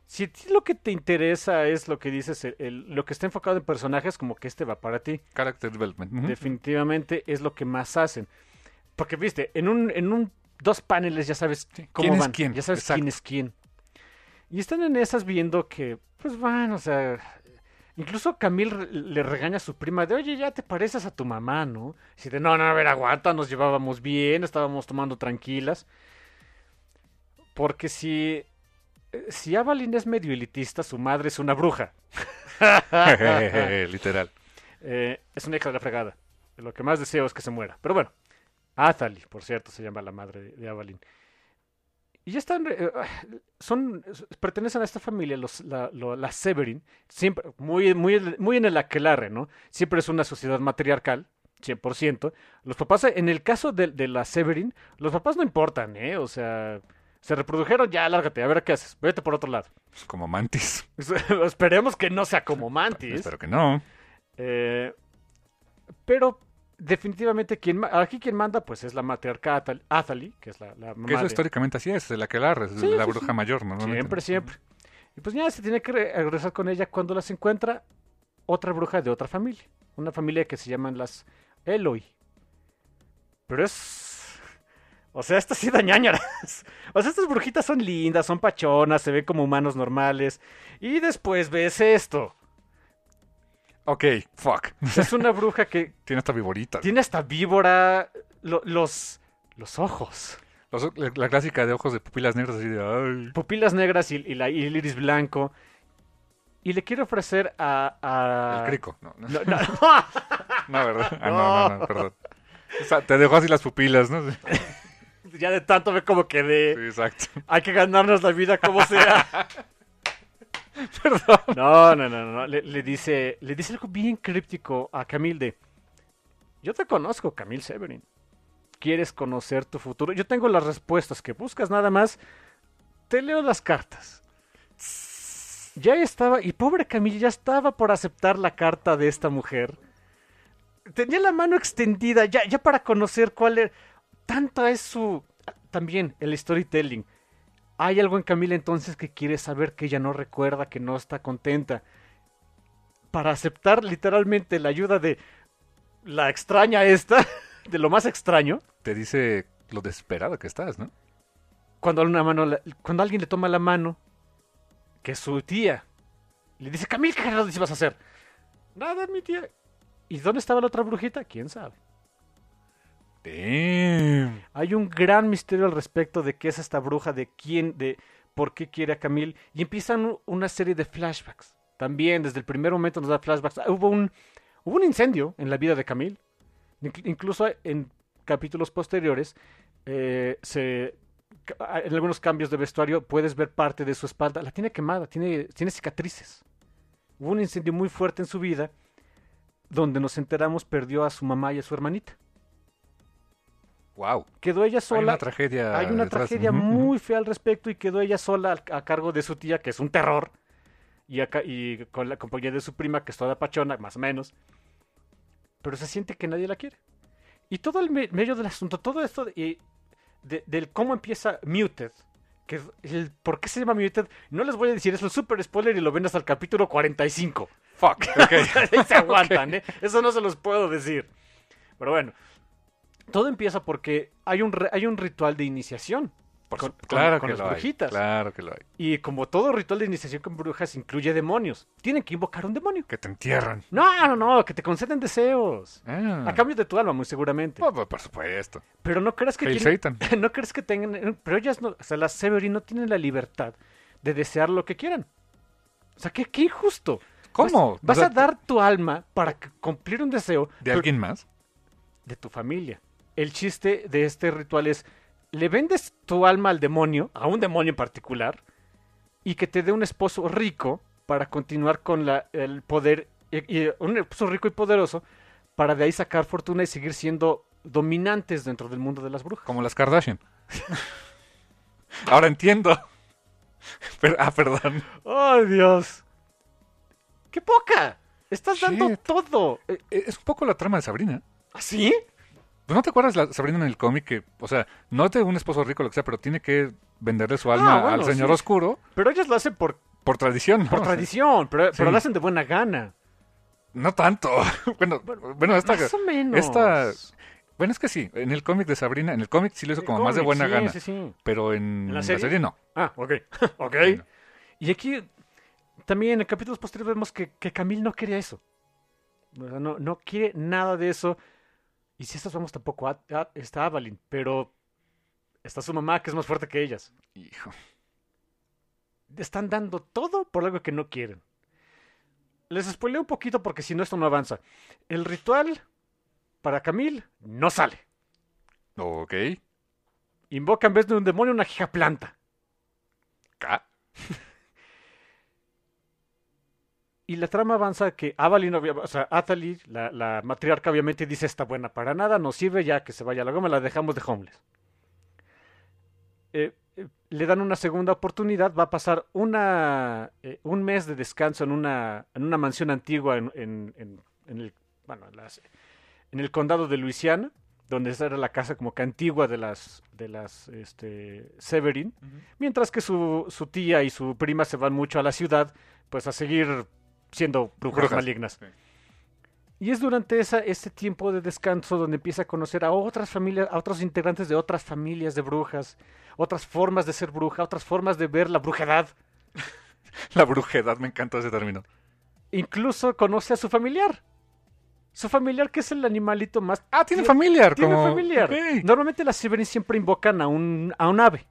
Si a ti lo que te interesa es lo que dices, el- el- lo que está enfocado en personajes, como que este va para ti. Character development. Definitivamente es lo que más hacen. Porque, viste, en un, en un dos paneles ya sabes cómo ¿Quién es quién? Ya sabes Exacto. quién es quién. Y están en esas viendo que, pues van, o sea. Incluso Camil re- le regaña a su prima de, oye, ya te pareces a tu mamá, ¿no? Y de, no, no, a ver, aguanta, nos llevábamos bien, estábamos tomando tranquilas. Porque si. Si Avalyn es medio elitista, su madre es una bruja. Literal. Eh, es una hija de la fregada. Lo que más deseo es que se muera. Pero bueno, Athali, por cierto, se llama la madre de, Avalyn. Y ya están, eh, son, pertenecen a esta familia, los, la, lo- la Severin, siempre, muy, muy, muy en el aquelarre, ¿no? Siempre es una sociedad matriarcal, 100%. Los papás, en el caso de, de la Severin, los papás no importan, ¿eh? O sea, se reprodujeron, ya, lárgate, a ver qué haces, vete por otro lado. Como Mantis. Esperemos que no sea como Mantis. Espero que no. Eh, pero definitivamente quien aquí quien manda pues es la matriarca Athal- Athali, que es la, la mamá Que eso de- históricamente así es, la que la, es Sí, la sí, bruja sí. mayor, normalmente. Siempre, siempre. Y pues ya se tiene que re- regresar con ella cuando las encuentra otra bruja de otra familia. Una familia que se llaman las Eloi. Pero es... O sea, estas sí dañañaras. O sea, estas brujitas son lindas, son pachonas, se ven como humanos normales. Y después ves esto. Ok, fuck. Es una bruja que Tiene esta viborita. tiene hasta víbora lo- los, los ojos. Los- la, la clásica de ojos de pupilas negras así de... Ay. pupilas negras y, y la, y el iris blanco. Y le quiere ofrecer a. a- El crico. No, no, No, no, no, ¿verdad? Ah, no, no, no, perdón. O sea, te dejó así las pupilas, ¿no? Sí, ya de tanto ve como que de. exacto. Hay que ganarnos la vida como sea. Perdón. No, no, no, no. Le, dice, le dice algo bien críptico a Camille de. Yo te conozco, Camille Severin. ¿Quieres conocer tu futuro? Yo tengo las respuestas que buscas nada más. Te leo las cartas. Ya estaba, y pobre Camille, ya estaba por aceptar la carta de esta mujer. Tenía la mano extendida, ya, ya para conocer cuál era. Tanta es su. También el storytelling. Hay algo en Camila entonces que quiere saber que ella no recuerda, que no está contenta. Para aceptar literalmente la ayuda de la extraña esta, de lo más extraño, Te dice lo desesperado que estás, ¿no? cuando, una mano, cuando alguien le toma la mano, que es su tía, le dice, Camila, ¿qué ibas a hacer? Nada, mi tía. ¿Y dónde estaba la otra brujita? ¿Quién sabe? Hay un gran misterio al respecto de qué es esta bruja, de quién, de por qué quiere a Camille. Y empiezan una serie de flashbacks. También, desde el primer momento nos da flashbacks. Ah, Hubo un, hubo un incendio en la vida de Camille. Inclu- Incluso en capítulos posteriores, eh, se, ca- en algunos cambios de vestuario puedes ver parte de su espalda. La tiene quemada, tiene, tiene cicatrices. Hubo un incendio muy fuerte en su vida, donde nos enteramos perdió a su mamá y a su hermanita. Wow. Quedó ella Hay sola. una tragedia. Hay una detrás. tragedia muy fea al respecto y quedó ella sola a, cargo de su tía, que es un terror, y, acá, y con la compañía de su prima, que es toda pachona, más o menos. Pero se siente que nadie la quiere. Y todo el me- medio del asunto, todo esto de, del cómo empieza Muted, que el por qué se llama Muted, no les voy a decir, es un super spoiler y lo ven hasta el capítulo 45. Fuck. Ok. Ahí se aguantan, ¿eh? Eso no se los puedo decir. Pero bueno, todo empieza porque hay un, re- hay un ritual de iniciación. Por con- las hay. brujitas. Claro que lo hay. Y como todo ritual de iniciación con brujas incluye demonios, tienen que invocar un demonio. Que te entierran. No, no, no, que te conceden deseos. Ah. A cambio de tu alma, muy seguramente. Por, por- por supuesto. Pero no creas que tienen- Satan. no crees que tengan, pero ellas no, o sea, las Severin no tienen la libertad de desear lo que quieran. O sea, qué, qué injusto. ¿Cómo? Vas, vas O sea, a dar tu alma para cumplir un deseo ¿De pero- alguien más? de tu familia. El chiste de este ritual es, le vendes tu alma al demonio, a un demonio en particular, y que te dé un esposo rico para continuar con la, el poder, y, y un esposo rico y poderoso, para de ahí sacar fortuna y seguir siendo dominantes dentro del mundo de las brujas. Como las Kardashian. Ahora entiendo. Pero- ah, perdón. ¡Oh, Dios! ¡Qué poca! Estás dando todo. Eh, Es un poco la trama de Sabrina. ¿Así? Pues, ¿No te acuerdas la Sabrina en el cómic que, o sea, no de un esposo rico lo que sea, pero tiene que venderle su alma Ah, bueno, al señor sí. oscuro Pero ellas lo hacen por, por tradición, ¿no? por tradición, pero, pero lo hacen de buena gana. No tanto. bueno, bueno, esta, Más o menos. esta- bueno, es que sí, en el cómic de Sabrina, en el cómic sí lo hizo El como más de buena sí, gana, Sí, sí. pero en, ¿En la la, serie? no. Ah, ok. ok. Y aquí también en capítulos posteriores vemos que, que Camille no quería eso. O sea, no, no quiere nada de eso. Y si estas vamos tampoco a, a- está Avalyn, pero está su mamá que es más fuerte que ellas. Hijo. Están dando todo por algo que no quieren. Les spoileo un poquito porque si no esto no avanza. El ritual para Camille no sale. Ok. Invoca en vez de un demonio una hija planta. Ca- Y la trama avanza que Avalyn, o sea, Atali, la, la matriarca, obviamente dice está buena para nada, no sirve, ya que se vaya a la goma, la dejamos de homeless. Eh, eh, le dan una segunda oportunidad, va a pasar una, eh, un mes de descanso en una, en una mansión antigua en, en- en- en el, bueno, las- en el condado de Luisiana, donde esa era la casa como que antigua de las, de las este, Severin, mientras que su, su tía y su prima se van mucho a la ciudad, pues a seguir siendo brujas, Brujas, malignas. sí. Y es durante esa, ese tiempo de descanso donde empieza a conocer a otras familias, a otros integrantes de otras familias de brujas, otras formas de ser bruja, otras formas de ver la brujedad. La brujedad, me encanta ese término. Incluso conoce a su familiar. Su familiar que es el animalito más... Ah, tiene Tie- familiar. Tiene como... familiar. Normalmente las Severin siempre invocan a un, a un ave.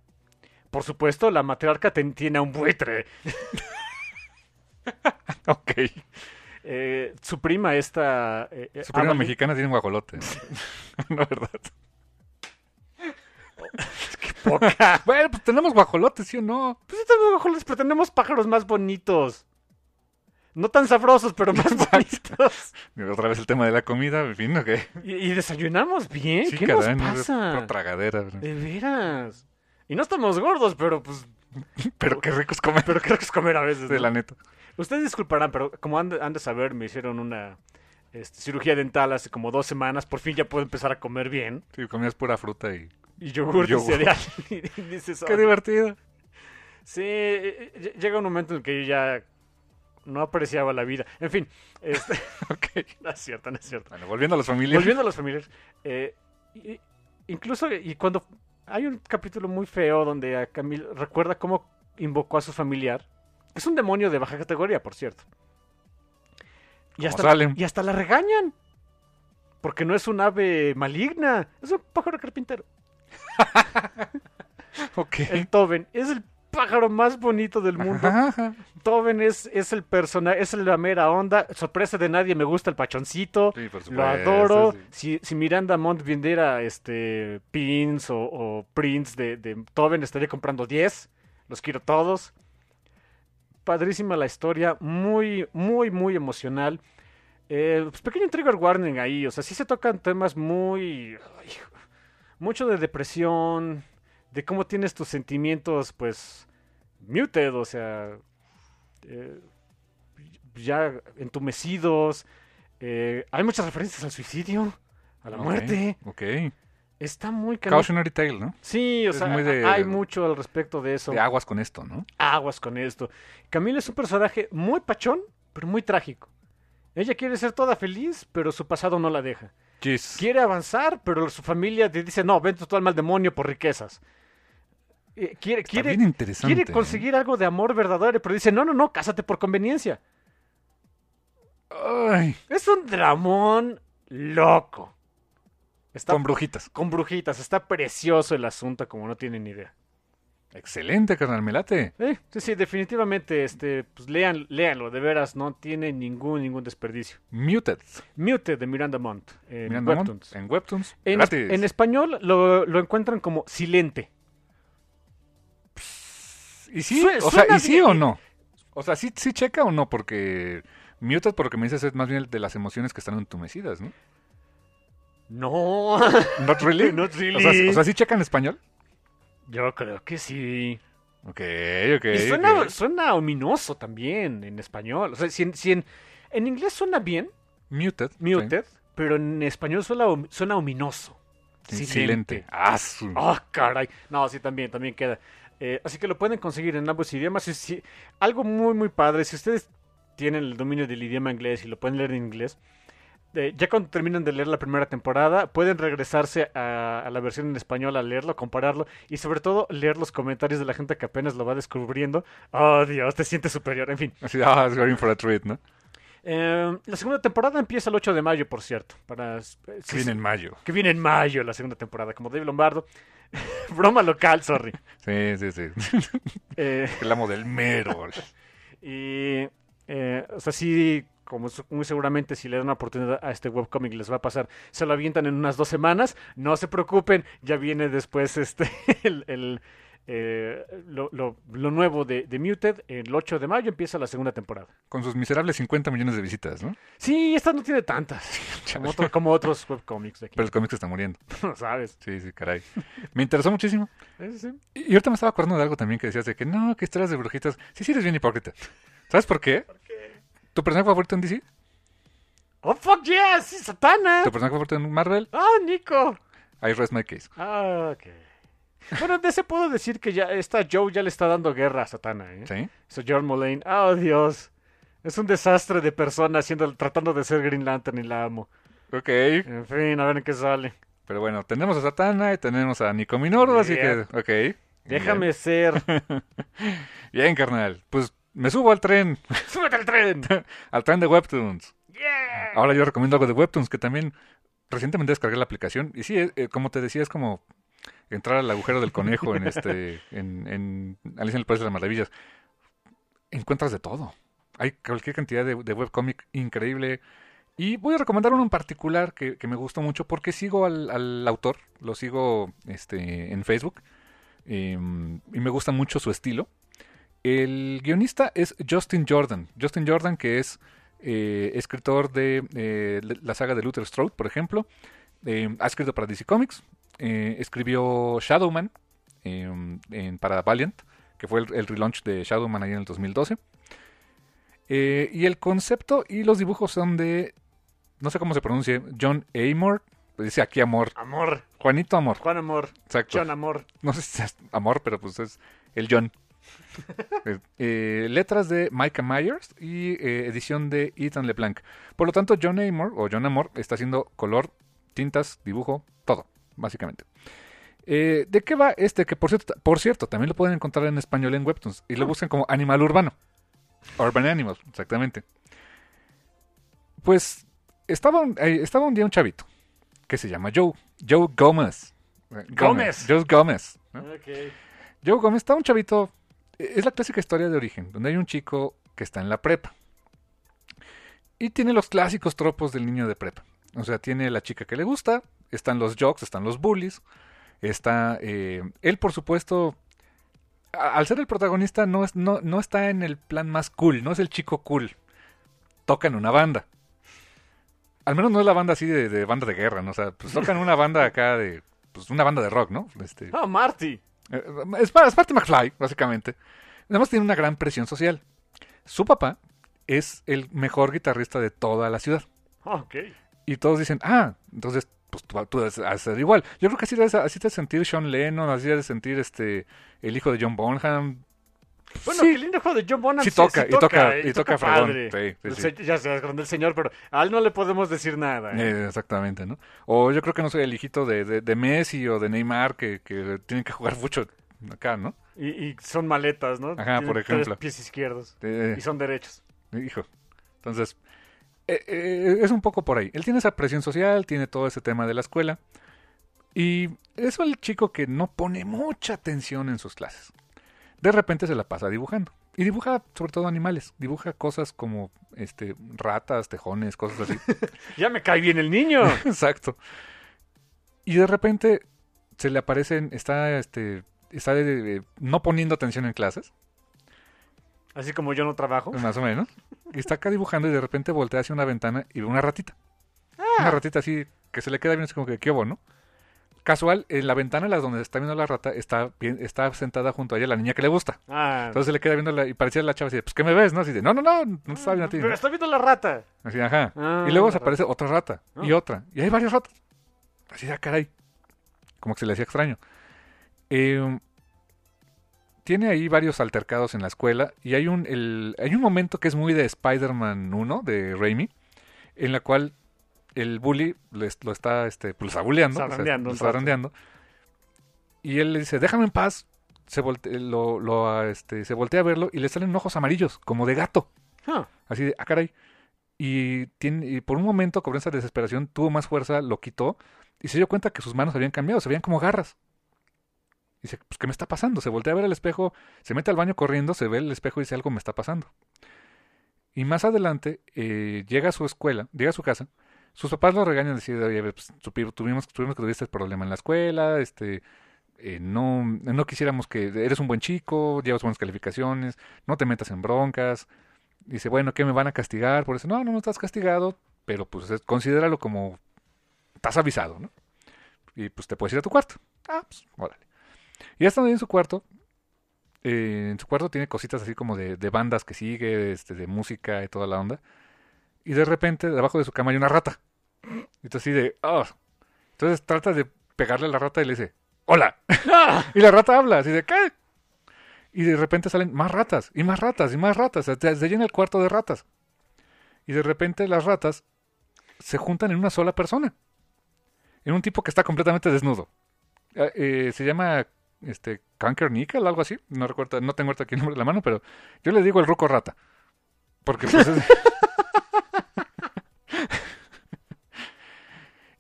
Por supuesto, la matriarca ten- tiene a un buitre. Ok. Eh, su prima, esta... eh, eh, Su prima mexicana tiene un guajolote. no, ¿verdad? Poca. Bueno, pues tenemos guajolotes, ¿sí o no? Pues sí tenemos guajolotes, pero tenemos pájaros más bonitos. No tan sabrosos, pero más bonitos. Otra vez el tema de la comida, en fin, ok. Y, y desayunamos bien. Sí, ¿Qué caray, nos no es pasa? pura tragadera. De veras. Y no estamos gordos, pero pues. Pero qué rico es comer, Pero que es comer a veces. de ¿no? la neta. Ustedes disculparán, pero como han de, han de saber, me hicieron una este, cirugía dental hace como dos semanas. Por fin ya puedo empezar a comer bien. Sí, comías pura fruta y... Y yogur, y cereal. y dices, ¡Qué divertido! Sí, eh, eh, llega un momento en el que yo ya no apreciaba la vida. En fin, este, Ok. no es cierto, no es cierto. Bueno, volviendo a los familiares. Volviendo a los familiares, eh, y- incluso y cuando hay un capítulo muy feo donde a Camille recuerda cómo invocó a su familiar. Es un demonio de baja categoría, por cierto. Y hasta, y hasta la regañan. Porque no es un ave maligna, es un pájaro carpintero. Ok. El Toven es el pájaro más bonito del mundo. Ajá, ajá. Toven es, es el personaje, es la mera onda. Sorpresa de nadie, me gusta el pachoncito. Sí, por Lo adoro. sí. Si, si Miranda Montt vendiera este, pins o, o prints de, de Toven, estaría comprando 10. Los quiero todos. Padrísima la historia. Muy, muy, muy emocional. Eh, pues pequeño trigger warning ahí. O sea, sí se tocan temas muy. ay, mucho de depresión. De cómo tienes tus sentimientos, pues. Muted, o sea. eh, ya entumecidos. Eh, hay muchas referencias al suicidio, a la muerte. Ok. Está muy canijo. Cautionary Tale, ¿no? Sí, o Es sea, de- hay mucho al respecto de eso. De aguas con esto, ¿no? Aguas con esto. Camila es un personaje muy pachón, pero muy trágico. Ella quiere ser toda feliz, pero su pasado no la deja. Jeez. quiere avanzar, pero su familia le dice, no, vente tú al mal demonio por riquezas. Eh, quiere, Está quiere, bien quiere ¿eh? conseguir algo de amor verdadero, pero dice, no, no, no, cásate por conveniencia. Ay, Es un dramón loco. Está con brujitas. con brujitas, está precioso el asunto, como no tienen idea. Excelente, carnal, me late. Eh, sí, sí, definitivamente, este, pues lean, léanlo, de veras, no tiene ningún, ningún desperdicio. Muted. Muted de Miranda Montt, en Miranda Webtoons. en Webtoons. En, gratis. en español lo, lo encuentran como silente. ¿Y sí? O sea, suena ¿y sí bien. o no? O sea, ¿sí, sí checa o no? Porque Muted, por lo que me dices, es más bien el de las emociones que están entumecidas, ¿no? No, ¿Not really? Not O really. sea, o sea, ¿sí checa en español? yo creo que sí. Ok, ok. y suena, ok. suena ominoso también en español. O sea, si, en- si en, en inglés suena bien, Muted. muted, pero en español suena, suena ominoso. Silente. Ah, Oh, caray. No, sí, también, también queda. Eh, así que lo pueden conseguir en ambos idiomas. Si- algo muy, muy padre. Si ustedes tienen el dominio del idioma inglés y lo pueden leer en inglés, eh, ya cuando terminan de leer la primera temporada, pueden regresarse a, a la versión en español a leerlo, compararlo y sobre todo leer los comentarios de la gente que apenas lo va descubriendo. Oh, Dios, te sientes superior. En fin. Así, ah, it's going for a treat, ¿no? Eh, la segunda temporada empieza el 8 de mayo, por cierto. Para, eh, Que sí, viene en mayo. que viene en mayo la segunda temporada, como David Lombardo. Broma local, sorry. Sí, sí, sí. El amo del mero. y, o sea, sí, como muy seguramente si le dan una oportunidad a este webcomic les va a pasar, se lo avientan en unas dos semanas, no se preocupen, ya viene después este el, el, eh, lo, lo- lo nuevo de, de Muted, el 8 de mayo empieza la segunda temporada. Con sus miserables 50 millones de visitas, ¿no? Sí, esta no tiene tantas, como, otro- como otros webcomics de aquí, Pero el cómic se está muriendo. ¿sabes? Sí, sí, caray. Me interesó muchísimo. Sí, sí. Y y ahorita me estaba acordando de algo también que decías de que no, que historias de brujitas. Sí, sí, eres bien hipócrita. ¿Sabes por qué? ¿Tu personaje favorito en DC? ¡Oh, fuck yes! ¡Sí, ¡Satana! ¿Tu personaje favorito en Marvel? ¡Ah, Nico! I rest my case. Ah, ok. Bueno, de ese puedo decir que ya esta Joe ya le está dando guerra a Satana, ¿eh? ¿Sí? So John Mullane, oh Dios, es un desastre de persona haciendo, tratando de ser Green Lantern y la amo. Ok. En fin, a ver en qué sale. Pero bueno, tenemos a Satana y tenemos a Nico Minoru, así Yeah. que, ok. Déjame ser. Bien, carnal. Pues me subo al tren, ¡Súbete al tren! al tren de Webtoons. ¡Yeah! Ahora yo recomiendo algo de Webtoons, que también recientemente descargué la aplicación. Y sí, eh, eh, como te decía, es como entrar al agujero del conejo en este en, en Alicia en el País de las Maravillas. Encuentras de todo. Hay cualquier cantidad de, de webcómic increíble. Y voy a recomendar uno en particular que, que me gustó mucho porque sigo al, al autor, lo sigo este, en Facebook eh, y me gusta mucho su estilo. El guionista es Justin Jordan. Justin Jordan, que es eh, escritor de eh, la saga de Luther Strode, por ejemplo. Eh, ha escrito para DC Comics. escribió Shadowman en, para Valiant, que fue el, el relaunch de Shadowman ahí en el 2012. Eh, y el concepto y los dibujos son de, no sé cómo se pronuncia, John Amor. Pues dice aquí Amor. Amor. Juanito Amor. Juan Amor. Exacto. John Amor. No sé si es Amor, pero pues es el John. Eh, letras de Micah Myers y eh, edición de Ethan LeBlanc. Por lo tanto, John Amor o John Amor está haciendo color, tintas, dibujo, todo, básicamente. Eh, ¿De qué va este? Que por cierto, por cierto, también lo pueden encontrar en español en Webtoons y lo buscan como Animal Urbano. Urban Animals, exactamente. Pues estaba un, estaba un día un chavito que se llama Joe. Joe Gómez. Gómez. Joe Gómez. Joe Gómez está un chavito. Es la clásica historia de origen, donde hay un chico que está en la prepa. Y tiene los clásicos tropos del niño de prepa. O sea, tiene la chica que le gusta, están los jocks, están los bullies, está... eh, él, por supuesto, al ser el protagonista, no, es, no, no está en el plan más cool, no es el chico cool. Toca en una banda. Al menos no es la banda así de, de banda de guerra, ¿no? O sea, pues tocan una banda acá de... Pues una banda de rock, ¿no? Este, Ah, Marty. Eh, Es, es parte McFly, básicamente. Además tiene una gran presión social. Su papá es el mejor guitarrista de toda la ciudad. Ok. Y todos dicen, ah, entonces pues tú, tú debes hacer igual. Yo creo que así debes, así te sentir Sean Lennon, así debes sentir este el hijo de John Bonham. Bueno, Sí. el lindo juego de John Bonham Sí toca, sí y toca- y y toca padre. Sí, sí, se- Ya sabes, con el señor, pero a él no le podemos decir nada. ¿eh? Eh, exactamente, ¿no? O yo creo que no soy el hijito de, de, de Messi o de Neymar que, que tienen que jugar mucho acá, ¿no? Y, y son maletas, ¿no? Ajá, Tienen por ejemplo. Tres pies izquierdos. Eh, Y son derechos. Hijo. Entonces, eh, eh, es un poco por ahí. Él tiene esa presión social, tiene todo ese tema de la escuela. Y es el chico que no pone mucha atención en sus clases. De repente se la pasa dibujando. Y dibuja sobre todo animales. Dibuja cosas como este ratas, tejones, cosas así. Ya me cae bien el niño. Exacto. Y de repente se le aparecen, está, este, está eh, no poniendo atención en clases. Así como yo no trabajo. Más o menos. Y está acá dibujando y de repente voltea hacia una ventana y ve una ratita. Una ratita así que se le queda bien así como que qué hubo, ¿no? Casual, en la ventana la donde está viendo la rata está, bien- está sentada junto a ella la niña que le gusta. Ah, Entonces se le queda viendo la, y parecía la chava así de, pues ¿qué me ves? ¿No? Así de, no, no, no, no te estaba viendo a ti. pero está viendo la rata. Así, ajá. Ah, y luego se aparece otra rata y Ah. otra. Y hay varias ratas. Así de, ah, caray. Como que se le hacía extraño. Eh, tiene ahí varios altercados en la escuela y hay un, el, hay un momento que es muy de Spider-Man 1, de Raimi, en la cual el bully les- lo está, este, pues, lo está bulleando, o sea, Zarandeando zarandeando. y él le dice, déjame en paz. Se, volte- lo, lo, ah, este, se voltea a verlo y le salen ojos amarillos, como de gato. Así de, ah, caray. Y, tiene, y por un momento, con esa desesperación, tuvo más fuerza, lo quitó y se dio cuenta que sus manos habían cambiado, se veían como garras. Y dice, pues, ¿qué me está pasando? Se voltea a ver el espejo, se mete al baño corriendo, se ve el espejo y dice, algo me está pasando. Y más adelante, eh, llega a su escuela, llega a su casa, sus papás lo regañan, deciden, oye, pues, tuvimos, tuvimos que tuviste problema en la escuela, este, eh, no, no quisiéramos que, eres un buen chico, llevas buenas calificaciones, no te metas en broncas, Dice, bueno, ¿qué me van a castigar? Por eso, no, no, no estás castigado, pero pues es- considéralo como, estás avisado, ¿no? Y pues te puedes ir a tu cuarto. Ah, pues, órale. Y ya estando ahí en su cuarto, eh, en su cuarto tiene cositas así como de, de bandas que sigue, este, de música y toda la onda. Y de repente, debajo de su cama hay una rata. Y entonces así de, "Ah". Entonces trata de pegarle a la rata y le dice, hola. y la rata habla, así de, ¿qué? Y de repente salen más ratas, y más ratas, y más ratas. Se, se llena el cuarto de ratas. Y de repente las ratas se juntan en una sola persona. En un tipo que está completamente desnudo. Eh, eh, se llama este Canker Nickel, algo así. No recuerdo, no tengo ahorita aquí el nombre de la mano, pero yo le digo el ruco rata. Porque pues es-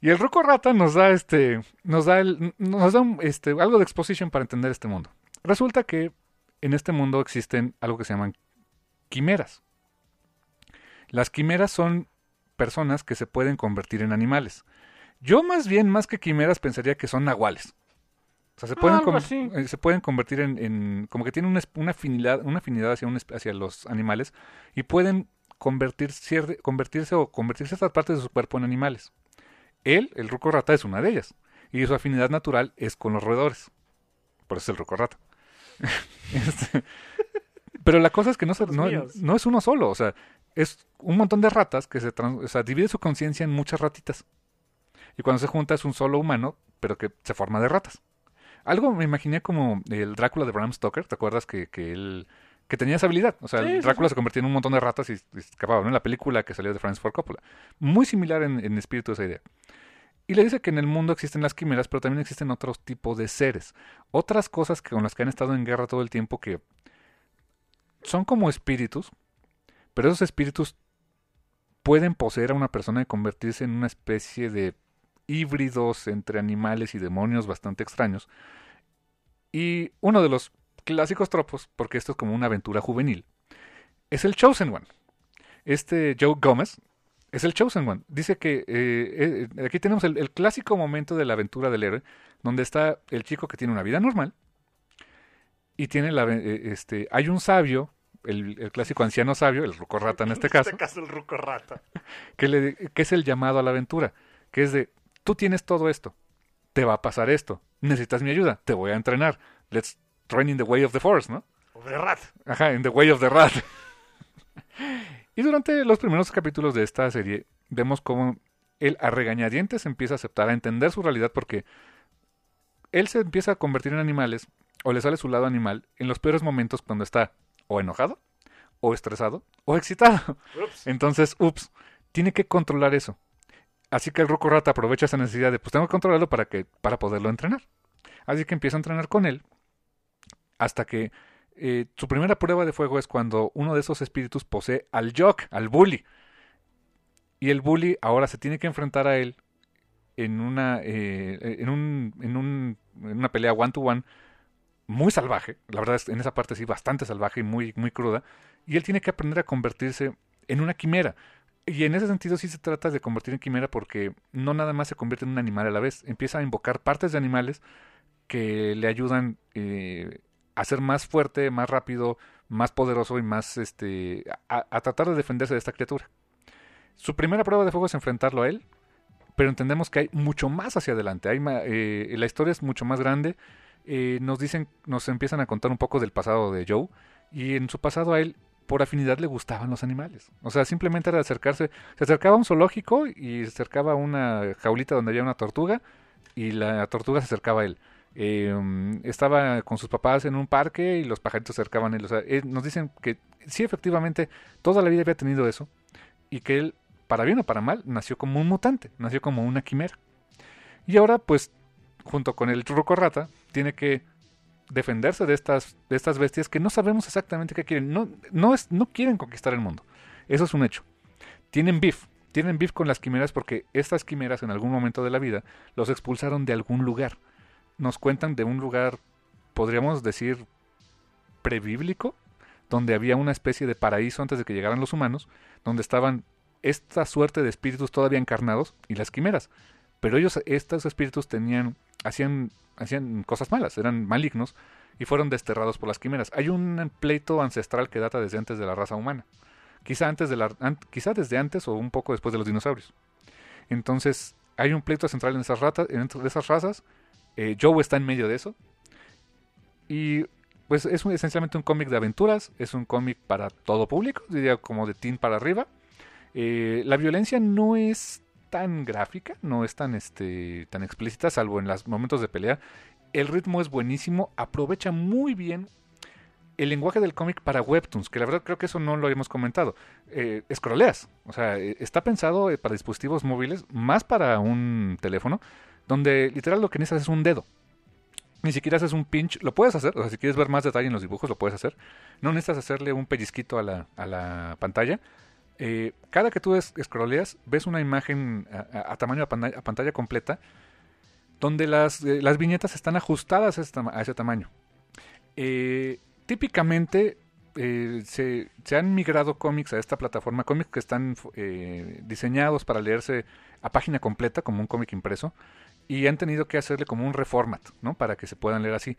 Y el ruco rata nos da este nos da el, nos da un, este algo de exposition para entender este mundo. Resulta que en este mundo existen algo que se llaman quimeras. Las quimeras son personas que se pueden convertir en animales. Yo más bien, más que quimeras, pensaría que son nahuales. O sea, se pueden, com- así. eh, se pueden convertir en, en- como que tienen una, afinidad, una afinidad hacia, un es- hacia los animales y pueden convertir cier- convertirse o convertir ciertas partes de su cuerpo en animales. Él, el ruco rata, es una de ellas. Y su afinidad natural es con los roedores. Por eso es el ruco rata. Este, pero la cosa es que no, se- Los no, míos. no es uno solo, o sea, es un montón de ratas que se trans- o sea, divide su conciencia en muchas ratitas. Y cuando se junta es un solo humano, pero que se forma de ratas. Algo me imaginé como el Drácula de Bram Stoker, ¿te acuerdas que, que él que tenía esa habilidad? O sea, Sí, Drácula sí. se convertía en un montón de ratas y, y escapaba, ¿no? En la película que salió de Francis Ford Coppola. Muy similar en, en espíritu esa idea. Y le dice que en el mundo existen las quimeras, pero también existen otros tipos de seres. Otras cosas que, con las que han estado en guerra todo el tiempo que son como espíritus, pero esos espíritus pueden poseer a una persona y convertirse en una especie de híbridos entre animales y demonios bastante extraños. Y uno de los clásicos tropos, porque esto es como una aventura juvenil, es el Chosen One. Este Joe Gómez es el Chosen One. Dice que eh, eh, aquí tenemos el, el clásico momento de la aventura del héroe, donde está el chico que tiene una vida normal y tiene la, eh, este, hay un sabio, el, el clásico anciano sabio, el ruco rata en este caso, En este caso, el ruco rata. que, le, que es el llamado a la aventura, que es de, tú tienes todo esto, te va a pasar esto, necesitas mi ayuda, te voy a entrenar, let's train in the way of the force, ¿no? O de rat. Ajá, in the way of the rat. y durante los primeros capítulos de esta serie vemos cómo él a regañadientes empieza a aceptar, a entender su realidad porque él se empieza a convertir en animales o le sale su lado animal en los peores momentos cuando está o enojado, o estresado, o excitado. Ups. Entonces, ups, tiene que controlar eso. Así que el Rocco Rata aprovecha esa necesidad de, pues tengo que controlarlo para, que, para poderlo entrenar. Así que empieza a entrenar con él hasta que eh, su primera prueba de fuego es cuando uno de esos espíritus posee al Jock, al bully. Y el bully ahora se tiene que enfrentar a él en una, eh, en, un, en, un, en una pelea one to one muy salvaje. La verdad es en esa parte sí bastante salvaje y muy, muy cruda. Y él tiene que aprender a convertirse en una quimera. Y en ese sentido sí se trata de convertir en quimera porque no nada más se convierte en un animal a la vez. Empieza a invocar partes de animales que le ayudan eh, a ser más fuerte, más rápido, más poderoso y más este a, a, tratar de defenderse de esta criatura. Su primera prueba de fuego es enfrentarlo a él, pero entendemos que hay mucho más hacia adelante. Hay, eh, la historia es mucho más grande. Eh, nos dicen, nos empiezan a contar un poco del pasado de Joe y en su pasado a él por afinidad le gustaban los animales. O sea, simplemente era acercarse, se acercaba a un zoológico y se acercaba a una jaulita donde había una tortuga y la tortuga se acercaba a él. Eh, estaba con sus papás en un parque y los pajaritos se acercaban él. Nos dicen que sí, efectivamente, toda la vida había tenido eso y que él, para bien o para mal, nació como un mutante, nació como una quimera. Y ahora, pues, junto con el Ruco Rata, tiene que defenderse de estas, de estas bestias que no sabemos exactamente qué quieren. No, no, es, no quieren conquistar el mundo. Eso es un hecho. Tienen beef. Tienen beef con las quimeras porque estas quimeras en algún momento de la vida los expulsaron de algún lugar. Nos cuentan de un lugar, podríamos decir, prebíblico, donde había una especie de paraíso antes de que llegaran los humanos, donde estaban esta suerte de espíritus todavía encarnados y las quimeras. Pero ellos, estos espíritus tenían, hacían hacían cosas malas, eran malignos y fueron desterrados por las quimeras. Hay un pleito ancestral que data desde antes de la raza humana. Quizá, antes de la, quizá desde antes o un poco después de los dinosaurios. Entonces, hay un pleito central en esas, ratas, en esas razas. Eh, Joe está en medio de eso. Y pues es un, esencialmente un cómic de aventuras. Es un cómic para todo público, diría como de teen para arriba. Eh, la violencia no es tan gráfica, no es tan, este, tan explícita, salvo en los momentos de pelea. El ritmo es buenísimo, aprovecha muy bien el lenguaje del cómic para webtoons, que la verdad creo que eso no lo hemos comentado. Eh, scrolleas, o sea, eh, está pensado para dispositivos móviles, más para un teléfono, donde literal lo que necesitas es un dedo. Ni siquiera haces un pinch, lo puedes hacer, o sea, si quieres ver más detalle en los dibujos, lo puedes hacer. No necesitas hacerle un pellizquito a la, a la pantalla, eh, cada que tú scrolleas, ves una imagen a, tamaño a pantalla, completa, donde las, eh, las viñetas están ajustadas a ese, a ese tamaño. Eh, típicamente se, se, han migrado cómics a esta plataforma, cómics que están diseñados para leerse a página completa, como un cómic impreso, y han tenido que hacerle como un reformat, ¿no? Para que se puedan leer así.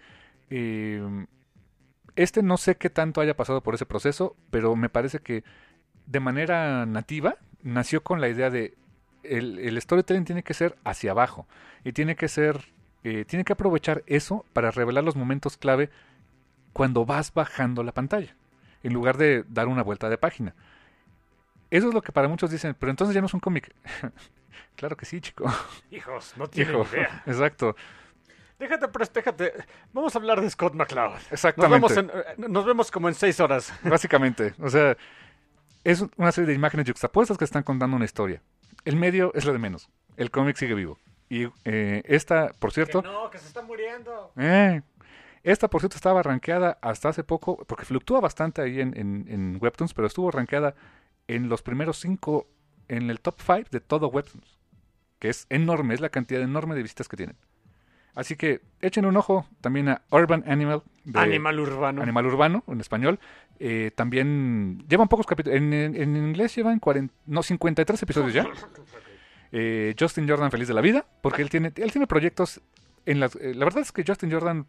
este no sé qué tanto haya pasado por ese proceso, pero me parece que de manera nativa nació con la idea de el, el storytelling tiene que ser hacia abajo y tiene que ser eh, tiene que aprovechar eso para revelar los momentos clave cuando vas bajando la pantalla en lugar de dar una vuelta de página eso es lo que para muchos dicen pero entonces ya no es un cómic claro que sí chico hijos no tienen Hijo, idea exacto Déjate, pero déjate. Vamos a hablar de Scott McCloud. Exactamente. Nos vemos, en, nos vemos como en seis horas. Básicamente. O sea, es una serie de imágenes yuxtapuestas que están contando una historia. El medio es lo de menos. El cómic sigue vivo. Y eh, esta, por cierto... Que no, que se está muriendo. Eh, esta, por cierto, estaba rankeada hasta hace poco, porque fluctúa bastante ahí en, en, en Webtoons, pero estuvo rankeada en los primeros cinco, en el top 5 de todo Webtoons. Que es enorme, es la cantidad enorme de visitas que tienen. Así que echen un ojo también a Urban Animal. De Animal Urbano. Animal Urbano, en español. Eh, también llevan pocos capítulos. En, en, en, inglés llevan 40, no, 53 episodios ya. Eh, Justin Jordan feliz de la vida, porque él tiene, él tiene proyectos en las... Eh, la verdad es que Justin Jordan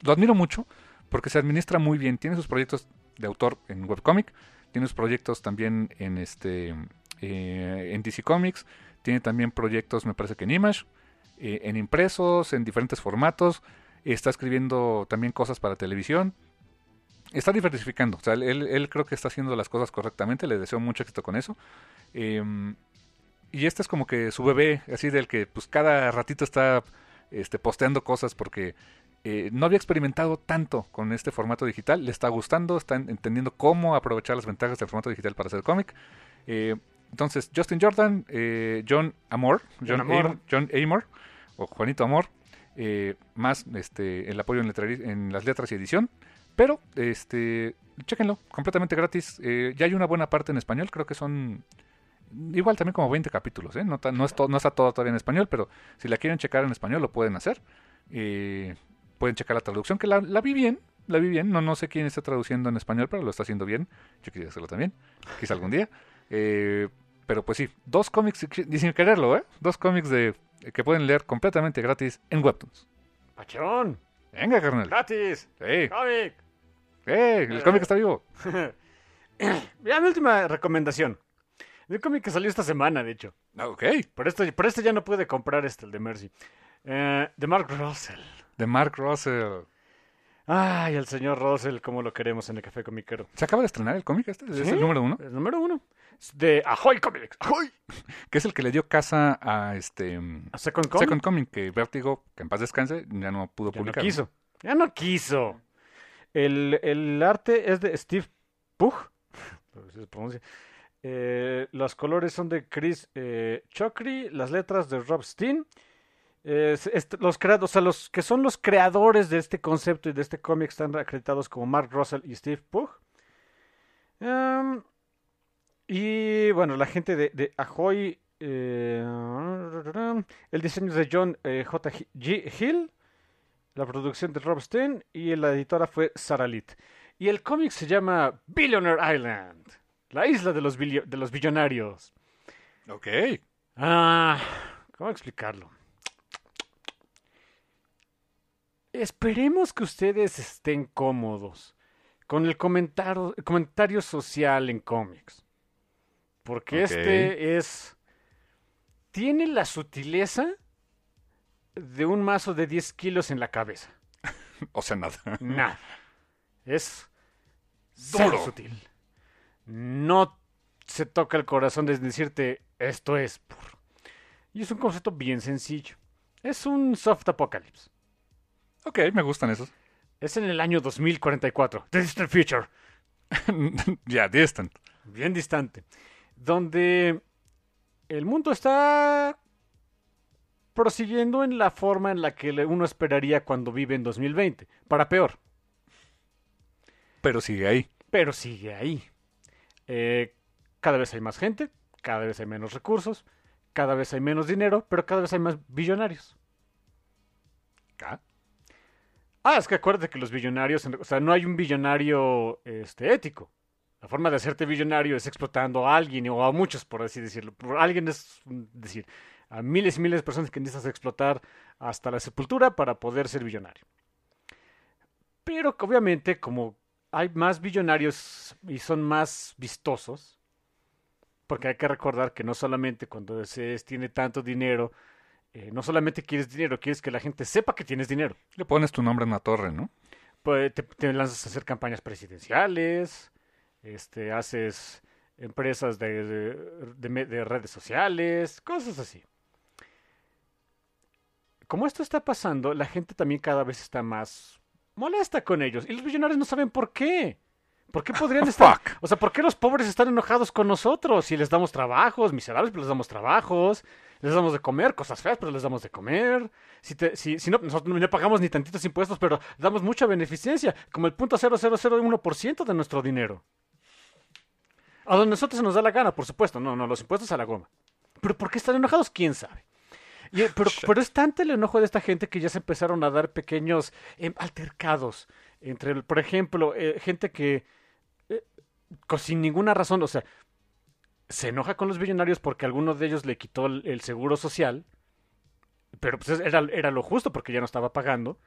lo admiro mucho porque se administra muy bien. Tiene sus proyectos de autor en webcomic, tiene proyectos también en este eh, en DC Comics, tiene también proyectos, me parece que en Image, eh, en impresos, en diferentes formatos. Está escribiendo también cosas para televisión. Está diversificando. Él, él, creo que está haciendo las cosas correctamente. Le deseo mucho éxito con eso. Eh, y este es como que su bebé, así del que pues cada ratito está este, posteando cosas porque eh, no había experimentado tanto con este formato digital, le está gustando, está en- entendiendo cómo aprovechar las ventajas del formato digital para hacer cómic. Eh, entonces, Justin Jordan, eh, John Amor, John, Amor. Amor, John Amor, o Juanito Amor, eh, más este, el apoyo en, en las letras y edición. Pero, este, chéquenlo, completamente gratis. Ya hay una buena parte en español, creo que son igual también como 20 capítulos, ¿eh? No, es no está todo todavía en español, pero si la quieren checar en español lo pueden hacer. Eh, pueden checar la traducción, que la, la vi bien, la vi bien. No, no sé quién está traduciendo en español, pero lo está haciendo bien. Yo quisiera hacerlo también, quizá algún día. Eh, pero pues sí, dos cómics, y sin quererlo, ¿eh? Dos cómics de, que pueden leer completamente gratis en Webtoons. ¡Pachón! Venga, carnal. ¡Gratis! ¡Eh! ¡Cómic! ¡Eh! El cómic está vivo. Ya mi última recomendación. El cómic que salió esta semana, de hecho. Ah, Ok. Por esto, por esto ya no pude comprar este, el de Mercy. Eh, de Mark Russell. De Mark Russell. Ay, el señor Russell, cómo lo queremos en el Café Comiquero. ¿Se acaba de estrenar el cómic este? ¿Es Sí. el número uno? El número uno. Es de Ahoy Comics. ¡Ahoy! Que es el que le dio casa a este... A Second Comic. Second Coming, que Vértigo, que en paz descanse, ya no pudo Ya no publicar. quiso. Ya no quiso. El, el arte es de Steve Pugh. pronuncia. Eh, los colores son de Chris eh, Chokri, las letras de Rob Steen. Es- los, crea- o sea, los que son los creadores de este concepto y de este cómic están acreditados como Mark Russell y Steve Pugh. Em, y bueno, la gente de, de Ahoy. eh, el diseño es de John eh, J. G. Hill. La producción de Rob Steen y la editora fue Sarah Litt. Y el cómic se llama Billionaire Island, la isla de los, de los billonarios. Ok. Ah, ¿cómo explicarlo? Esperemos que ustedes estén cómodos con el comentario, social en cómics. Porque este es... Tiene la sutileza de un mazo de 10 kilos en la cabeza. O sea, nada. Nada. Es Duro. sutil. No se toca el corazón de decirte esto es. Y es un concepto bien sencillo. Es un soft apocalypse. Ok, me gustan esos. Es en el año 2044. The Distant Future. ya, Distant. Bien distante. Donde el mundo está prosiguiendo en la forma en la que uno esperaría cuando vive en 2020. Para peor. Pero sigue ahí. pero sigue ahí. Eh, cada vez hay más gente, cada vez hay menos recursos, cada vez hay menos dinero, pero cada vez hay más billonarios. ¿Ca? Ah, es que acuérdate que los billonarios, o sea, no hay un billonario este, ético. La forma de hacerte billonario es explotando a alguien o a muchos, por así decirlo. Por alguien es decir, a miles y miles de personas que necesitas explotar hasta la sepultura para poder ser billonario. Pero obviamente, como hay más billonarios y son más vistosos, porque hay que recordar que no solamente cuando se tiene tanto dinero, eh, no solamente quieres dinero, quieres que la gente sepa que tienes dinero. Le pones tu nombre en una torre, ¿no? Pues te, te lanzas a hacer campañas presidenciales, este, haces empresas de, de- de me- de redes sociales, cosas así. Como esto está pasando, la gente también cada vez está más molesta con ellos. Y los millonarios no saben por qué. ¿Por qué podrían estar? Fuck. O sea, ¿por qué los pobres están enojados con nosotros? Si les damos trabajos, miserables, pero les damos trabajos. Les damos de comer, cosas feas, pero les damos de comer. Si, te- si, si no, nosotros no pagamos ni tantitos impuestos, pero damos mucha beneficencia, como el punto 0001% de nuestro dinero. A donde nosotros se nos da la gana, por supuesto. No, no, los impuestos a la goma. Pero ¿por qué están enojados? ¿Quién sabe? Y, eh, pero, pero es tanto el enojo de esta gente que ya se empezaron a dar pequeños em, altercados. Entre, por ejemplo, eh, gente que sin ninguna razón, o sea, se enoja con los billonarios porque alguno de ellos le quitó el, seguro social, pero pues era, era lo justo porque ya no estaba pagando.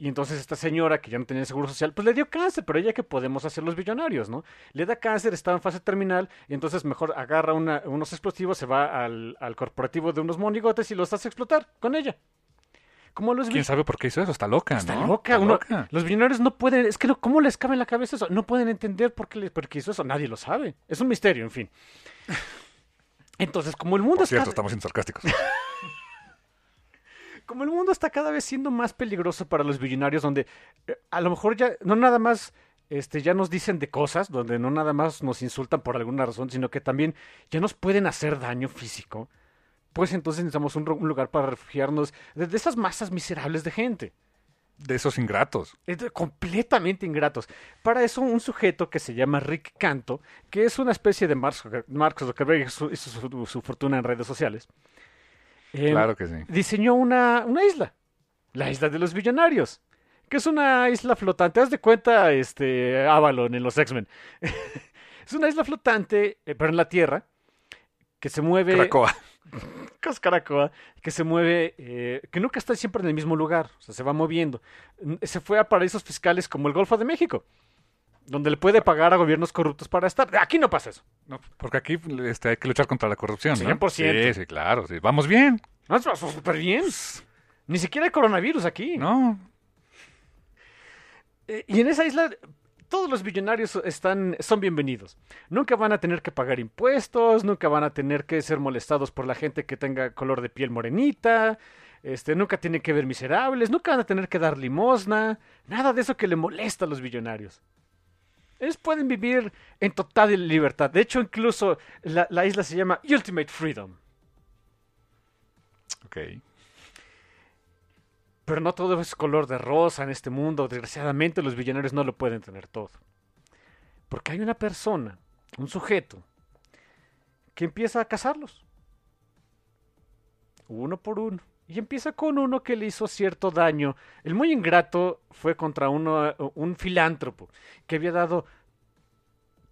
Y entonces esta señora que ya no tenía seguro social, pues le dio cáncer, pero ella que podemos hacer los billonarios, ¿no? Le da cáncer, está en fase terminal, y entonces mejor agarra unos explosivos, se va al, al corporativo de unos monigotes y los hace explotar con ella. Los ¿Quién sabe por qué hizo eso? Está loca, Está ¿no? loca. Está uno- loca. Los billonarios no pueden. Es que ¿cómo les cabe en la cabeza eso? No pueden entender por qué, por qué hizo eso. Nadie lo sabe. Es un misterio, en fin. Entonces, como el mundo Por está. cierto, estamos siendo sarcásticos. como el mundo está cada vez siendo más peligroso para los billonarios, donde eh, a lo mejor ya no nada más este, ya nos dicen de cosas, donde no nada más nos insultan por alguna razón, sino que también ya nos pueden hacer daño físico, pues entonces necesitamos un, lugar para refugiarnos de, de esas masas miserables de gente. De esos ingratos. De- completamente ingratos. Para eso, un sujeto que se llama Rick Canto, que es una especie de Mark Zucker- Mark Zuckerberg, hizo hizo su, su fortuna en redes sociales, eh, Claro que sí. diseñó una, una isla, la isla de los billonarios, que es una isla flotante. Haz de cuenta este, Avalon en los X-Men. es una isla flotante, eh, pero en la Tierra, que se mueve... Cracoa. Cascaracoa, que se mueve, eh, que nunca está siempre en el mismo lugar, o sea, se va moviendo. Se fue a paraísos fiscales como el Golfo de México, donde le puede pagar a gobiernos corruptos para estar. Aquí no pasa eso. No, porque aquí este, hay que luchar contra la corrupción, ¿no? 100%. Sí, sí, claro. Sí. Vamos bien. No, eso está súper bien. Ni siquiera hay coronavirus aquí. No. Eh, y en esa isla todos los billonarios están, son bienvenidos. Nunca van a tener que pagar impuestos, nunca van a tener que ser molestados por la gente que tenga color de piel morenita, este, nunca tienen que ver miserables, nunca van a tener que dar limosna, nada de eso que le molesta a los billonarios. Ellos pueden vivir en total libertad. De hecho, incluso la, la isla se llama Ultimate Freedom. Ok. Pero no todo es color de rosa en este mundo. Desgraciadamente los billonarios no lo pueden tener todo. Porque hay una persona, un sujeto, que empieza a cazarlos. Uno por uno. Y empieza con uno que le hizo cierto daño. El muy ingrato fue contra uno, un filántropo que había dado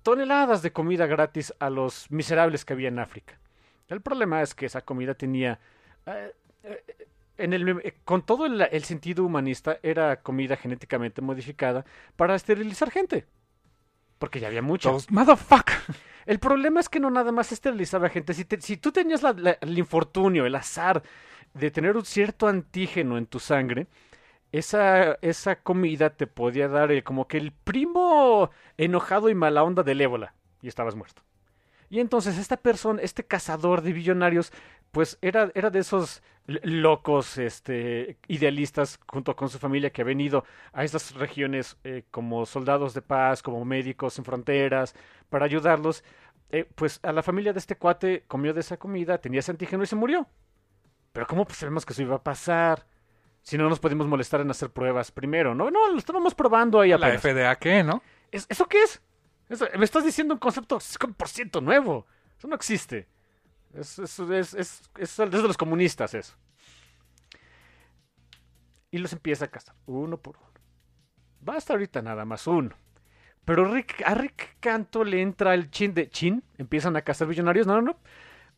toneladas de comida gratis a los miserables que había en África. El problema es que esa comida tenía... eh, eh, en el, con todo el, el sentido humanista, era comida genéticamente modificada para esterilizar gente. Porque ya había mucha. Those motherfucker. El problema es que no nada más esterilizaba gente. Si, te- si tú tenías la- la- el infortunio, el azar de tener un cierto antígeno en tu sangre, esa, esa comida te podía dar el- como que el primo enojado y mala onda del ébola. Y estabas muerto. Y entonces esta persona, este cazador de billonarios, pues era, era de esos locos este, idealistas junto con su familia que habían ido a estas regiones eh, como soldados de paz, como médicos sin fronteras, para ayudarlos. Eh, pues a la familia de este cuate comió de esa comida, tenía ese antígeno y se murió. Pero ¿cómo pues, sabemos que eso iba a pasar? Si no nos podemos molestar en hacer pruebas primero, ¿no? No, lo estábamos probando ahí La apenas. FDA, ¿qué, no? ¿Es- ¿Eso qué es? Me estás diciendo un concepto 100% nuevo. Eso no existe. Es, es, es, de los comunistas eso. Y los empieza a cazar, uno por uno. Basta ahorita nada más uno. Pero a Rick Canto le entra el chin de chin. Empiezan a cazar billonarios. No, no, no.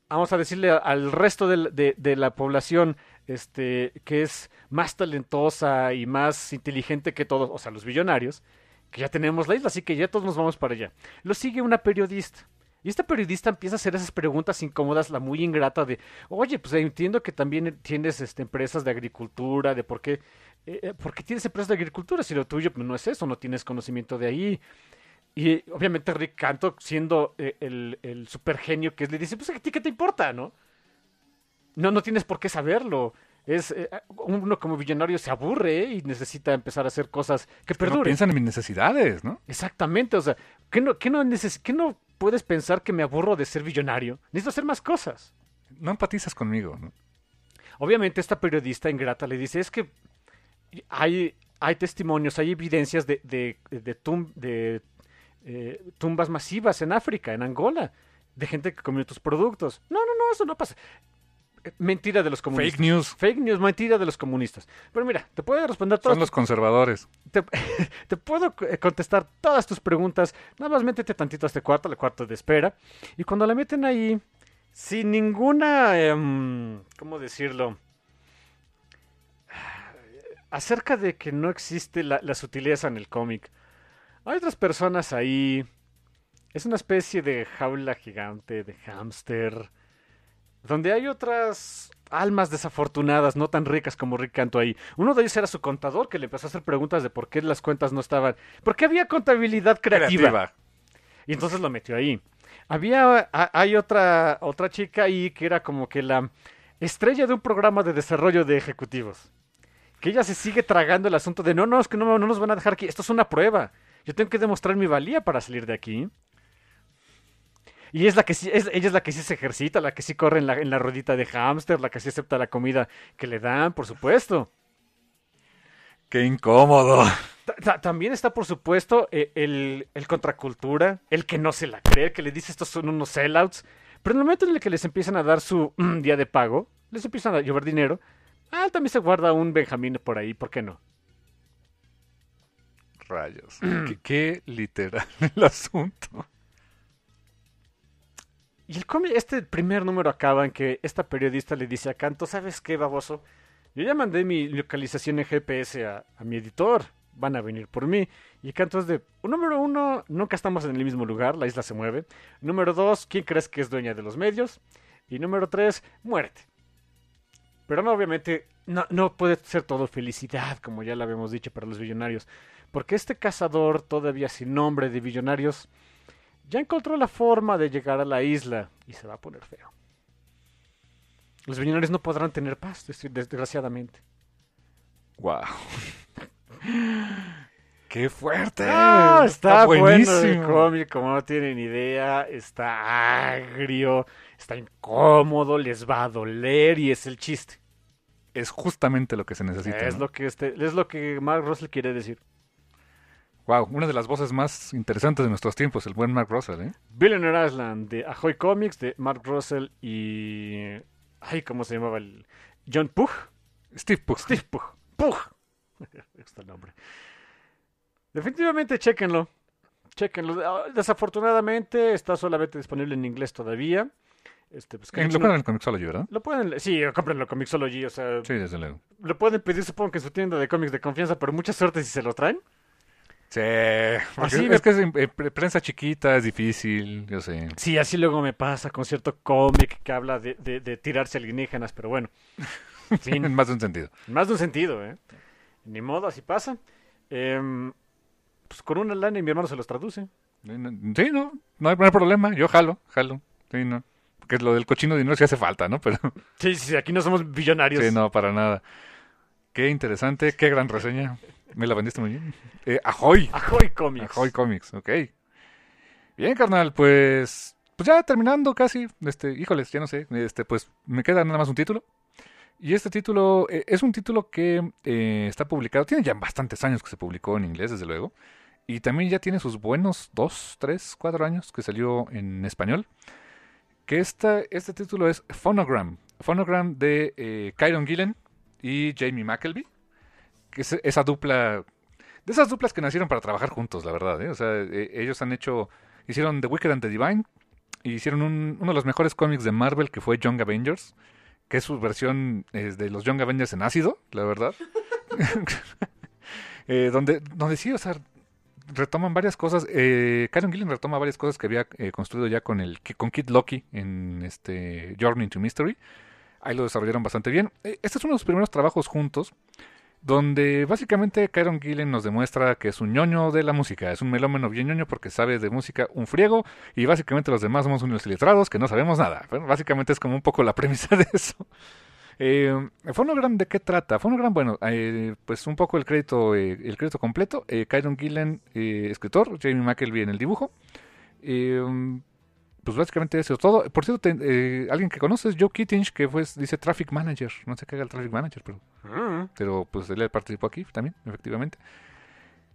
Vamos a decirle al resto de la población este, que es más talentosa y más inteligente que todos, o sea, los billonarios, que ya tenemos la isla, así que ya todos nos vamos para allá. Lo sigue una periodista. Y esta periodista empieza a hacer esas preguntas incómodas, la muy ingrata de, oye, pues entiendo que también tienes este, empresas de agricultura, de por qué, eh, eh, tienes empresas de agricultura, si lo tuyo pues, no es eso, no tienes conocimiento de ahí. Y obviamente Rick Canto, siendo eh, el, el super genio que es, le dice, pues a ti qué te importa, ¿no? No, no tienes por qué saberlo. Es, eh, uno como billonario se aburre ¿eh? y necesita empezar a hacer cosas que no perduren. piensan en mis necesidades, ¿no? Exactamente, o sea, ¿qué no, qué no, neces- qué no puedes pensar que me aburro de ser billonario? Necesito hacer más cosas. No empatizas conmigo, ¿no? Obviamente esta periodista ingrata le dice, es que hay, hay testimonios, hay evidencias de, de, de, tum- de, eh, tumbas masivas en África, en Angola, de gente que comió tus productos. No, no, no, eso no pasa. Eh, Mentira de los comunistas. Fake news. Fake news, mentira de los comunistas. Pero mira, te puedo responder todas Son los conservadores. te, te puedo eh, contestar todas tus preguntas. Nada más métete tantito a este cuarto, al cuarto de espera. Y cuando la meten ahí, sin ninguna, em, ¿cómo decirlo? Acerca de que no existe la, la sutileza en el cómic. Hay otras personas ahí. Es una especie de jaula gigante, de hámster. Donde hay otras almas desafortunadas, no tan ricas como Rick Canto ahí. Uno de ellos era su contador, que le empezó a hacer preguntas de por qué las cuentas no estaban. ¿Por qué había contabilidad creativa? Y entonces lo metió ahí. Había, a- hay otra, otra chica ahí que era como que la, estrella de un programa de desarrollo de ejecutivos. Que ella se sigue tragando el asunto de no, no, es que no, no nos van a dejar aquí. Esto es una prueba. Yo tengo que demostrar mi valía para salir de aquí. Y es la que sí, es, ella es la que sí se ejercita, la que sí corre en la, en la ruedita de hámster, la que sí acepta la comida que le dan, por supuesto. ¡Qué incómodo! Ta- ta- También está, por supuesto, eh, el, el contracultura, el que no se la cree, el que le dice estos son unos sellouts. Pero en el momento en el que les empiezan a dar su mm, día de pago, les empiezan a llover dinero, ah, también se guarda un Benjamín por ahí, ¿por qué no? Rayos. qué, qué literal el asunto. Y el cómic, este primer número acaba en que esta periodista le dice a Canto, ¿sabes qué, baboso? Yo ya mandé mi localización en GPS a, a mi editor, van a venir por mí. Y Canto es de, número uno, nunca estamos en el mismo lugar, la isla se mueve. Número dos, ¿quién crees que es dueña de los medios? Y número tres, muérete. Pero no, obviamente, no, no puede ser todo felicidad, como ya lo habíamos dicho para los billonarios. Porque este cazador, todavía sin nombre de billonarios, ya encontró la forma de llegar a la isla y se va a poner feo. Los billonarios no podrán tener paz, des- desgraciadamente. ¡Wow! ¡Qué fuerte! Ah, está, bueno el buenísimo. cómic, como no tienen idea. Está agrio, está incómodo, les va a doler y es el chiste. Es justamente lo que se necesita. es, ¿no? lo que este, es lo que Mark Russell quiere decir. Wow, una de las voces más interesantes de nuestros tiempos, el buen Mark Russell, ¿eh? Billionaire Island de Ahoy Comics, de Mark Russell y... Ay, ¿cómo se llamaba el...? John Pugh. Steve Pugh. Steve Pugh. Pugh. Está el nombre. Definitivamente, chéquenlo. Chéquenlo. Ah, Desafortunadamente está solamente disponible en inglés todavía. Este, pues, En- Lo ponen en el Comixology, ¿verdad? lo pueden, sí, cómprenlo con Mixology, o sea, Sí, desde luego. lo pueden pedir supongo que en su tienda de cómics de confianza, pero mucha suerte si se lo traen. Sí, Así es me- que es eh, pre- prensa chiquita, es difícil, yo sé. Sí, así luego me pasa con cierto cómic que habla de, de, de tirarse alienígenas, pero bueno. Sí, En más de un sentido. Más de un sentido, ¿eh? Ni modo, así pasa. Em, pues con una lana y mi hermano se los traduce. Sí, no, hay, no hay problema. Yo jalo, jalo. Sí, no. Porque lo del cochino dinero sí hace falta, ¿no? Pero Sí, sí, aquí no somos billonarios. sí, no, para nada. Qué interesante, qué gran reseña. Me la vendiste muy bien. Eh, Ahoy. Ahoy Comics. Ahoy Comics, ok. Bien, carnal, pues, pues ya terminando casi, este, híjoles, ya no sé, este, pues me queda nada más un título. Y este título eh, es un título que eh, está publicado, tiene ya bastantes años que se publicó en inglés, desde luego, y también ya tiene sus buenos dos, tres, cuatro años que salió en español. Que esta, este título es Phonogram, Phonogram de eh, Kyron Gillen y Jamie es esa dupla de esas duplas que nacieron para trabajar juntos, la verdad. ¿eh? O sea, eh, ellos han hecho, hicieron The Wicked and the Divine, y hicieron un- uno de los mejores cómics de Marvel que fue Young Avengers, que es su versión de los Young Avengers en ácido, la verdad. Eh, donde, donde sí, o sea, retoman varias cosas. Eh, Karen Gillen retoma varias cosas que había eh, construido ya con el con Kid Loki en este Journey into Mystery. Ahí lo desarrollaron bastante bien. Este es uno de los primeros trabajos juntos donde básicamente Kyron Gillen nos demuestra que es un ñoño de la música, es un melómeno bien ñoño porque sabe de música un friego y básicamente los demás somos unos iletrados que no sabemos nada. Básicamente es como un poco la premisa de eso. Eh, Phonogram, ¿de qué trata? Phonogram, bueno, eh, pues un poco el crédito, eh, el crédito completo. Eh, Kyron Gillen, eh, escritor, Jamie McKelvey en el dibujo. Pues básicamente eso es todo. Por cierto, te- eh, alguien que conoces, Joe Kittinge, que pues dice Traffic Manager. No sé qué haga el Traffic Manager, pero Mm. pero pues él participó aquí también, efectivamente.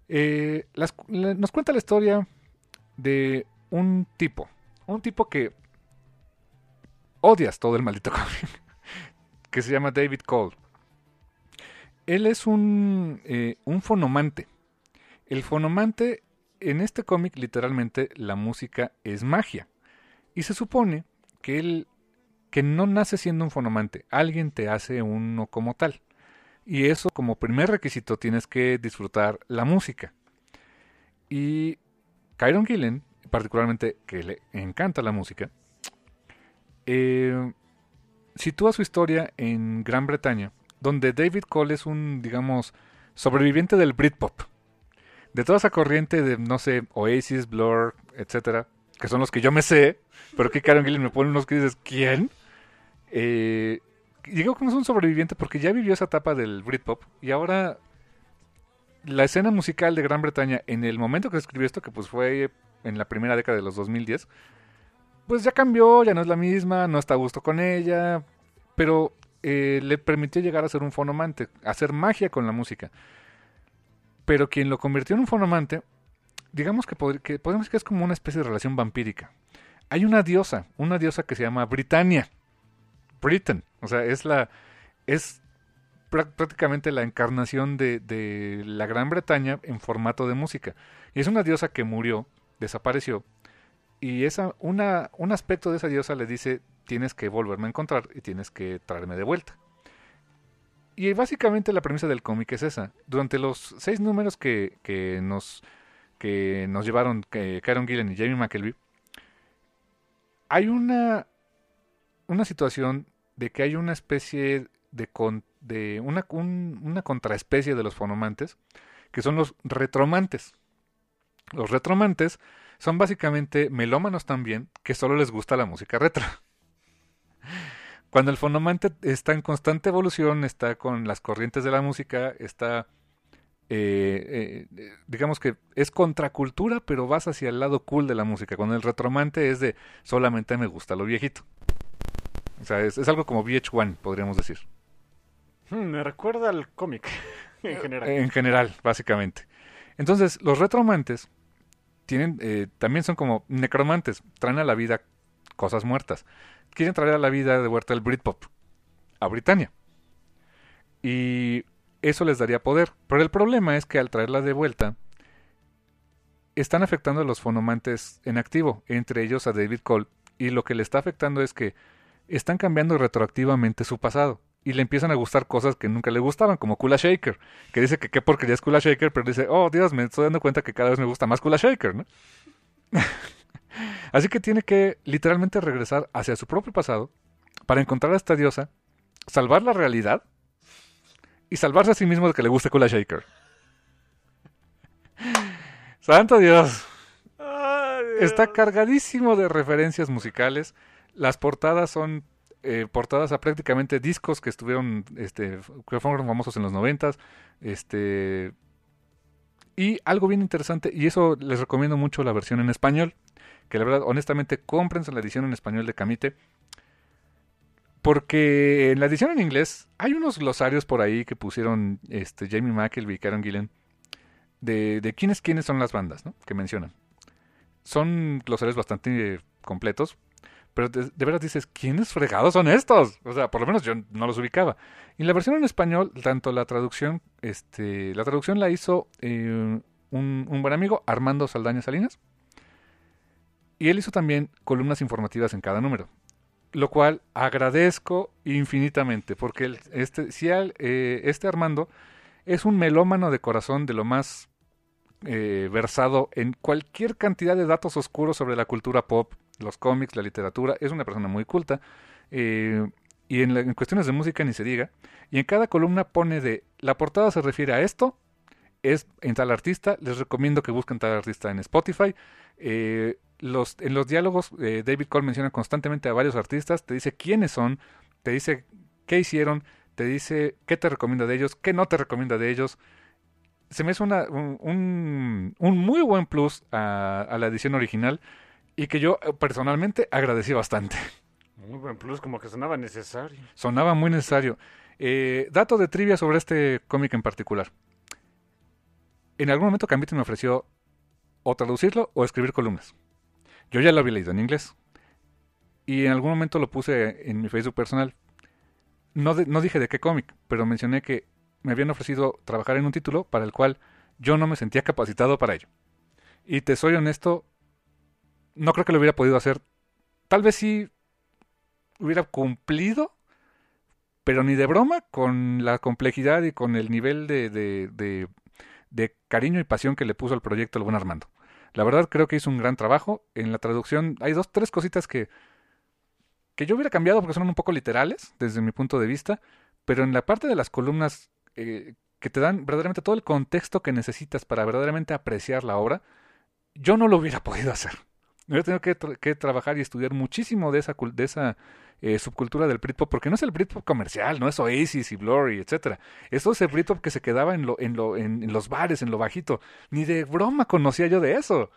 Eh, las- la- nos cuenta la historia de un tipo, un tipo que odias todo el maldito cómic, que se llama David Cole. Él es un, eh, un fonomante. El fonomante, en este cómic, literalmente, la música es magia. Y se supone que él, que no nace siendo un fonomante, alguien te hace uno como tal. Y eso como primer requisito tienes que disfrutar la música. Y Kyron Gillen, particularmente que le encanta la música, eh, sitúa su historia en Gran Bretaña, donde David Cole es un, digamos, sobreviviente del Britpop. De toda esa corriente de, no sé, Oasis, Blur, etcétera, que son los que yo me sé, pero que Kyron Gillen me pone unos que dices, ¿quién? Eh, llegó como un sobreviviente porque ya vivió esa etapa del Britpop y ahora la escena musical de Gran Bretaña en el momento que escribió esto, que pues fue en la primera década de los 2010, pues ya cambió, ya no es la misma, no está a gusto con ella, pero eh, le permitió llegar a ser un fonomante, hacer magia con la música. Pero quien lo convirtió en un fonomante, digamos que, podemos decir que es como una especie de relación vampírica. Hay una diosa, una diosa que se llama Britannia. Britain, o sea, es la es prácticamente la encarnación de, de, la Gran Bretaña en formato de música. Y es una diosa que murió, desapareció, y esa, una, un aspecto de esa diosa le dice, tienes que volverme a encontrar y tienes que traerme de vuelta. Y básicamente la premisa del cómic es esa. Durante los seis números que, que nos, que nos llevaron que Karen Gillen y Jamie McKelvey, hay una, una situación de que hay una especie de, de una, una contraespecie de los fonomantes, que son los retromantes. Los retromantes son básicamente melómanos también, que solo les gusta la música retro. Cuando el fonomante está en constante evolución, está con las corrientes de la música, está, eh, eh, digamos que es contracultura, pero vas hacia el lado cool de la música. Cuando el retromante es de solamente me gusta lo viejito. O sea, es, algo como VH1, podríamos decir. Hmm, me recuerda al cómic, en general. En general, básicamente. Entonces, los retromantes tienen, eh, también son como necromantes, traen a la vida cosas muertas. Quieren traer a la vida de vuelta el Britpop a Britania. Y eso les daría poder. Pero el problema es que al traerla de vuelta, están afectando a los fonomantes en activo, entre ellos a David Cole, y lo que le está afectando es que están cambiando retroactivamente su pasado y le empiezan a gustar cosas que nunca le gustaban, como Kula Shaker, que dice que qué porquería es Kula Shaker, pero dice, oh Dios, me estoy dando cuenta que cada vez me gusta más Kula Shaker, ¿no? Así que tiene que literalmente regresar hacia su propio pasado para encontrar a esta diosa, salvar la realidad y salvarse a sí mismo de que le guste Kula Shaker. ¡Santo Dios! Está cargadísimo de referencias musicales las portadas son eh, portadas a prácticamente discos que estuvieron, este, que fueron famosos en los noventas, este, y algo bien interesante, y eso les recomiendo mucho la versión en español, que la verdad, honestamente, cómprense la edición en español de Camite, porque en la edición en inglés hay unos glosarios por ahí que pusieron este, Jamie McElvey y Karen Gillen de, de quiénes, quiénes son las bandas ¿no? que mencionan. Son glosarios bastante completos, pero de, verdad dices, ¿quiénes fregados son estos? O sea, por lo menos yo no los ubicaba. Y la versión en español, tanto la traducción, este, la traducción la hizo eh, un, buen amigo, Armando Saldaña Salinas. Y él hizo también columnas informativas en cada número. Lo cual agradezco infinitamente, porque este, si eh, este Armando es un melómano de corazón de lo más eh, versado en cualquier cantidad de datos oscuros sobre la cultura pop, los cómics, la literatura, es una persona muy culta. Eh, y en, cuestiones de música ni se diga. Y en cada columna pone de, la portada se refiere a esto, es en tal artista, les recomiendo que busquen tal artista en Spotify. Eh, los, en los diálogos, eh, David Cole menciona constantemente a varios artistas, te dice quiénes son, te dice qué hicieron, te dice qué te recomienda de ellos, qué no te recomienda de ellos. Se me hace una, un, un, muy buen plus a, a la edición original y que yo eh, personalmente agradecí bastante. Muy buen plus, como que sonaba necesario. Sonaba muy necesario. Eh, dato de trivia sobre este cómic en particular. En algún momento Cambite me ofreció o traducirlo o escribir columnas. Yo ya lo había leído en inglés. Y en algún momento lo puse en mi Facebook personal. No, dije de qué cómic, pero mencioné que me habían ofrecido trabajar en un título para el cual yo no me sentía capacitado para ello. Y te soy honesto, no creo que lo hubiera podido hacer. Tal vez sí hubiera cumplido, pero ni de broma con la complejidad y con el nivel de, de, de, cariño y pasión que le puso al proyecto el buen Armando. La verdad creo que hizo un gran trabajo. En la traducción hay dos, tres cositas que, que yo hubiera cambiado porque son un poco literales desde mi punto de vista, pero en la parte de las columnas eh, que te dan verdaderamente todo el contexto que necesitas para verdaderamente apreciar la obra, yo no lo hubiera podido hacer. Hubiera tenido que, que trabajar y estudiar muchísimo de esa, de esa eh, subcultura del Britpop, porque no es el Britpop comercial, no es Oasis y Blur y etcétera. Esto es el Britpop que se quedaba en, lo, en, lo, en, en los bares, en lo bajito. Ni de broma conocía yo de eso.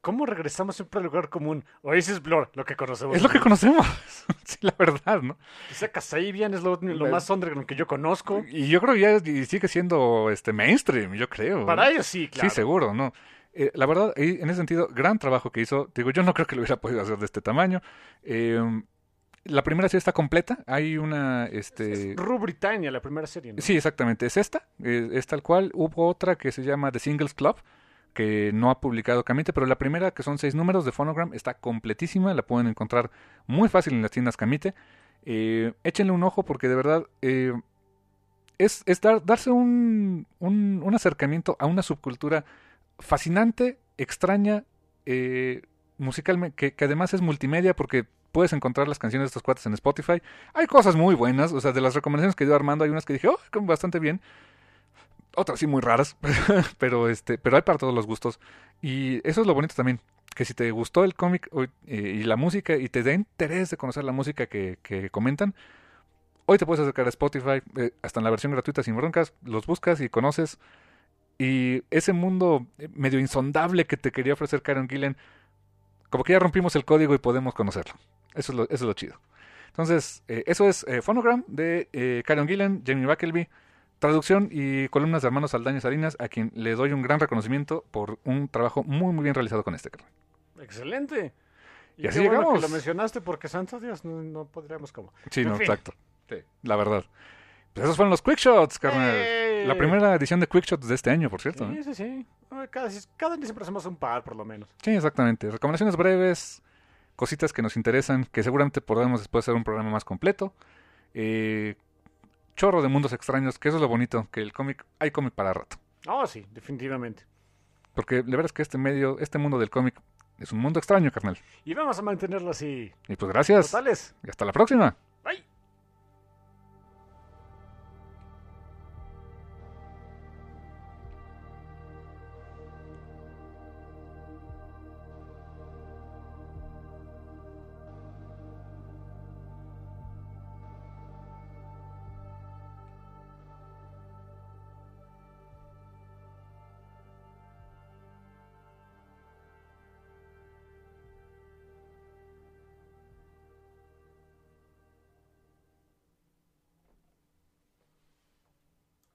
¿Cómo regresamos siempre al lugar común? Oasis Blur, lo que conocemos. Es lo que conocemos. sí, la verdad, ¿no? Quizá Kasabian es lo, lo más underground que yo conozco. Y yo creo que ya sigue siendo este mainstream, yo creo. Para ellos sí, claro. Sí, seguro, ¿no? Eh, la verdad, en ese sentido, gran trabajo que hizo. Digo, yo no creo que lo hubiera podido hacer de este tamaño. Eh, la primera sí está completa. Hay una, este... Es Ru Britannia, la primera serie, ¿no? Sí, exactamente, es esta, es, es tal cual. Hubo otra que se llama The Singles Club, que no ha publicado Camite, pero la primera, que son seis números de Phonogram, está completísima, la pueden encontrar muy fácil en las tiendas Camite. Eh, échenle un ojo porque de verdad eh, es, es dar- darse un, un, un acercamiento a una subcultura fascinante, extraña, eh, musicalmente, que, además es multimedia porque puedes encontrar las canciones de estos cuates en Spotify. Hay cosas muy buenas, o sea, de las recomendaciones que dio Armando, hay unas que dije, oh, bastante bien. Otras sí muy raras, pero este, pero hay para todos los gustos. Y eso es lo bonito también, que si te gustó el cómic eh, y la música y te da interés de conocer la música que, que comentan, hoy te puedes acercar a Spotify, eh, hasta en la versión gratuita sin broncas, los buscas y conoces. Y ese mundo eh, medio insondable que te quería ofrecer Karen Gillen, como que ya rompimos el código y podemos conocerlo. Eso es lo, eso es lo chido. Entonces, eh, eso es eh, Phonogram de eh, Karen Gillen, Jamie Backelby, traducción y columnas de hermanos Saldaña Salinas, a quien le doy un gran reconocimiento por un trabajo muy, muy bien realizado con este carnal. Excelente. Y, Y qué así bueno llegamos. que lo mencionaste porque, santo Dios, no, no podríamos como. Sí, En no, fin. exacto. Sí, la verdad. Pues esos fueron los Quick Shots, carnal. ¡Eh! La primera edición de Quick Shots de este año, por cierto. ¿eh? Sí, sí, sí. Ah, Cada, cada año siempre hacemos un par, por lo menos. Sí, exactamente. Recomendaciones breves, cositas que nos interesan, que seguramente podremos después hacer un programa más completo. Eh, chorro de mundos extraños, que eso es lo bonito, que el cómic, hay cómic para rato. Oh, sí, definitivamente. Porque la verdad es que este medio, este mundo del cómic es un mundo extraño, carnal. Y vamos a mantenerlo así. Y pues gracias. Totales. Y hasta la próxima.